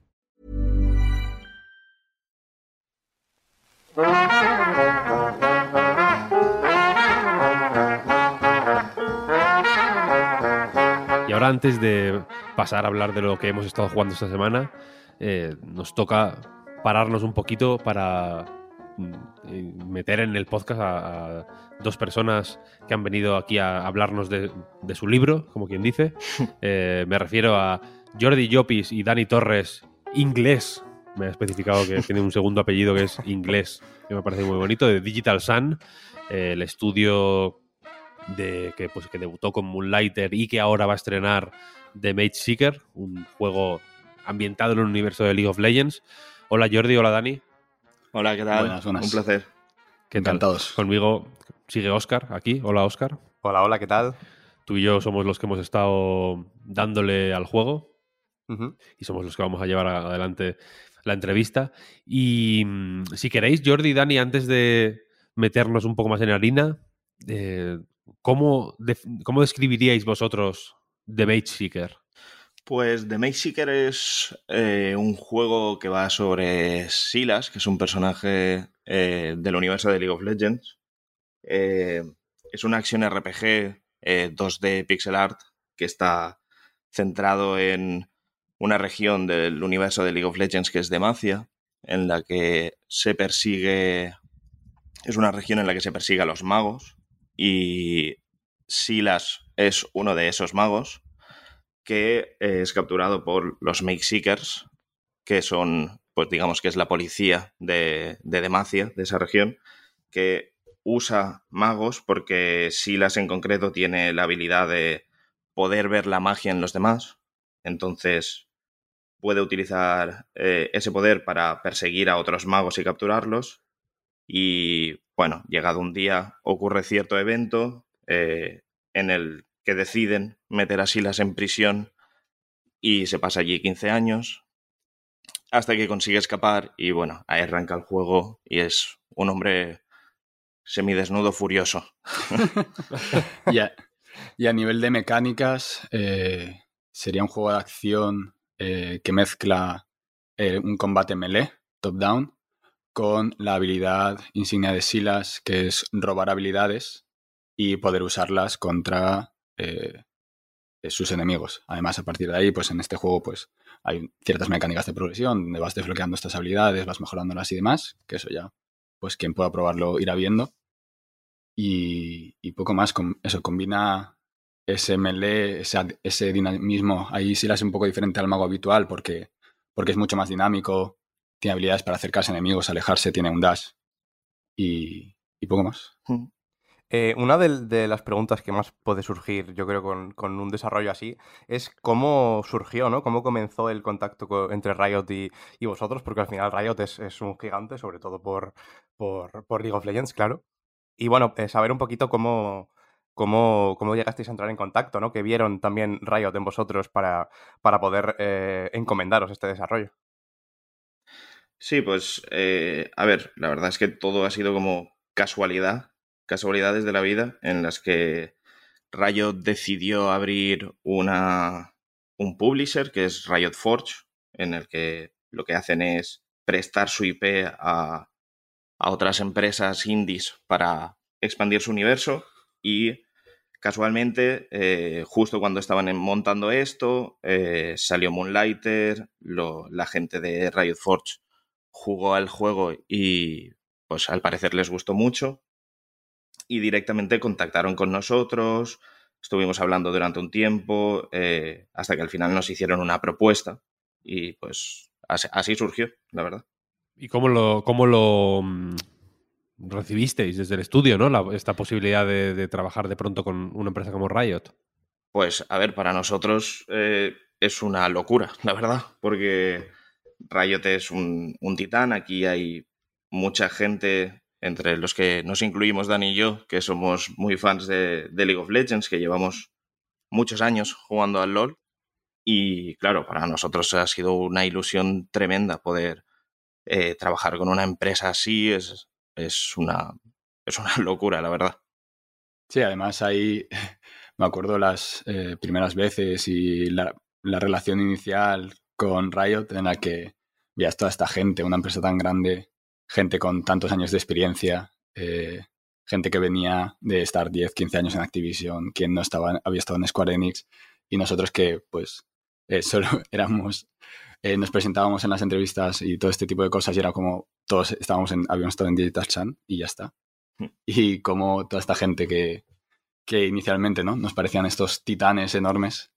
Y ahora antes de pasar a hablar de lo que hemos estado jugando esta semana, eh, nos toca pararnos un poquito para mm, eh, meter en el podcast a, a dos personas que han venido aquí a hablarnos de, de su libro, como quien dice. Eh, me refiero a Jordi Llopis y Dani Torres, inglés. Me ha especificado que tiene un segundo apellido que es inglés, que me parece muy bonito, de Digital Sun, eh, el estudio de, que, pues, que debutó con Moonlighter y que ahora va a estrenar The Mage Seeker, un juego ambientado en el universo de League of Legends. Hola Jordi, hola Dani. Hola, ¿qué tal? Buenas, buenas. Un placer. ¿Qué Encantados. tal? Conmigo sigue Oscar aquí. Hola Oscar. Hola, hola, ¿qué tal? Tú y yo somos los que hemos estado dándole al juego y somos los que vamos a llevar adelante la entrevista. Y mm, si queréis, Jordi y Dani, antes de meternos un poco más en harina, eh, ¿cómo, ¿cómo describiríais vosotros The Mage Seeker? Pues The Maze Seeker es eh, un juego que va sobre Silas, que es un personaje eh, del universo de League of Legends. Es una acción RPG eh, 2D pixel art que está centrado en una región del universo de League of Legends que es Demacia, en la que se persigue. Es una región en la que se persigue a los magos y Silas es uno de esos magos que eh, es capturado por los Make Seekers, que son, pues digamos que es la policía de, de Demacia, de esa región, que usa magos porque Silas en concreto tiene la habilidad de poder ver la magia en los demás. Entonces puede utilizar eh, ese poder para perseguir a otros magos y capturarlos. Y bueno, llegado un día ocurre cierto evento eh, en el que deciden meter a Silas en prisión y se pasa allí 15 años hasta que consigue escapar y bueno, ahí arranca el juego y es un hombre semidesnudo furioso. Y a, nivel de mecánicas, eh, sería un juego de acción eh, que mezcla eh, un combate melee, top-down, con la habilidad insignia de Silas, que es robar habilidades y poder usarlas contra eh, sus enemigos. Además, a partir de ahí, pues en este juego, pues hay ciertas mecánicas de progresión donde vas desbloqueando estas habilidades, vas mejorándolas y demás, que eso ya, pues quien pueda probarlo irá viendo. Y, y poco más, eso combina ese melee, ese, dinamismo. Ahí sí la es un poco diferente al mago habitual porque, porque es mucho más dinámico, tiene habilidades para acercarse a enemigos, alejarse, tiene un dash y, poco más. Eh, una de, las preguntas que más puede surgir, yo creo, con, un desarrollo así, es cómo surgió, ¿no? Cómo comenzó el contacto co- entre Riot y, y vosotros, porque al final Riot es, es un gigante, sobre todo por, por, por League of Legends, claro. Y bueno, eh, saber un poquito cómo, cómo, llegasteis a entrar en contacto, ¿no? Que vieron también Riot en vosotros para, para poder eh, encomendaros este desarrollo. Sí, pues eh, a ver, la verdad es que todo ha sido como casualidad, casualidades de la vida en las que Riot decidió abrir una, un publisher que es Riot Forge, en el que lo que hacen es prestar su IP a, a otras empresas indies para expandir su universo y casualmente, eh, justo cuando estaban montando esto, eh, salió Moonlighter, la gente de Riot Forge jugó al juego y pues al parecer les gustó mucho y directamente contactaron con nosotros, estuvimos hablando durante un tiempo eh, hasta que al final nos hicieron una propuesta y pues así, así surgió, la verdad. ¿Y cómo lo, cómo lo, mm, recibisteis desde el estudio, ¿no? Esta posibilidad de, trabajar de pronto con una empresa como Riot. Pues, a ver, para nosotros eh, es una locura, la verdad, porque Riot es un, titán. Aquí hay mucha gente, entre los que nos incluimos Dani y yo, que somos muy fans de, League of Legends, que llevamos muchos años jugando al LOL. Y claro, para nosotros ha sido una ilusión tremenda poder eh, trabajar con una empresa así. Es, una, es una locura, la verdad. Sí, además ahí me acuerdo las eh, primeras veces y la, la relación inicial con Riot en la que veías toda esta gente, una empresa tan grande, gente con tantos años de experiencia, eh, gente que venía de estar 10, 15 años en Activision, quien no estaba, había estado en Square Enix, y nosotros que pues eh, solo éramos, eh, nos presentábamos en las entrevistas y todo este tipo de cosas y era como todos estábamos en, habíamos estado en Digital Sun y ya está. Y como toda esta gente que, que inicialmente ¿no? nos parecían estos titanes enormes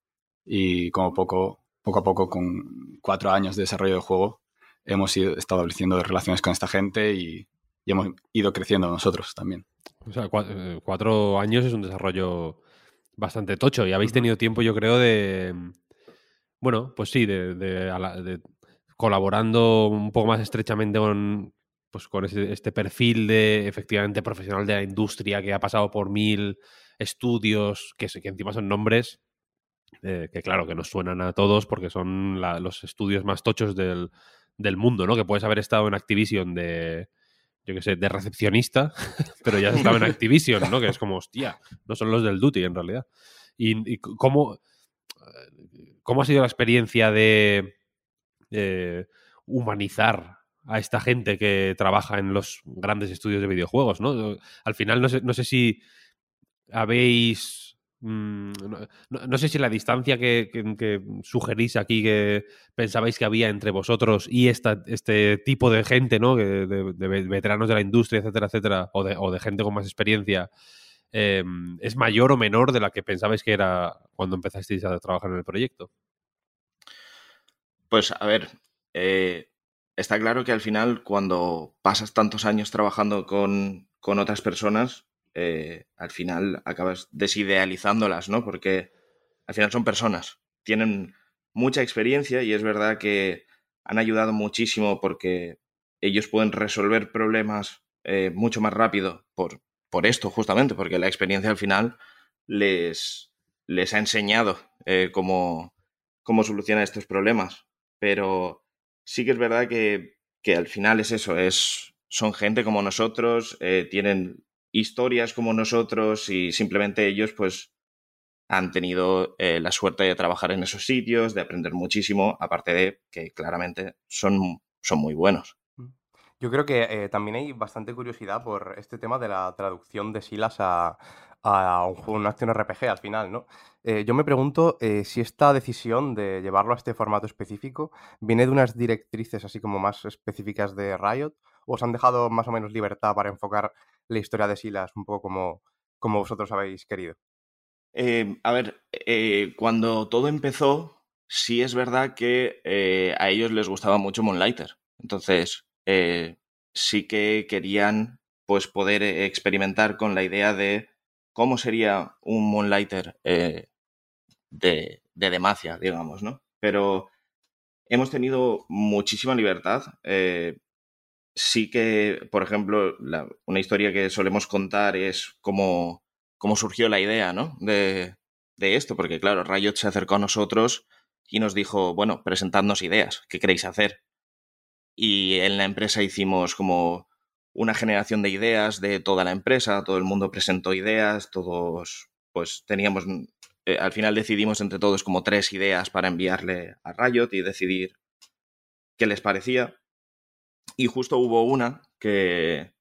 y como poco, poco a poco con cuatro años de desarrollo de juego hemos ido, estableciendo relaciones con esta gente y, y hemos ido creciendo nosotros también. O sea, eh, cuatro años es un desarrollo bastante tocho y habéis tenido tiempo, yo creo, de. Bueno, pues sí, de, de- a la- de- colaborando un poco más estrechamente con, pues con ese- este perfil de efectivamente profesional de la industria que ha pasado por mil estudios, que, que encima son nombres eh, que, claro, que nos suenan a todos porque son la- los estudios más tochos del, del mundo, ¿no? Que puedes haber estado en Activision de, yo qué sé, de recepcionista, pero ya has estado en Activision, ¿no? Que es como, hostia, no son los del Duty en realidad. ¿Y, y cómo, cómo ha sido la experiencia de eh, humanizar a esta gente que trabaja en los grandes estudios de videojuegos, ¿no? Al final no sé, no sé si habéis... mm, No, sé si la distancia que, sugerís aquí que pensabais que había entre vosotros y esta, este tipo de gente, ¿no? De, de ve- veteranos de la industria, etcétera, etcétera, o de gente con más experiencia, eh, es mayor o menor de la que pensabais que era cuando empezasteis a trabajar en el proyecto. Pues a ver, eh, está claro que al final cuando pasas tantos años trabajando con, con otras personas, eh, al final acabas desidealizándolas, ¿no? Porque al final son personas, tienen mucha experiencia y es verdad que han ayudado muchísimo porque ellos pueden resolver problemas eh, mucho más rápido por, por esto, justamente, porque la experiencia al final les, les ha enseñado eh, cómo, cómo solucionar estos problemas. Pero sí que es verdad que, que al final es eso, es, son gente como nosotros, eh, tienen historias como nosotros y simplemente ellos pues han tenido eh, la suerte de trabajar en esos sitios, de aprender muchísimo, aparte de que claramente son, son muy buenos. Yo creo que eh, también hay bastante curiosidad por este tema de la traducción de Silas a, un juego, una acción RPG al final, ¿no? Eh, yo me pregunto eh, si esta decisión de llevarlo a este formato específico viene de unas directrices así como más específicas de Riot o os han dejado más o menos libertad para enfocar la historia de Silas un poco como, como vosotros habéis querido. A ver, cuando todo empezó, sí es verdad que a ellos les gustaba mucho Moonlighter. Entonces, eh, sí que querían pues poder eh, experimentar con la idea de cómo sería un Moonlighter eh, de, de Demacia, digamos, ¿no? Pero hemos tenido muchísima libertad. Sí que, por ejemplo, una historia que solemos contar es cómo, cómo surgió la idea, ¿no? De, de esto, porque claro, Riot se acercó a nosotros y nos dijo, bueno, presentadnos ideas, ¿qué queréis hacer? Y en la empresa hicimos como una generación de ideas de toda la empresa, todo el mundo presentó ideas, todos, pues teníamos, eh, al final decidimos entre todos como tres ideas para enviarle a Riot y decidir qué les parecía. Y justo hubo una que,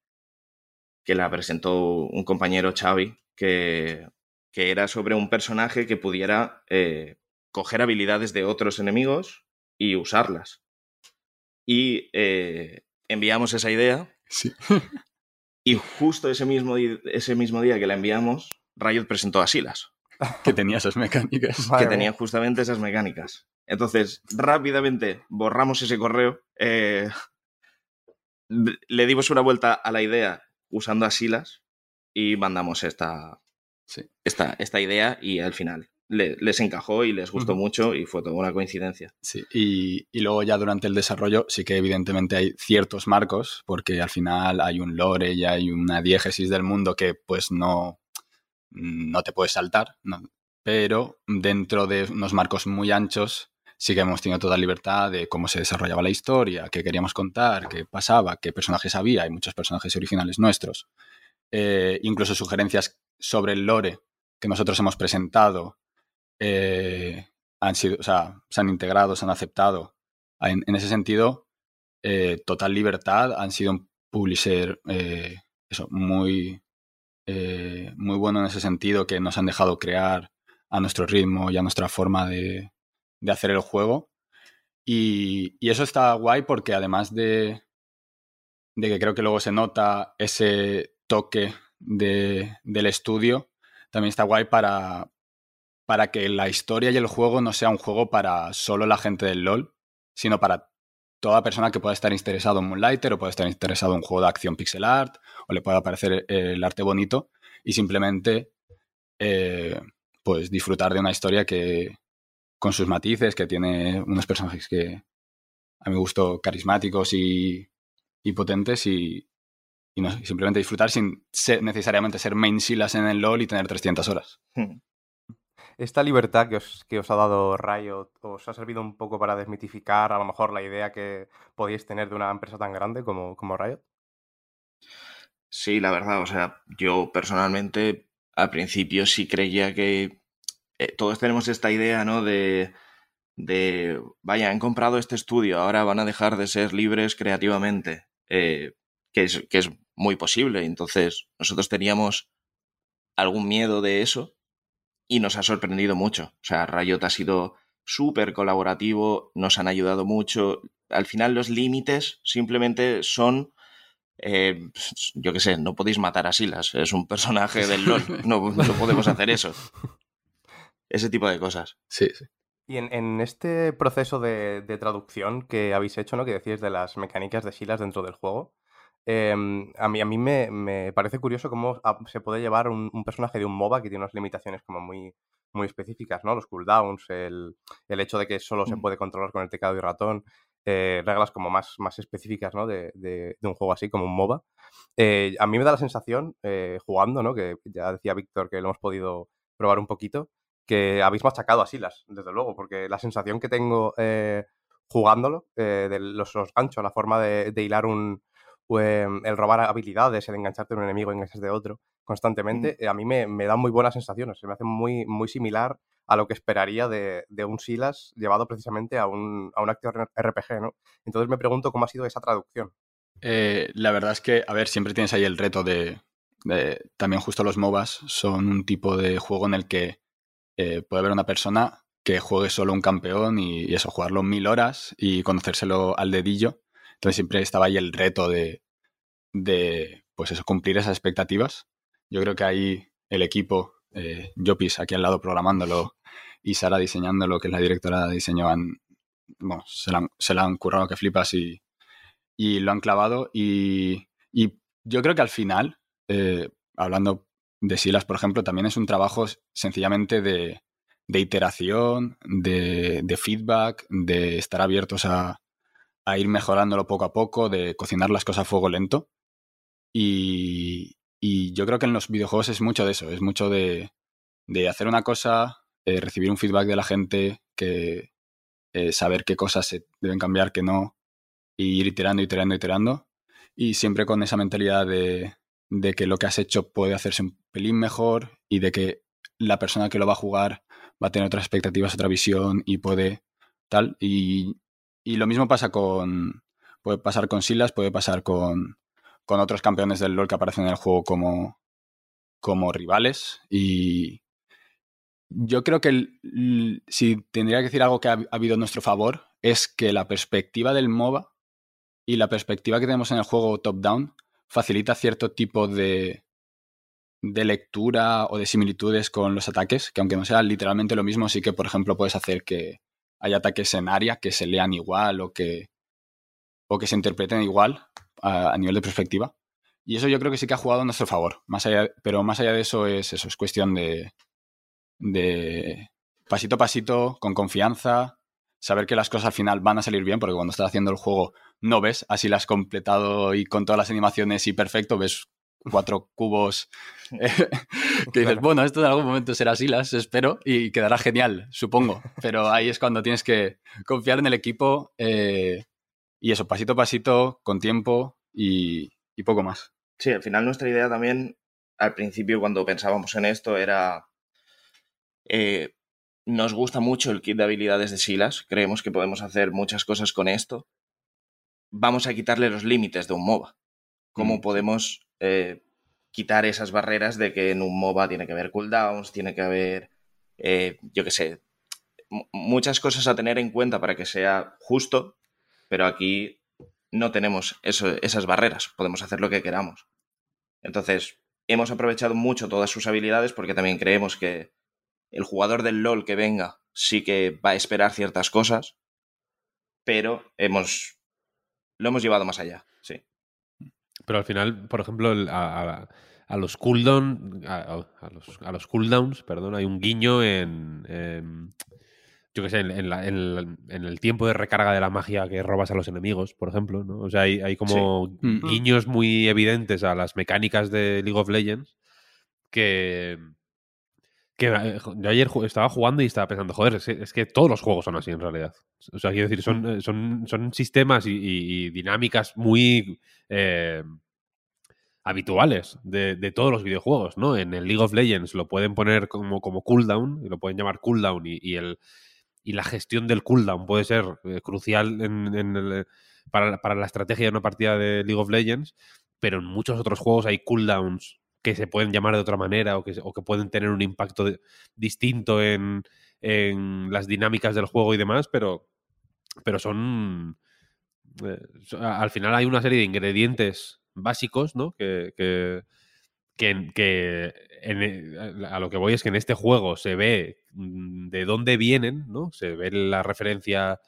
que la presentó un compañero Xavi, que, que era sobre un personaje que pudiera eh, coger habilidades de otros enemigos y usarlas. Y eh, enviamos esa idea. Sí. Y justo ese mismo, ese mismo día que la enviamos, Riot presentó a Silas, que tenía esas mecánicas. Que tenía justamente esas mecánicas. Entonces, rápidamente borramos ese correo, eh, le dimos una vuelta a la idea usando a Silas y mandamos esta, esta, esta idea y al final les encajó y les gustó mucho y fue toda una coincidencia. Sí, y, y, luego ya durante el desarrollo sí que evidentemente hay ciertos marcos porque al final hay un lore y hay una diégesis del mundo que pues no, no te puedes saltar, pero dentro de unos marcos muy anchos sí que hemos tenido toda libertad de cómo se desarrollaba la historia, qué queríamos contar, qué pasaba, qué personajes había, hay muchos personajes originales nuestros, eh, incluso sugerencias sobre el lore que nosotros hemos presentado eh, han sido, o sea, se han integrado, se han aceptado. En, ese sentido, eh, total libertad, han sido un publisher eso, muy, muy bueno en ese sentido, que nos han dejado crear a nuestro ritmo y a nuestra forma de, de hacer el juego. Y, y, eso está guay porque además de, de que creo que luego se nota ese toque de, del estudio, también está guay para, para que la historia y el juego no sea un juego para solo la gente del LOL, sino para toda persona que pueda estar interesado en Moonlighter o pueda estar interesado en un juego de acción pixel art o le pueda parecer el arte bonito y simplemente eh, pues disfrutar de una historia que, con sus matices, que tiene unos personajes que a mi gusto carismáticos y, potentes y, simplemente disfrutar sin necesariamente ser main silas en el LOL y tener 300 horas. Hmm. Esta libertad que os, que os ha dado Riot os ha servido un poco para desmitificar a lo mejor la idea que podíais tener de una empresa tan grande como, como Riot. Sí, la verdad, o sea, yo personalmente al principio sí creía que eh, todos tenemos esta idea, ¿no? De, de, vaya, han comprado este estudio, ahora van a dejar de ser libres creativamente, eh, que, es, que es muy posible. Entonces, nosotros teníamos algún miedo de eso y nos ha sorprendido mucho. O sea, Riot ha sido súper colaborativo, nos han ayudado mucho. Al final los límites simplemente son... Eh, yo qué sé, no podéis matar a Silas, es un personaje del LOL, no, no podemos hacer eso ese tipo de cosas. Sí, sí. Y en, este proceso de, traducción que habéis hecho, ¿no? Que decís de las mecánicas de Silas dentro del juego, em, a mí, a mí me, parece curioso cómo se puede llevar un, personaje de un MOBA que tiene unas limitaciones como muy, muy específicas, ¿no? Los cooldowns, el, el hecho de que solo se mm. puede controlar con el teclado y ratón, eh, reglas como más, más específicas, ¿no? De, de, un juego así, como un MOBA. Eh, a mí me da la sensación, eh, jugando, ¿no? Que ya decía Víctor que lo hemos podido probar un poquito, que habéis machacado a Silas, desde luego, porque la sensación que tengo jugándolo, de los, ganchos, la forma de, hilar un, em, el robar habilidades, el engancharte a un enemigo, enganchas de otro constantemente, eh, a mí me, da muy buenas sensaciones. Se me hace muy, muy similar a lo que esperaría de, un Silas llevado precisamente a un, a un actor RPG, ¿no? Entonces me pregunto cómo ha sido esa traducción. la verdad es que, a ver, siempre tienes ahí el reto de, de, También justo los MOBAs son un tipo de juego en el que eh, puede haber una persona que juegue solo un campeón y, eso, jugarlo mil horas y conocérselo al dedillo. Entonces siempre estaba ahí el reto de, de pues eso, cumplir esas expectativas. Yo creo que ahí el equipo, eh, Jopis aquí al lado programándolo y Sara diseñándolo, que es la directora de diseño, han, bueno, se, la han, se han currado que flipas y, y lo han clavado. Y, y, yo creo que al final, eh, hablando de Silas, por ejemplo, también es un trabajo sencillamente de, iteración, de, feedback, de estar abiertos a, ir mejorándolo poco a poco, de cocinar las cosas a fuego lento. Y, yo creo que en los videojuegos es mucho de eso, es mucho de, hacer una cosa, eh, recibir un feedback de la gente, que eh, saber qué cosas se deben cambiar, qué no, y ir iterando, iterando, iterando. Y siempre con esa mentalidad de, de que lo que has hecho puede hacerse un pelín mejor y de que la persona que lo va a jugar va a tener otras expectativas, otra visión y puede tal. Y, lo mismo pasa con. Puede pasar con Silas, puede pasar con, con otros campeones del LOL que aparecen en el juego como, como rivales. Y yo creo que si tendría que decir algo que ha, ha habido en nuestro favor, es que la perspectiva del MOBA y la perspectiva que tenemos en el juego top-down facilita cierto tipo de, de lectura o de similitudes con los ataques, que aunque no sea literalmente lo mismo, sí que, por ejemplo, puedes hacer que haya ataques en área que se lean igual o que, o que se interpreten igual a, nivel de perspectiva. Y eso yo creo que sí que ha jugado a nuestro favor. Más allá, pero más allá de eso es eso, es cuestión de, de pasito a pasito, con confianza, saber que las cosas al final van a salir bien, porque cuando estás haciendo el juego no ves, así lo has completado y con todas las animaciones y perfecto, ves cuatro cubos eh, que dices, bueno, esto en algún momento será así, las espero, y quedará genial, supongo. Pero ahí es cuando tienes que confiar en el equipo eh, y eso, pasito a pasito, con tiempo y, y poco más. Sí, al final nuestra idea también, al principio cuando pensábamos en esto, era... eh, nos gusta mucho el kit de habilidades de Silas, creemos que podemos hacer muchas cosas con esto. Vamos a quitarle los límites de un MOBA. ¿Cómo Mm, podemos eh, quitar esas barreras de que en un MOBA tiene que haber cooldowns, tiene que haber, eh, yo qué sé, mu- muchas cosas a tener en cuenta para que sea justo, pero aquí no tenemos esas barreras, podemos hacer lo que queramos. Entonces, hemos aprovechado mucho todas sus habilidades porque también creemos que el jugador del LOL que venga sí que va a esperar ciertas cosas, pero hemos lo hemos llevado más allá. Pero al final, por ejemplo, el- a, a- a los cooldown, a, los, a los cooldowns, perdón, hay un guiño en, en- yo qué sé, en, en la- en el tiempo de recarga de la magia que robas a los enemigos, por ejemplo, ¿no? O sea, hay, hay como Sí. Mm. guiños muy evidentes a las mecánicas de League of Legends que que eh, yo ayer estaba jugando y estaba pensando, joder, es que, es que todos los juegos son así en realidad. O sea, quiero decir, son, eh, son, son sistemas y, y- y dinámicas muy eh, habituales de, de todos los videojuegos, ¿no? En el League of Legends lo pueden poner como, como cooldown, y lo pueden llamar cooldown, y, y el, y la gestión del cooldown puede ser eh, crucial en, en el, para, para la estrategia de una partida de League of Legends, pero en muchos otros juegos hay cooldowns que se pueden llamar de otra manera o que, o que pueden tener un impacto distinto en, en las dinámicas del juego y demás, pero, pero son... eh, al final hay una serie de ingredientes básicos, ¿no? Que, que, que, en- que en e- a lo que voy es que en este juego se ve mm, de dónde vienen, ¿no? Se ve la referencia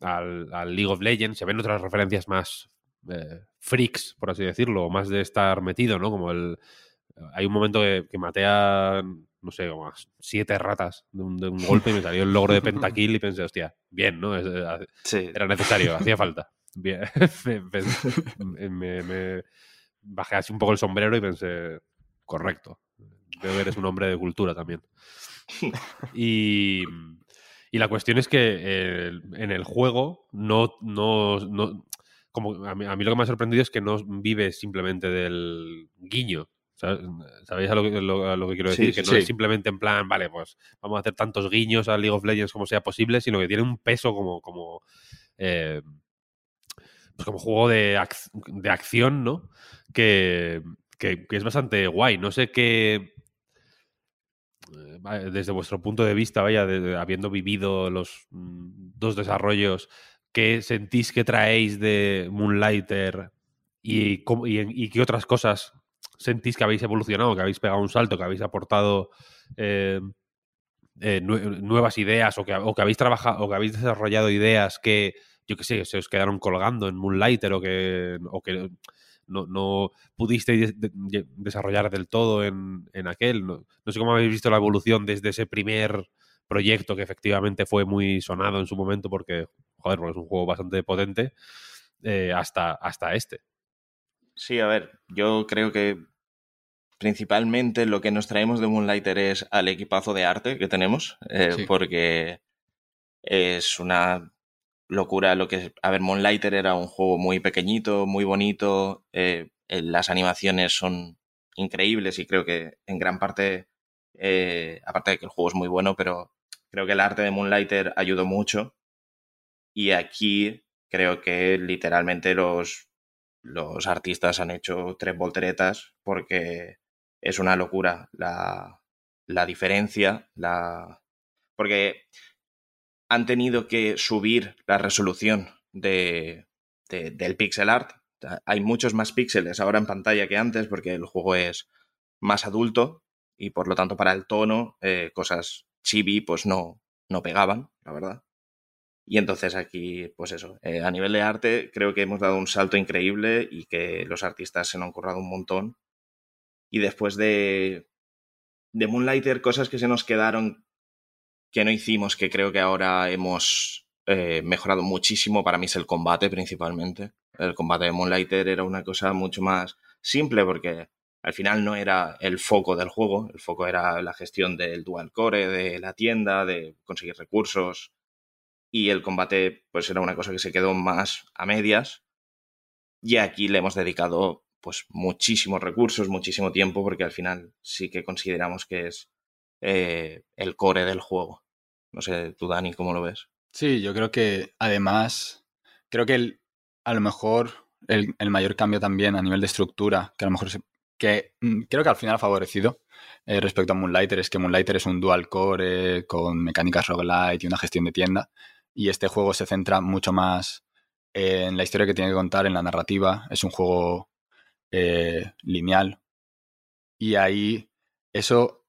al, al League of Legends, se ven otras referencias más eh, freaks, por así decirlo, o más de estar metido, ¿no? Como el... Hay un momento que, que maté a, no sé, como a siete ratas de un, de un golpe y me salió el logro de pentakill y pensé, hostia, bien, ¿no? Es- eh, Sí. era necesario, hacía falta. Bien. me, me- me bajé así un poco el sombrero y pensé, correcto. Veo que eres un hombre de cultura también. Y, y la cuestión es que eh, en el juego no, no, no- como a mí, a mí lo que me ha sorprendido es que no vive simplemente del guiño. ¿Sabéis a lo que, lo- a lo que quiero Sí, decir? que sí, no es simplemente en plan, vale, pues vamos a hacer tantos guiños a League of Legends como sea posible, sino que tiene un peso como, como, eh, pues como juego de, ac- de acción, ¿no? Que, que- que es bastante guay. No sé qué, eh, desde vuestro punto de vista, vaya, de- habiendo vivido los mm, dos desarrollos, ¿qué sentís que traéis de Moonlighter y, y, y qué otras cosas sentís que habéis evolucionado, que habéis pegado un salto, que habéis aportado eh, eh, nue- nuevas ideas o que, o que habéis trabajado o que habéis desarrollado ideas que, yo qué sé, se os quedaron colgando en Moonlighter o que, o que no, no pudisteis de- desarrollar del todo en, en aquel. No, no sé cómo habéis visto la evolución desde ese primer proyecto que efectivamente fue muy sonado en su momento porque, joder, porque es un juego bastante potente, eh, hasta, hasta este. Sí, a ver, yo creo que principalmente lo que nos traemos de Moonlighter es al equipazo de arte que tenemos, eh, Sí. porque es una locura lo que... A ver, Moonlighter era un juego muy pequeñito, muy bonito, eh, las animaciones son increíbles y creo que en gran parte, eh, aparte de que el juego es muy bueno, pero creo que el arte de Moonlighter ayudó mucho y aquí creo que literalmente los los artistas han hecho tres volteretas porque es una locura la, la diferencia, la... porque han tenido que subir la resolución de, de- del pixel art. Hay muchos más píxeles ahora en pantalla que antes porque el juego es más adulto y por lo tanto para el tono eh, cosas chibi pues no, no pegaban, la verdad. Y entonces aquí, pues eso, eh, a nivel de arte creo que hemos dado un salto increíble y que los artistas se lo han currado un montón. Y después de, de Moonlighter, cosas que se nos quedaron que no hicimos, que creo que ahora hemos eh, mejorado muchísimo, para mí es el combate principalmente. El combate de Moonlighter era una cosa mucho más simple porque al final no era el foco del juego, el foco era la gestión del dual core, de la tienda, de conseguir recursos, y el combate pues era una cosa que se quedó más a medias y aquí le hemos dedicado pues muchísimos recursos, muchísimo tiempo porque al final sí que consideramos que es eh, el core del juego. No sé, tú Dani, ¿cómo lo ves? Sí, yo creo que además, creo que el, a lo mejor el, mayor cambio también a nivel de estructura, que a lo mejor que mm, creo que al final ha favorecido eh, respecto a Moonlighter, es que Moonlighter es un dual core con mecánicas roguelite y una gestión de tienda y este juego se centra mucho más en la historia que tiene que contar, en la narrativa. Es un juego eh, lineal. Y ahí eso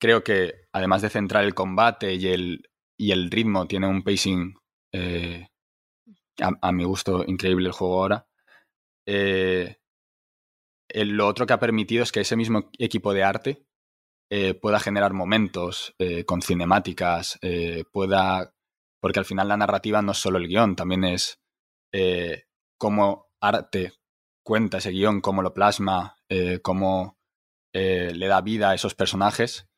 creo que además de centrar el combate y el, y el ritmo, tiene un pacing eh, a, mi gusto increíble el juego ahora. Eh, lo otro que ha permitido es que ese mismo equipo de arte pueda generar momentos con cinemáticas, pueda porque al final la narrativa no es solo el guion, también es eh, cómo arte cuenta ese guion, cómo lo plasma, eh, cómo eh, le da vida a esos personajes.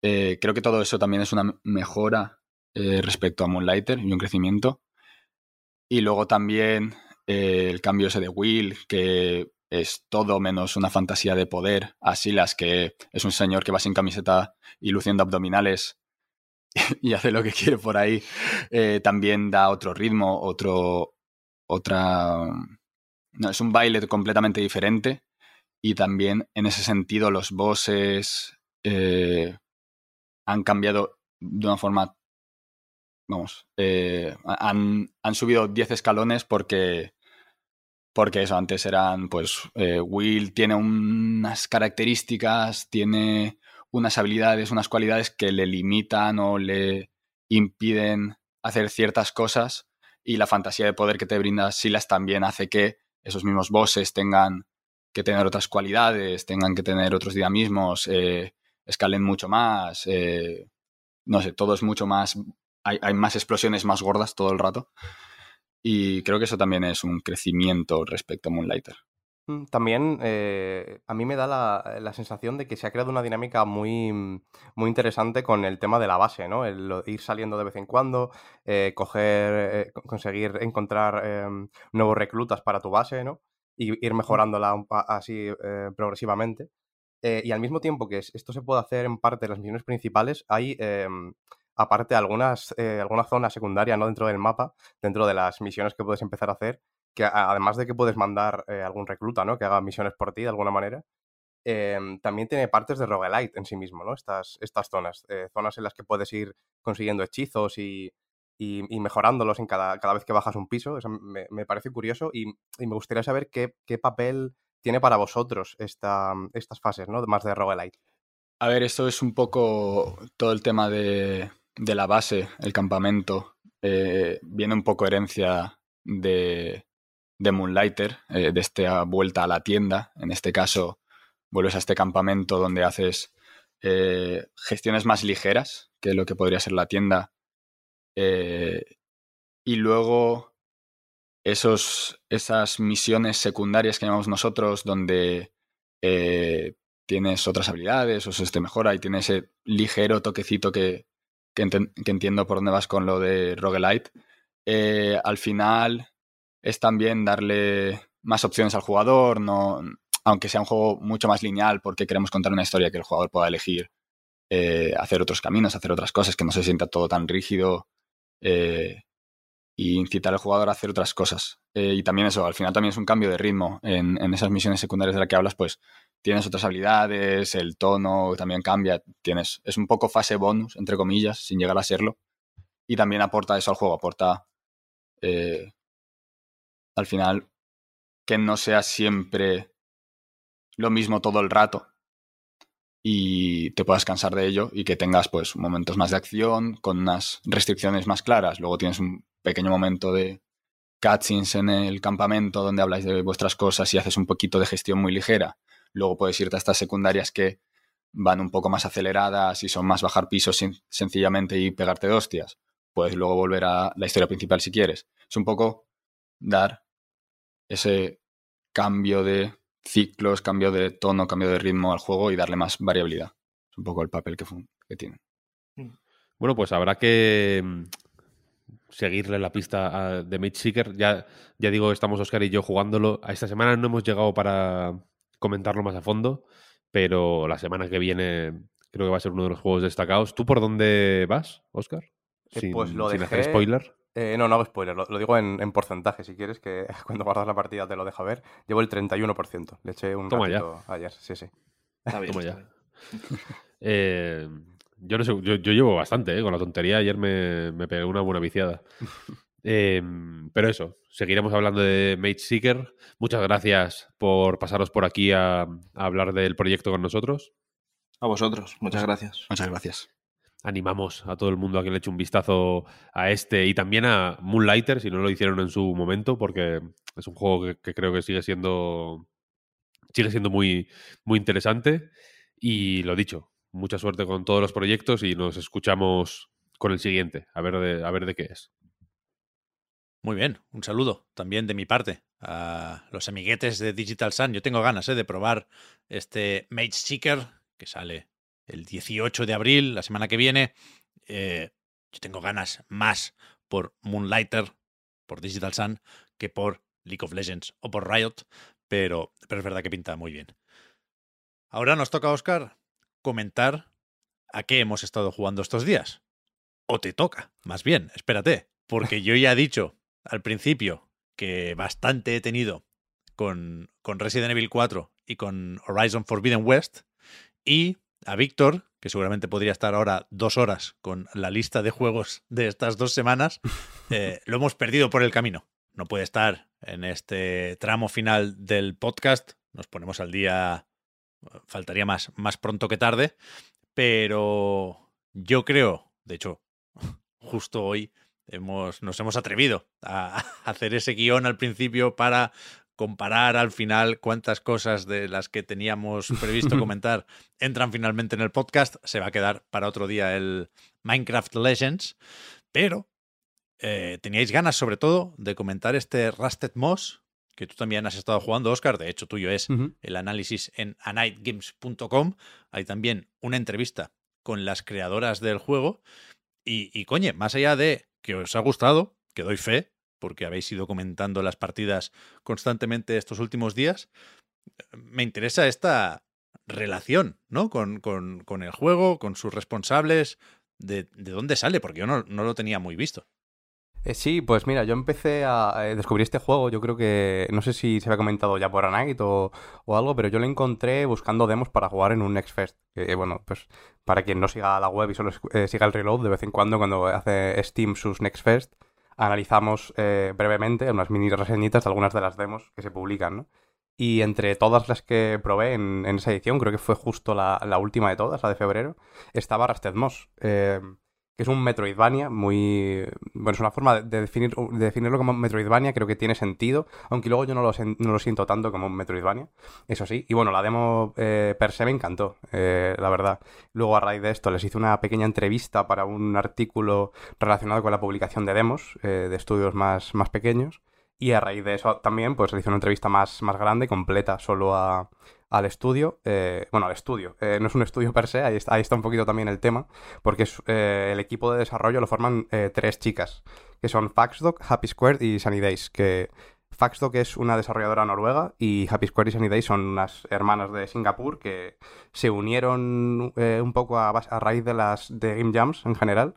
creo que todo eso también es una mejora respecto a Moonlighter y un crecimiento. Y luego también el cambio ese de Will, que es todo menos una fantasía de poder. Así las que es un señor que va sin camiseta y luciendo abdominales y hace lo que quiere por ahí, eh, también da otro ritmo, otro, otra... No, es un baile completamente diferente y también en ese sentido los bosses eh, han cambiado de una forma, vamos, eh, han, han, subido 10 escalones porque, porque eso, antes eran, pues, Will tiene unas características, tiene unas habilidades, unas cualidades que le limitan o le impiden hacer ciertas cosas y la fantasía de poder que te brinda Silas también hace que esos mismos bosses tengan que tener otras cualidades, tengan que tener otros dinamismos, eh, escalen mucho más, eh, no sé, todo es mucho más, hay, hay, más explosiones más gordas todo el rato y creo que eso también es un crecimiento respecto a Moonlighter. Mm, también eh, a mí me da la, sensación de que se ha creado una dinámica muy, muy interesante con el tema de la base, ¿no? El, ir saliendo de vez en cuando, eh, coger, eh, conseguir encontrar nuevos reclutas para tu base, ¿no? Y ir mejorándola así progresivamente. y al mismo tiempo que esto se puede hacer en parte de las misiones principales, hay em, aparte algunas, alguna zona secundaria ¿no? dentro del mapa, dentro de las misiones que puedes empezar a hacer, que además de que puedes mandar eh, algún recluta, ¿no? Que haga misiones por ti de alguna manera, em, también tiene partes de roguelite en sí mismo, ¿no? Estas, estas zonas, eh, zonas en las que puedes ir consiguiendo hechizos y, y, mejorándolos en cada, cada, vez que bajas un piso. Eso me, me parece curioso y, y, me gustaría saber qué, qué papel tiene para vosotros esta, estas fases, ¿no? Más de roguelite. A ver, esto es un poco todo el tema de, de la base, el campamento. Eh, viene un poco herencia de, de Moonlighter, eh, de esta vuelta a la tienda. En este caso, vuelves a este campamento donde haces eh, gestiones más ligeras que lo que podría ser la tienda. Y luego esos, esas misiones secundarias que llamamos nosotros, donde tienes otras habilidades o se te mejora y tienes ese ligero toquecito que, que, entiendo por dónde vas con lo de roguelite. al final es también darle más opciones al jugador, no, aunque sea un juego mucho más lineal porque queremos contar una historia que el jugador pueda elegir eh, hacer otros caminos, hacer otras cosas, que no se sienta todo tan rígido eh, y incitar al jugador a hacer otras cosas. Eh, y también eso, al final también es un cambio de ritmo. En, en esas misiones secundarias de las que hablas, pues tienes otras habilidades, el tono también cambia, tienes, es un poco fase bonus, entre comillas, sin llegar a serlo. Y también aporta eso al juego, aporta al final que no sea siempre lo mismo todo el rato y te puedas cansar de ello y que tengas pues momentos más de acción con unas restricciones más claras. Luego tienes un pequeño momento de cutscenes en el campamento donde habláis de vuestras cosas y haces un poquito de gestión muy ligera. Luego puedes irte a estas secundarias que van un poco más aceleradas y son más bajar pisos sencillamente y pegarte de hostias. Puedes luego volver a la historia principal si quieres. Es un poco dar ese cambio de ciclos, cambio de tono, cambio de ritmo al juego y darle más variabilidad. Es un poco el papel que, tiene. Bueno, pues habrá que mm, seguirle la pista de Mage Seeker. Ya, ya digo, estamos Oscar y yo jugándolo. A esta semana no hemos llegado para comentarlo más a fondo, pero la semana que viene creo que va a ser uno de los juegos destacados. ¿Tú por dónde vas, Oscar? Eh, pues lo sin hacer spoiler. Eh, no, no hago spoiler, lo, digo en, porcentaje, si quieres, que cuando guardas la partida te lo deja ver. Llevo el 31%, le eché un Toma ayer, sí, sí. Toma ya. eh, yo no sé, yo, llevo bastante, ¿eh? con la tontería. Ayer me, me pegué una buena viciada. Em, pero eso, seguiremos hablando de Mage Seeker. Muchas gracias por pasaros por aquí a, hablar del proyecto con nosotros. A vosotros, muchas gracias. Muchas gracias. Animamos a todo el mundo a que le eche un vistazo a este y también a Moonlighter, si no lo hicieron en su momento, porque es un juego que, que creo que sigue siendo sigue siendo muy, muy interesante. Y lo dicho, mucha suerte con todos los proyectos y nos escuchamos con el siguiente, a ver de, a ver de qué es. Muy bien, un saludo también de mi parte a los amiguetes de Digital Sun. Yo tengo ganas ¿eh? de probar este Mage Seeker que sale el 18 de abril, la semana que viene. Eh, yo tengo ganas más por Moonlighter, por Digital Sun, que por League of Legends o por Riot, pero, pero es verdad que pinta muy bien. Ahora nos toca, Oscar, comentar a qué hemos estado jugando estos días. O te toca, más bien, espérate, porque yo ya he dicho al principio que bastante he tenido con, con Resident Evil 4 y con Horizon Forbidden West, y a Víctor, que seguramente podría estar ahora dos horas con la lista de juegos de estas dos semanas, eh, lo hemos perdido por el camino. No puede estar en este tramo final del podcast. Nos ponemos al día faltaría más, más pronto que tarde, pero yo creo, de hecho, justo hoy hemos, nos hemos atrevido a hacer ese guion al principio para comparar al final cuántas cosas de las que teníamos previsto comentar entran finalmente en el podcast. Se va a quedar para otro día el Minecraft Legends, pero eh, teníais ganas sobre todo de comentar este Rusted Moss, que tú también has estado jugando, Oscar. De hecho, tuyo es el análisis en anightgames.com. Hay también una entrevista con las creadoras del juego. Y, y, coñe, más allá de que os ha gustado, que doy fe, porque habéis ido comentando las partidas constantemente estos últimos días, me interesa esta relación, ¿no? Con, con, con el juego, con sus responsables, de, de, dónde sale, porque yo no, no lo tenía muy visto. Eh, sí, pues mira, yo empecé a descubrir este juego, yo creo que, no sé si se había comentado ya por A o, o algo, pero yo lo encontré buscando demos para jugar en un Next Fest. Que, bueno, pues para quien no siga la web y solo eh, siga el reload, de vez en cuando cuando hace Steam sus Next Fest, analizamos eh, brevemente unas mini reseñitas de algunas de las demos que se publican, ¿no? Y entre todas las que probé en, esa edición, creo que fue justo la, última de todas, la de febrero, estaba Rasted Moss. Eh, es un Metroidvania muy... Bueno, es una forma de, definir, de definirlo como Metroidvania, creo que tiene sentido, aunque luego yo no lo, no lo siento tanto como un Metroidvania, eso sí. Y bueno, la demo eh, per se me encantó, eh, la verdad. Luego a raíz de esto les hice una pequeña entrevista para un artículo relacionado con la publicación de demos eh, de estudios más, más pequeños. Y a raíz de eso también, pues le hice una entrevista más, más grande, completa, solo a, al estudio. Eh, bueno, al estudio. Eh, no es un estudio per se, ahí está, ahí está un poquito también el tema, porque eh, el equipo de desarrollo lo forman tres chicas, que son Faxdog, Happy Square y Sunny Days, que Faxdog es una desarrolladora noruega y Happy Square y Sunny Days son unas hermanas de Singapur que se unieron un poco a, a, raíz de las de Game Jams en general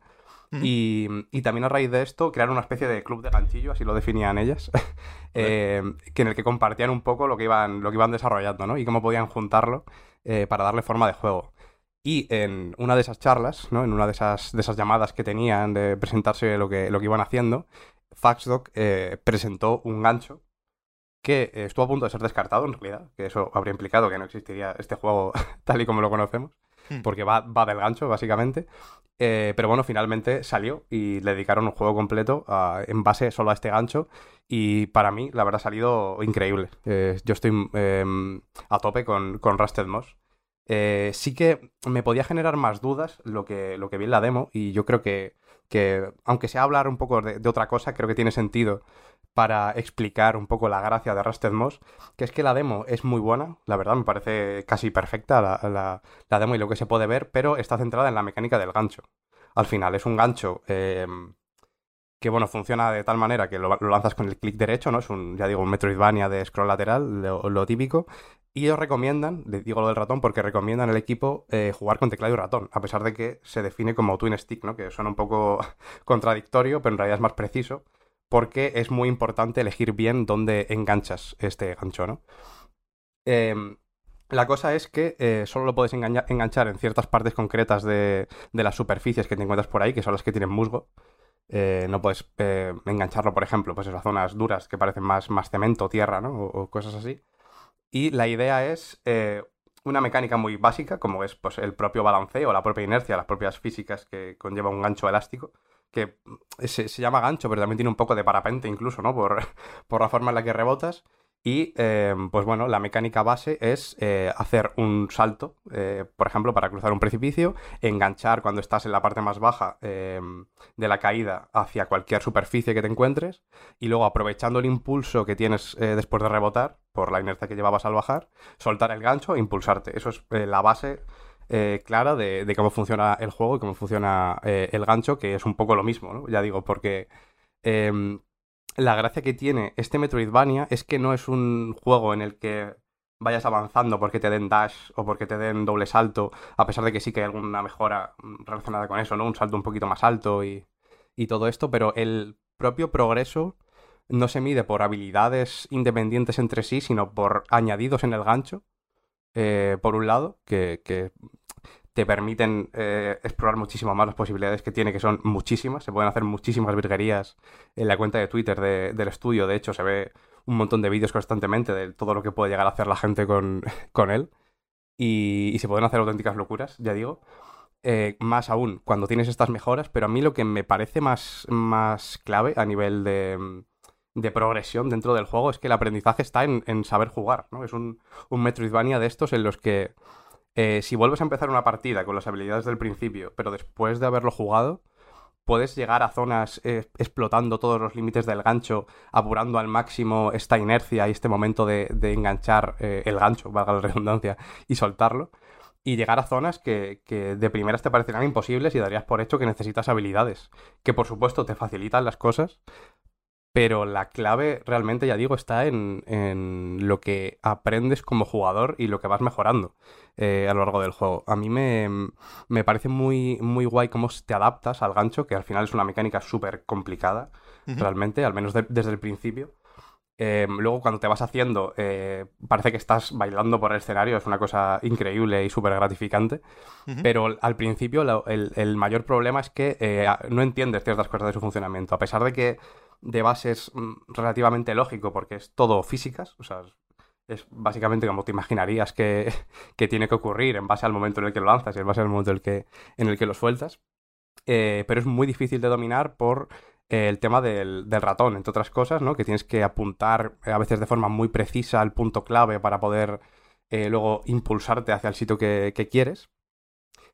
y, también a raíz de esto crearon una especie de club de ganchillo, así lo definían ellas, eh, que en el que compartían un poco lo que iban, lo que iban desarrollando, ¿no? Y cómo podían juntarlo eh, para darle forma de juego. Y en una de esas charlas, ¿no? En una de esas, de esas llamadas que tenían de presentarse lo que, lo que iban haciendo, Faxdoc eh, presentó un gancho que estuvo a punto de ser descartado en realidad, que eso habría implicado que no existiría este juego tal y como lo conocemos. Hmm. porque va, va del gancho, básicamente. Eh, pero bueno, finalmente salió y le dedicaron un juego completo a- en base solo a este gancho. Y para mí, la verdad, ha salido increíble. Eh, yo estoy em, a tope con, con Rusted Moss. Eh, sí que me podía generar más dudas lo que, lo que vi en la demo. Y yo creo que, que aunque sea hablar un poco de, de otra cosa, creo que tiene sentido para explicar un poco la gracia de Rusted Moss, que es que la demo es muy buena, la verdad, me parece casi perfecta la, demo y lo que se puede ver, pero está centrada en la mecánica del gancho. Al final, es un gancho eh, que, bueno, funciona de tal manera que lo, lanzas con el clic derecho, ¿no? Es un, ya digo, un Metroidvania de scroll lateral, lo, típico. Y ellos recomiendan, le digo lo del ratón, porque recomiendan al equipo eh, jugar con teclado y ratón, a pesar de que se define como twin stick, ¿no? Que suena un poco contradictorio, pero en realidad es más preciso, porque es muy importante elegir bien dónde enganchas este gancho, ¿no? Em, la cosa es que eh, solo lo puedes enganchar en ciertas partes concretas de, las superficies que te encuentras por ahí, que son las que tienen musgo. Eh, no puedes eh, engancharlo, por ejemplo, pues en las zonas duras que parecen más, cemento, tierra, ¿no? O, o cosas así. Y la idea es una mecánica muy básica, como es pues, el propio balanceo, la propia inercia, las propias físicas que conlleva un gancho elástico, que se, llama gancho, pero también tiene un poco de parapente incluso, ¿no? Por, por la forma en la que rebotas. Y eh, pues bueno, la mecánica base es eh, hacer un salto, eh, por ejemplo, para cruzar un precipicio, enganchar cuando estás en la parte más baja eh, de la caída hacia cualquier superficie que te encuentres, y luego aprovechando el impulso que tienes eh, después de rebotar, por la inercia que llevabas al bajar, soltar el gancho e impulsarte. Eso es la base eh, clara de, cómo funciona el juego y cómo funciona eh, el gancho, que es un poco lo mismo, ¿no? Ya digo, porque em, la gracia que tiene este Metroidvania es que no es un juego en el que vayas avanzando porque te den dash o porque te den doble salto, a pesar de que sí que hay alguna mejora mm, relacionada con eso, ¿no? Un salto un poquito más alto y todo esto, pero el propio progreso no se mide por habilidades independientes entre sí, sino por añadidos en el gancho, eh, por un lado, que, te permiten eh, explorar muchísimo más las posibilidades que tiene, que son muchísimas. Se pueden hacer muchísimas virguerías en la cuenta de Twitter de- del estudio. De hecho, se ve un montón de vídeos constantemente de todo lo que puede llegar a hacer la gente con, con él. Y, y se pueden hacer auténticas locuras, ya digo. Eh, más aún cuando tienes estas mejoras, pero a mí lo que me parece más, más clave a nivel de, de progresión dentro del juego es que el aprendizaje está en, en saber jugar, ¿no? Es un, un Metroidvania de estos en los que eh, si vuelves a empezar una partida con las habilidades del principio, pero después de haberlo jugado, puedes llegar a zonas eh, explotando todos los límites del gancho, apurando al máximo esta inercia y este momento de, de enganchar eh, el gancho, valga la redundancia, y soltarlo. Y llegar a zonas que, que de primeras te parecerán imposibles y darías por hecho que necesitas habilidades, que por supuesto te facilitan las cosas, pero la clave realmente, ya digo, está en, en lo que aprendes como jugador y lo que vas mejorando eh, a lo largo del juego. A mí me, me parece muy, muy guay cómo te adaptas al gancho, que al final es una mecánica súper complicada, realmente, al menos de- desde el principio. Eh, luego, cuando te vas haciendo, eh, parece que estás bailando por el escenario, es una cosa increíble y súper gratificante. Ujú. Pero al principio lo- el, el mayor problema es que eh, no entiendes ciertas cosas de su funcionamiento. A pesar de que de base es mm, relativamente lógico porque es todo físicas, o sea, es, básicamente como te imaginarías que, que tiene que ocurrir en base al momento en el que lo lanzas y en base al momento en el que, en el que lo sueltas. Eh, pero es muy difícil de dominar por eh, el tema del, del ratón, entre otras cosas, ¿no? Que tienes que apuntar eh, a veces de forma muy precisa al punto clave para poder luego impulsarte hacia el sitio que, que quieres.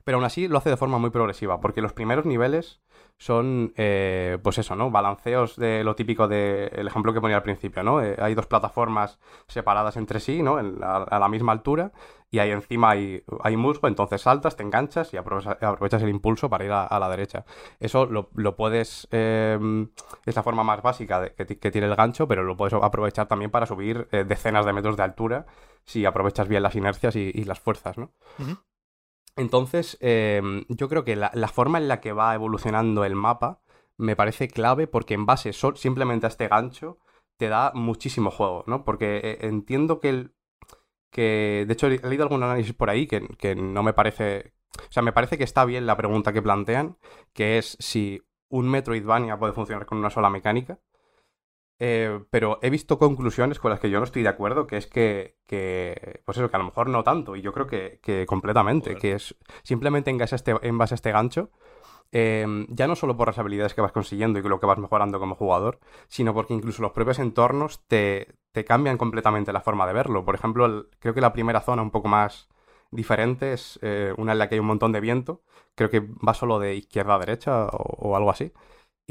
Pero aún así lo hace de forma muy progresiva, porque los primeros niveles son, eh, pues eso, ¿no? Balanceos de lo típico del ejemplo que ponía al principio, ¿no? Eh, hay dos plataformas separadas entre sí, ¿no? En la- a la misma altura, y ahí encima hay, hay musgo, entonces saltas, te enganchas y aprovechas, el impulso para ir a, la derecha. Eso lo, lo puedes, eh, es la forma más básica de- que, ti- que tiene el gancho, pero lo puedes aprovechar también para subir eh, decenas de metros de altura si aprovechas bien las inercias y, las fuerzas, ¿no? Entonces, eh, yo creo que la, la forma en la que va evolucionando el mapa me parece clave porque en base sol- simplemente a este gancho te da muchísimo juego, ¿no? Porque eh, entiendo que el... Que, de hecho, he leído algún análisis por ahí que, que no me parece... O sea, me parece que está bien la pregunta que plantean, que es si un Metroidvania puede funcionar con una sola mecánica. Eh, pero he visto conclusiones con las que yo no estoy de acuerdo, que es que, que pues eso, que a lo mejor no tanto, y yo creo que, que completamente, que es simplemente en base a este, en base a este gancho, eh, ya no solo por las habilidades que vas consiguiendo y lo que vas mejorando como jugador, sino porque incluso los propios entornos te, te cambian completamente la forma de verlo. Por ejemplo, el- creo que la primera zona un poco más diferente es eh, una en la que hay un montón de viento, creo que va solo de izquierda a derecha o, o algo así.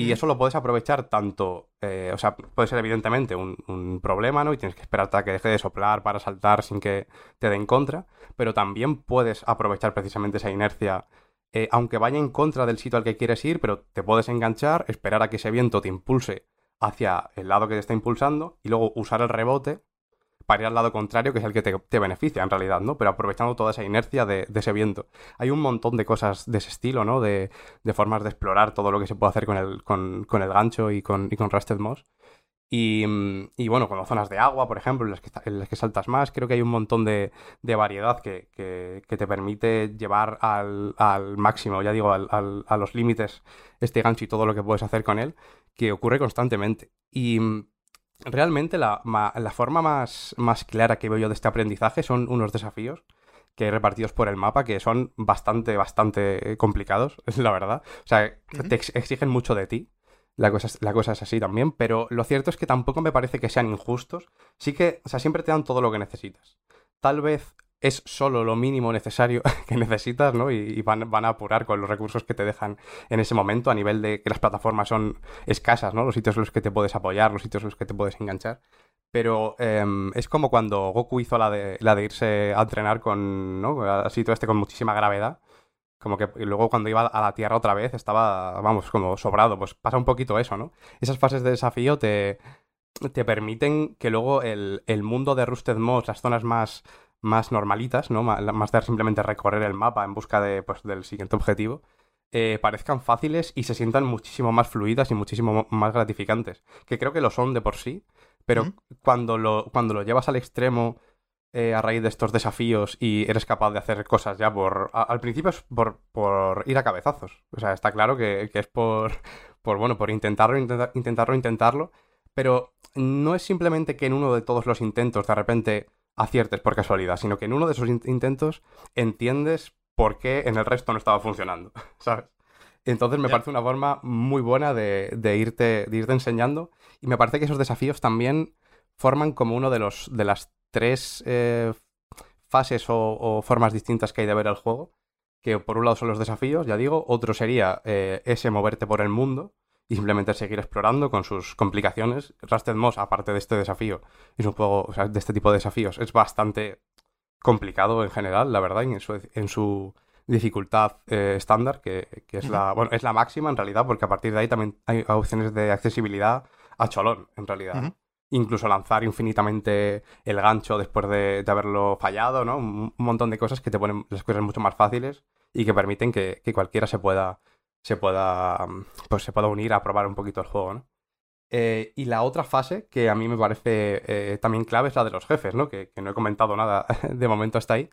Y eso lo puedes aprovechar tanto, eh, o sea, puede ser evidentemente un, un problema, ¿no? Y tienes que esperarte a que deje de soplar para saltar sin que te den contra, pero también puedes aprovechar precisamente esa inercia, eh, aunque vaya en contra del sitio al que quieres ir, pero te puedes enganchar, esperar a que ese viento te impulse hacia el lado que te está impulsando y luego usar el rebote para ir al lado contrario, que es el que te, te beneficia en realidad, ¿no? Pero aprovechando toda esa inercia de, de ese viento. Hay un montón de cosas de ese estilo, ¿no? De, de formas de explorar todo lo que se puede hacer con el, con, con el gancho y con, y con Rusted Moss. Y, y bueno, con zonas de agua, por ejemplo, en las que, en las que saltas más, creo que hay un montón de, de variedad que, que- que te permite llevar al, al máximo, ya digo, al- al- a los límites este gancho y todo lo que puedes hacer con él, que ocurre constantemente. Y realmente la, ma- la forma más, más clara que veo yo de este aprendizaje son unos desafíos que hay repartidos por el mapa que son bastante, bastante complicados, es la verdad. O sea, te ex- exigen mucho de ti. La cosa, es, la cosa es así también, pero lo cierto es que tampoco me parece que sean injustos. Sí que, o sea, siempre te dan todo lo que necesitas. Tal vez es solo lo mínimo necesario que necesitas, ¿no? Y, van, van a apurar con los recursos que te dejan en ese momento a nivel de que las plataformas son escasas, ¿no? Los sitios en los que te puedes apoyar, los sitios en los que te puedes enganchar. Pero em, es como cuando Goku hizo la de, la de irse a entrenar con, ¿no? Al sitio este con muchísima gravedad. Como que luego cuando iba a la Tierra otra vez estaba, vamos, como sobrado. Pues pasa un poquito eso, ¿no? Esas fases de desafío te, te permiten que luego el, el mundo de Rusted Moss, las zonas más, más normalitas, ¿no? Más de simplemente recorrer el mapa en busca de, pues, del siguiente objetivo, eh, parezcan fáciles y se sientan muchísimo más fluidas y muchísimo mo- más gratificantes. Que creo que lo son de por sí, pero cuando, lo, cuando lo llevas al extremo eh, a raíz de estos desafíos y eres capaz de hacer cosas ya por... a- al principio es por, por ir a cabezazos. O sea, está claro que, que es por, por, bueno, por intentarlo, intenta- intentarlo, intentarlo. Pero no es simplemente que en uno de todos los intentos de repente aciertes por casualidad, sino que en uno de esos in- intentos entiendes por qué en el resto no estaba funcionando, ¿sabes? Entonces me parece una forma muy buena de, de irte, de irte enseñando y me parece que esos desafíos también forman como uno de los de las tres eh, fases o, o formas distintas que hay de ver el juego. Que por un lado son los desafíos, ya digo, otro sería eh, ese moverte por el mundo y simplemente seguir explorando con sus complicaciones. Rusted Moss, aparte de este desafío, es un juego, o sea, de este tipo de desafíos, es bastante complicado en general, la verdad, en su, en su dificultad eh, estándar, que, que es, la, bueno, es la máxima en realidad, porque a partir de ahí también hay opciones de accesibilidad a cholón, en realidad. Incluso lanzar infinitamente el gancho después de, de haberlo fallado, ¿no? Un, un montón de cosas que te ponen las cosas mucho más fáciles y que permiten que, que cualquiera se pueda, se pueda, mm, pues se pueda unir a probar un poquito el juego, ¿no? Eh, y la otra fase que a mí me parece eh, también clave es la de los jefes, ¿no? Que, que no he comentado nada de momento hasta ahí.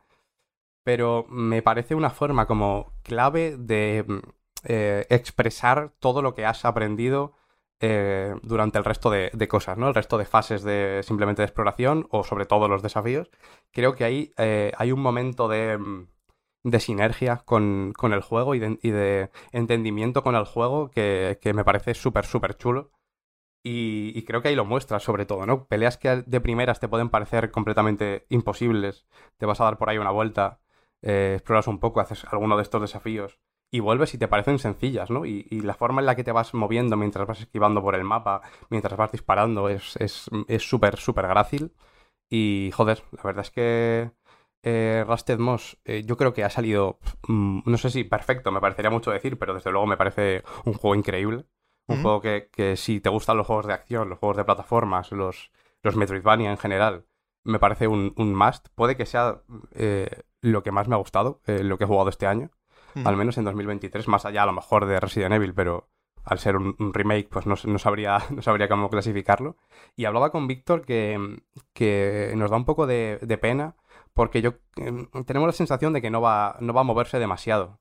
Pero me parece una forma como clave de mm, eh, expresar todo lo que has aprendido durante el resto de, de cosas, ¿no? El resto de fases de simplemente de exploración o sobre todo los desafíos. Creo que ahí hay un momento de, mm, de sinergia con, con el juego y de, entendimiento con el juego que, que me parece súper, súper chulo. Y, creo que ahí lo muestras sobre todo, ¿no? Peleas que de primeras te pueden parecer completamente imposibles. Te vas a dar por ahí una vuelta, eh, exploras un poco, haces alguno de estos desafíos y vuelves y te parecen sencillas, ¿no? Y, la forma en la que te vas moviendo mientras vas esquivando por el mapa, mientras vas disparando, es es- es súper, súper grácil. Y joder, la verdad es que eh, Rusted Moss eh, yo creo que ha salido, mm, no sé si perfecto, me parecería mucho decir, pero desde luego me parece un juego increíble. Un juego que, que si te gustan los juegos de acción, los juegos de plataformas, los, los Metroidvania en general, me parece un, un must. Puede que sea eh, lo que más me ha gustado, eh, lo que he jugado este año, al menos en 2023, más allá a lo mejor de Resident Evil, pero al ser un, un remake, pues no, no, sabría, no sabría cómo clasificarlo. Y hablaba con Víctor que, que nos da un poco de, de pena porque yo eh, tenemos la sensación de que no va, no va a moverse demasiado.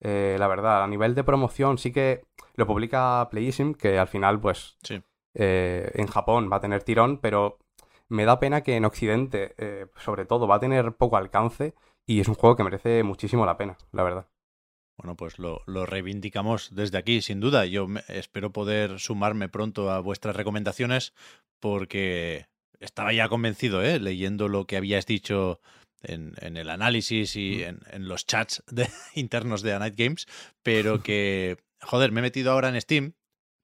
Eh, la verdad, a nivel de promoción sí que lo publica Playism, que al final, pues, Sí. eh, en Japón va a tener tirón, pero me da pena que en Occidente, eh, sobre todo, va a tener poco alcance y es un juego que merece muchísimo la pena, la verdad. Bueno, pues lo, lo reivindicamos desde aquí, sin duda. Yo me- espero poder sumarme pronto a vuestras recomendaciones porque estaba ya convencido, ¿eh? leyendo lo que habíais dicho en, en el análisis y en, en los chats de- internos de A Night Games, pero que, joder, me he metido ahora en Steam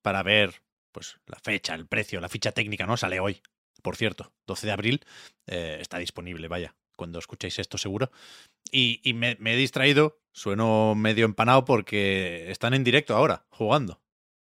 para ver pues la fecha, el precio, la ficha técnica, ¿no? Sale hoy, por cierto, 12 de abril, eh, está disponible, vaya, cuando escuchéis esto seguro. Y, y me, me he distraído, sueno medio empanado porque están en directo ahora, jugando.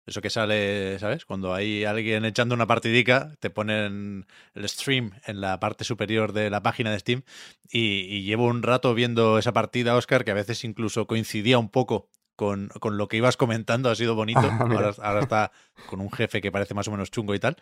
Eso que sale, ¿sabes? Cuando hay alguien echando una partidica, te ponen el stream en la parte superior de la página de Steam y, y llevo un rato viendo esa partida, Oscar, que a veces incluso coincidía un poco con, con lo que ibas comentando, ha sido bonito. Ah, ahora, ahora está con un jefe que parece más o menos chungo y tal.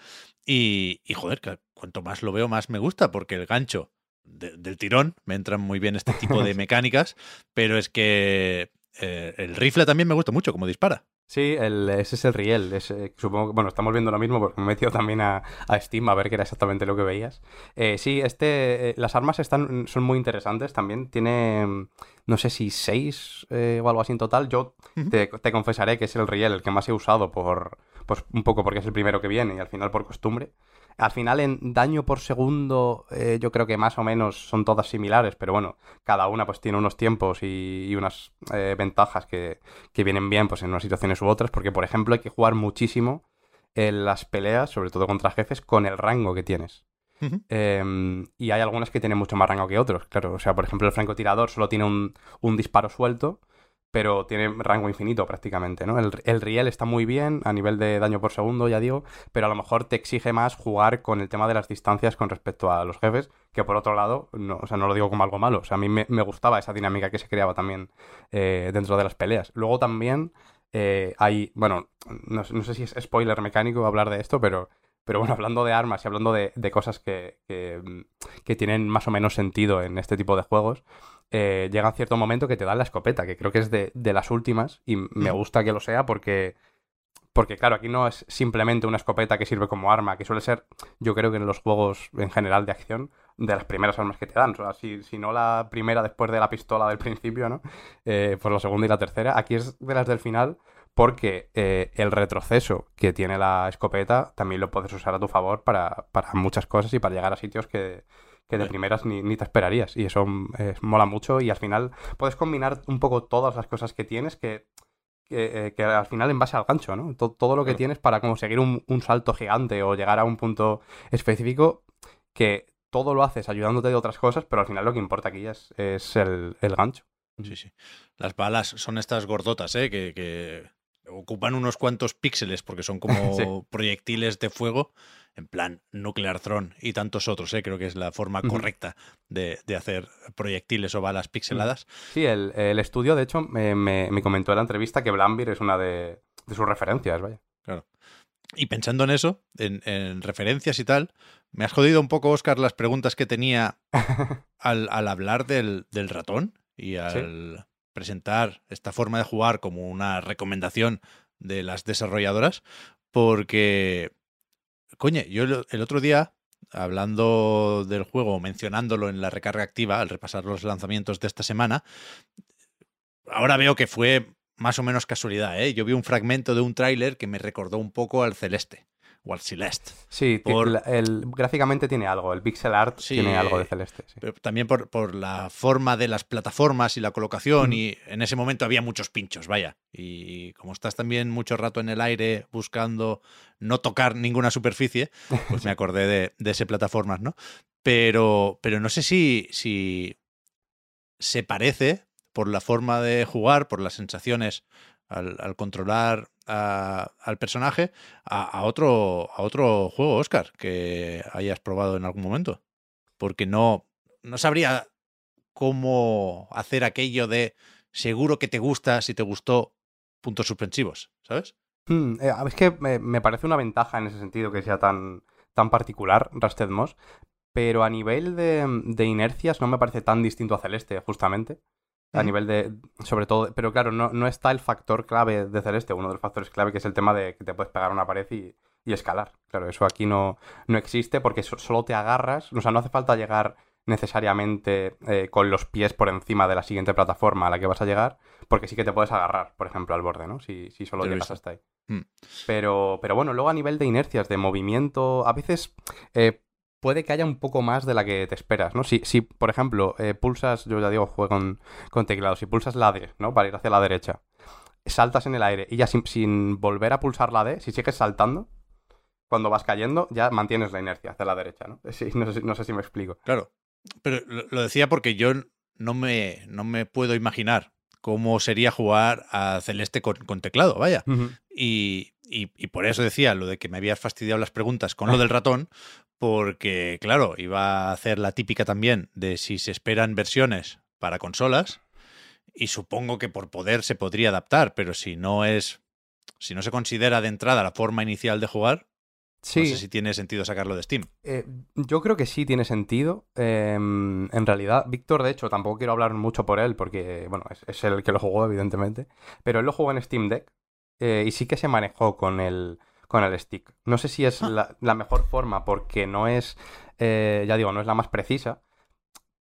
Y, y, joder, que cuanto más lo veo, más me gusta, porque el gancho de- del tirón me entran muy bien este tipo de mecánicas, pero es que eh, el rifle también me gusta mucho, como dispara. Sí, el, ese es el riel. supongo que, bueno, estamos viendo lo mismo porque me he metido también a, a Steam a ver qué era exactamente lo que veías. Eh, sí, este, eh, las armas están, son muy interesantes también. Tiene, no sé si seis eh, o algo así en total. Yo te, te confesaré que es el riel el que más he usado por, pues un poco porque es el primero que viene y al final por costumbre. Al final en daño por segundo eh, yo creo que más o menos son todas similares, pero bueno, cada una pues tiene unos tiempos y, y unas eh, ventajas que, que vienen bien pues en unas situaciones u otras, porque por ejemplo hay que jugar muchísimo en las peleas, sobre todo contra jefes, con el rango que tienes. Eh, y hay algunas que tienen mucho más rango que otros, claro. O sea, por ejemplo, el francotirador solo tiene un, un disparo suelto, pero tiene rango infinito prácticamente, ¿no? El, el riel está muy bien a nivel de daño por segundo, ya digo, pero a lo mejor te exige más jugar con el tema de las distancias con respecto a los jefes, que por otro lado, no, o sea, no lo digo como algo malo. O sea, a mí me, gustaba esa dinámica que se creaba también eh, dentro de las peleas. Luego también eh, hay, bueno, no, sé si es spoiler mecánico hablar de esto, pero pero bueno, hablando de armas y hablando de, cosas que, que tienen más o menos sentido en este tipo de juegos, eh, llega un cierto momento que te dan la escopeta, que creo que es de, de las últimas, y me gusta que lo sea porque, porque, claro, aquí no es simplemente una escopeta que sirve como arma, que suele ser, yo creo que en los juegos en general de acción, de las primeras armas que te dan. O sea, si, si no la primera después de la pistola del principio, ¿no? Eh, pues la segunda y la tercera. Aquí es de las del final porque eh, el retroceso que tiene la escopeta también lo puedes usar a tu favor para, para muchas cosas y para llegar a sitios que, que de primeras ni, ni te esperarías. Y eso eh, mola mucho y al final puedes combinar un poco todas las cosas que tienes que, que, eh, que al final en base al gancho, ¿no? To- todo lo que Claro. tienes para conseguir un, un salto gigante o llegar a un punto específico que todo lo haces ayudándote de otras cosas, pero al final lo que importa aquí es, es el, el gancho. Sí, sí. Las balas son estas gordotas, ¿eh? Que, que ocupan unos cuantos píxeles porque son como Sí. proyectiles de fuego, en plan Nuclear Throne y tantos otros, ¿eh? Creo que es la forma correcta de, de hacer proyectiles o balas pixeladas. Sí, el, el estudio, de hecho, me, me- me comentó en la entrevista que Blambir es una de, de sus referencias, vaya. Y pensando en eso, en, en referencias y tal, me has jodido un poco, Oscar, las preguntas que tenía al, al hablar del, del ratón y al presentar esta forma de jugar como una recomendación de las desarrolladoras, porque, coño, yo el otro día, hablando del juego, mencionándolo en la recarga activa, al repasar los lanzamientos de esta semana, ahora veo que fue más o menos casualidad, ¿eh? Yo vi un fragmento de un tráiler que me recordó un poco al Celeste, o al Celeste. Sí, Por- el, gráficamente tiene algo, el pixel art Sí, tiene algo de eh, celeste. sí. Pero también por, por la forma de las plataformas y la colocación, y en ese momento había muchos pinchos, vaya. Y como estás también mucho rato en el aire buscando no tocar ninguna superficie, pues me acordé de, de ese plataformas, ¿no? Pero, pero no sé si, si se parece por la forma de jugar, por las sensaciones al, al controlar al personaje, a, otro, a otro juego, Oscar, que hayas probado en algún momento. Porque no, no sabría cómo hacer aquello de seguro que te gusta, si te gustó, puntos suspensivos, ¿sabes? Hmm, eh, que me, me parece una ventaja en ese sentido que sea tan, tan particular Rusted Moss, pero a nivel de, de inercias no me parece tan distinto a Celeste, justamente. A Mm. nivel de, sobre todo, pero claro, no, no está el factor clave de Celeste, uno de los factores clave que es el tema de que te puedes pegar a una pared y, y escalar. Claro, eso aquí no, no existe porque so- solo te agarras, o sea, no hace falta llegar necesariamente eh, con los pies por encima de la siguiente plataforma a la que vas a llegar, porque sí que te puedes agarrar, por ejemplo, al borde, ¿no? Si, si solo llegas hasta ahí. Mm. Pero, pero bueno, luego a nivel de inercias, de movimiento, a veces eh, puede que haya un poco más de la que te esperas, ¿no? Si, si por ejemplo, eh, pulsas, yo ya digo, juego con, con teclado, si pulsas la D, ¿no? Para ir hacia la derecha, saltas en el aire y ya sin, sin volver a pulsar la D, si sigues saltando, cuando vas cayendo, ya mantienes la inercia hacia la derecha, ¿no? Sí, no, sé, si- no sé si me explico. Claro. Pero lo, lo decía porque yo no me, no me puedo imaginar cómo sería jugar a Celeste con, con teclado, vaya. Y, y- y por eso decía lo de que me habías fastidiado las preguntas con lo del ratón, porque, claro, iba a hacer la típica también de si se esperan versiones para consolas, y supongo que por poder se podría adaptar, pero si no es. Si no se considera de entrada la forma inicial de jugar, Sí. no sé si tiene sentido sacarlo de Steam. Eh, yo creo que sí tiene sentido. Eh, en realidad, Víctor, de hecho, tampoco quiero hablar mucho por él, porque, bueno, es, es el que lo jugó, evidentemente. Pero él lo jugó en Steam Deck eh, y sí que se manejó con el, con el stick. No sé si es la, la mejor forma, porque no es, eh, ya digo, no es la más precisa.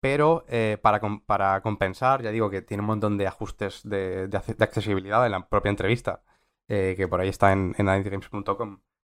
Pero eh, para, para compensar, ya digo que tiene un montón de ajustes de, de de accesibilidad en la propia entrevista, eh, que por ahí está en, en.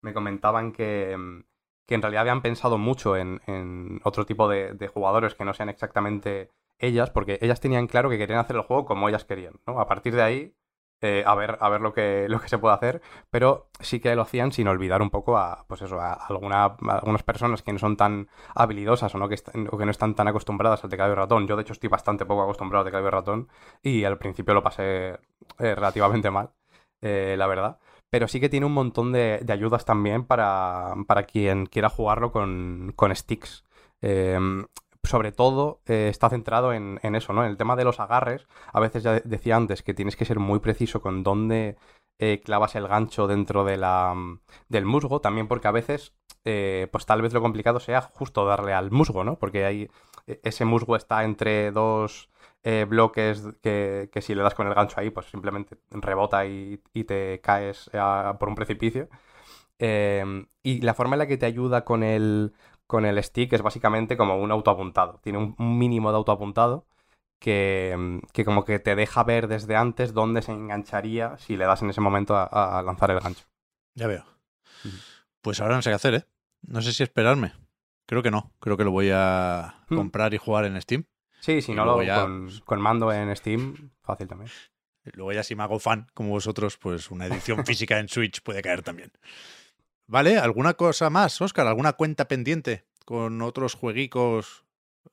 Me comentaban que, mm, que en realidad habían pensado mucho en, en otro tipo de, de jugadores que no sean exactamente ellas, porque ellas tenían claro que querían hacer el juego como ellas querían, ¿no? A partir de ahí, eh, a ver, a ver lo que, lo que se puede hacer, pero sí que lo hacían sin olvidar un poco a, pues eso, a, alguna, a algunas personas que no son tan habilidosas o, no que o que no están tan acostumbradas al teclado y ratón. Yo, de hecho, estoy bastante poco acostumbrado al teclado y ratón y al principio lo pasé eh, relativamente mal, eh, la verdad. Pero sí que tiene un montón de, de ayudas también para, para quien quiera jugarlo con, con sticks. Eh, sobre todo eh, está centrado en, eso, ¿no? En el tema de los agarres. A veces ya de- decía antes que tienes que ser muy preciso con dónde eh, clavas el gancho dentro de la, del musgo. También porque a veces, eh, pues tal vez lo complicado sea justo darle al musgo, ¿no? Porque hay, e- ese musgo está entre dos bloques que, que si le das con el gancho ahí, pues simplemente rebota y, y te caes por un precipicio. Eh, y la forma en la que te ayuda con el, con el stick es básicamente como un autoapuntado. Tiene un, un mínimo de autoapuntado que, mm, que como que te deja ver desde antes dónde se engancharía si le das en ese momento a, a lanzar el gancho. Ya veo. Pues ahora no sé qué hacer, ¿eh? No sé si esperarme. Creo que no. Creo que lo voy a Hmm. comprar y jugar en Steam. Sí, si no, lo, ya, con, pues- con mando en Steam, fácil también. Luego ya si me hago fan como vosotros, pues una edición física en Switch puede caer también. ¿Vale? ¿Alguna cosa más, Oscar? ¿Alguna cuenta pendiente con otros jueguicos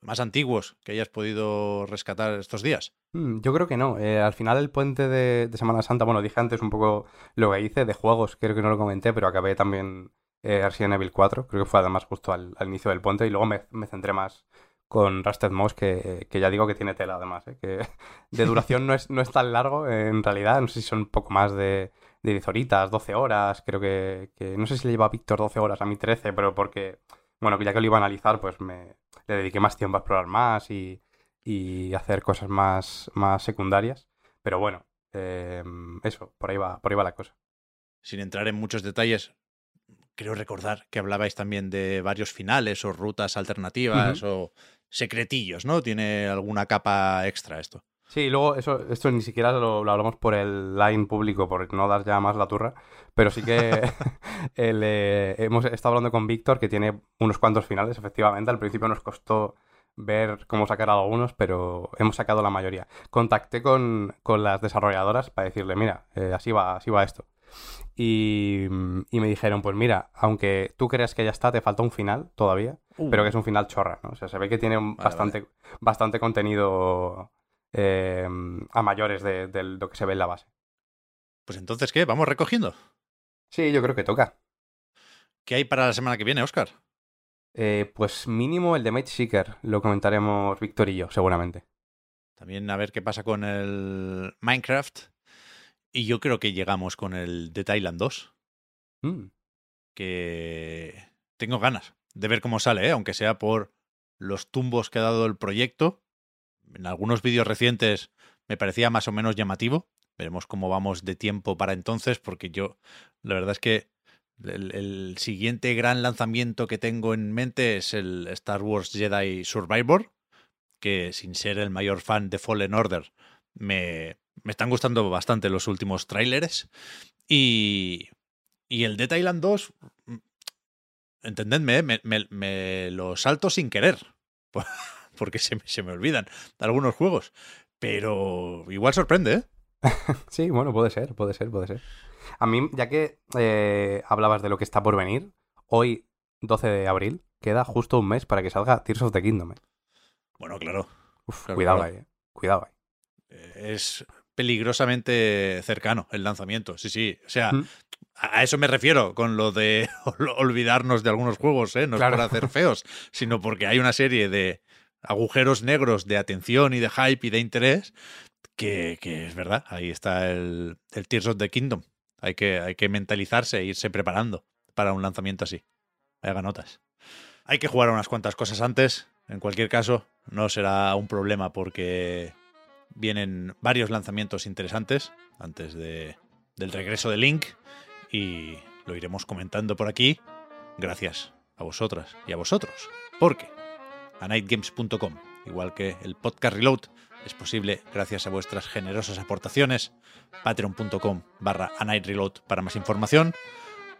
más antiguos que hayas podido rescatar estos días? Mm, Yo creo que no. Eh, al final el puente de, de Semana Santa, bueno, dije antes un poco lo que hice de juegos, creo que no lo comenté, pero acabé también eh, Resident Evil 4, creo que fue además justo al, inicio del puente y luego me, me centré más con Rusted Moss, que, que ya digo que tiene tela además, eh, que de duración no es, no es tan largo en realidad, no sé si son un poco más de, de 10 horitas, 12 horas, creo que, que no sé si le lleva a Víctor 12 horas, a mí 13, pero porque, bueno, ya que lo iba a analizar, pues me le dediqué más tiempo a explorar más y, y hacer cosas más, más secundarias. Pero bueno, eh, eso, por ahí, va, por ahí va la cosa. Sin entrar en muchos detalles, creo recordar que hablabais también de varios finales o rutas alternativas o secretillos, ¿no? Tiene alguna capa extra esto. Sí, y luego eso, esto ni siquiera lo, lo hablamos por el line público, por no dar ya más la turra, pero sí que el, eh, hemos estado hablando con Víctor, que tiene unos cuantos finales, efectivamente. Al principio nos costó ver cómo sacar algunos, pero hemos sacado la mayoría. Contacté con, con las desarrolladoras para decirle, mira, eh, así va, así va esto. Y, y me dijeron, pues mira, aunque tú creas que ya está, te falta un final todavía, pero que es un final chorra, ¿no? O sea, se ve que tiene Vale, bastante, bastante contenido eh, a mayores de, de lo que se ve en la base. Pues entonces, ¿qué? ¿Vamos recogiendo? Sí, yo creo que toca. ¿Qué hay para la semana que viene, Oscar? Eh, pues mínimo el de Mate Seeker, lo comentaremos Víctor y yo, seguramente. También a ver qué pasa con el Minecraft. Y yo creo que llegamos con el de Thailand 2, Mm, que tengo ganas de ver cómo sale, ¿eh? aunque sea por los tumbos que ha dado el proyecto. En algunos vídeos recientes me parecía más o menos llamativo. Veremos cómo vamos de tiempo para entonces, porque yo, la verdad es que el, siguiente gran lanzamiento que tengo en mente es el Star Wars Jedi Survivor, que sin ser el mayor fan de Fallen Order, me, me están gustando bastante los últimos tráileres. Y, y el Dead Island 2, mm, entendedme, me, me, me lo salto sin querer, porque se, me- se me olvidan algunos juegos. Pero igual sorprende, ¿eh? Sí, bueno, puede ser, puede ser, puede ser. A mí, ya que eh, hablabas de lo que está por venir, hoy, 12 de abril, queda justo un mes para que salga Tears of the Kingdom. eh. Bueno, claro. Uf, Claro, cuidado claro. ahí, eh. cuidado ahí. eh, Es peligrosamente cercano el lanzamiento. Sí, sí. O sea, Mm. a eso me refiero con lo de ol- olvidarnos de algunos juegos, ¿eh? No Claro. es por hacer feos, sino porque hay una serie de agujeros negros de atención y de hype y de interés que, es verdad. Ahí está el, el Tears of the Kingdom. Hay que, hay que mentalizarse e irse preparando para un lanzamiento así. Haga notas. Hay que jugar a unas cuantas cosas antes. En cualquier caso, no será un problema porque vienen varios lanzamientos interesantes antes de, del regreso de Link y lo iremos comentando por aquí gracias a vosotras y a vosotros. Porque a nightgames.com, igual que el podcast Reload, es posible gracias a vuestras generosas aportaciones. Patreon.com barra a reload para más información.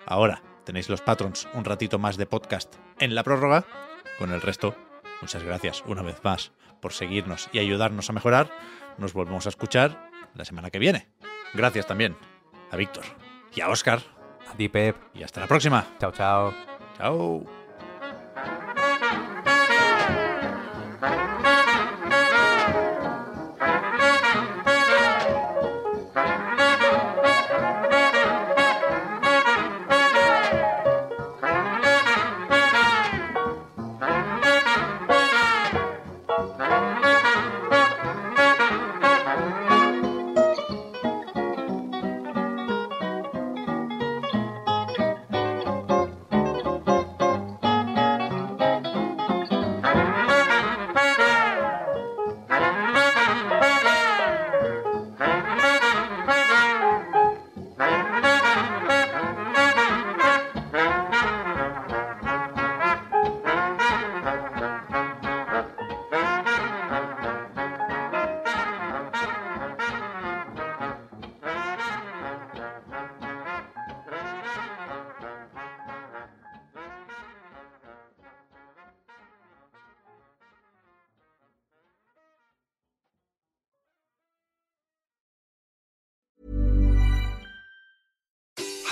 Ahora tenéis los patrons un ratito más de podcast en la prórroga. Con el resto, muchas gracias una vez más por seguirnos y ayudarnos a mejorar. Nos volvemos a escuchar la semana que viene. Gracias también a Víctor y a Oscar. A ti, Pep. Y hasta la próxima. Chao, chao. Chao.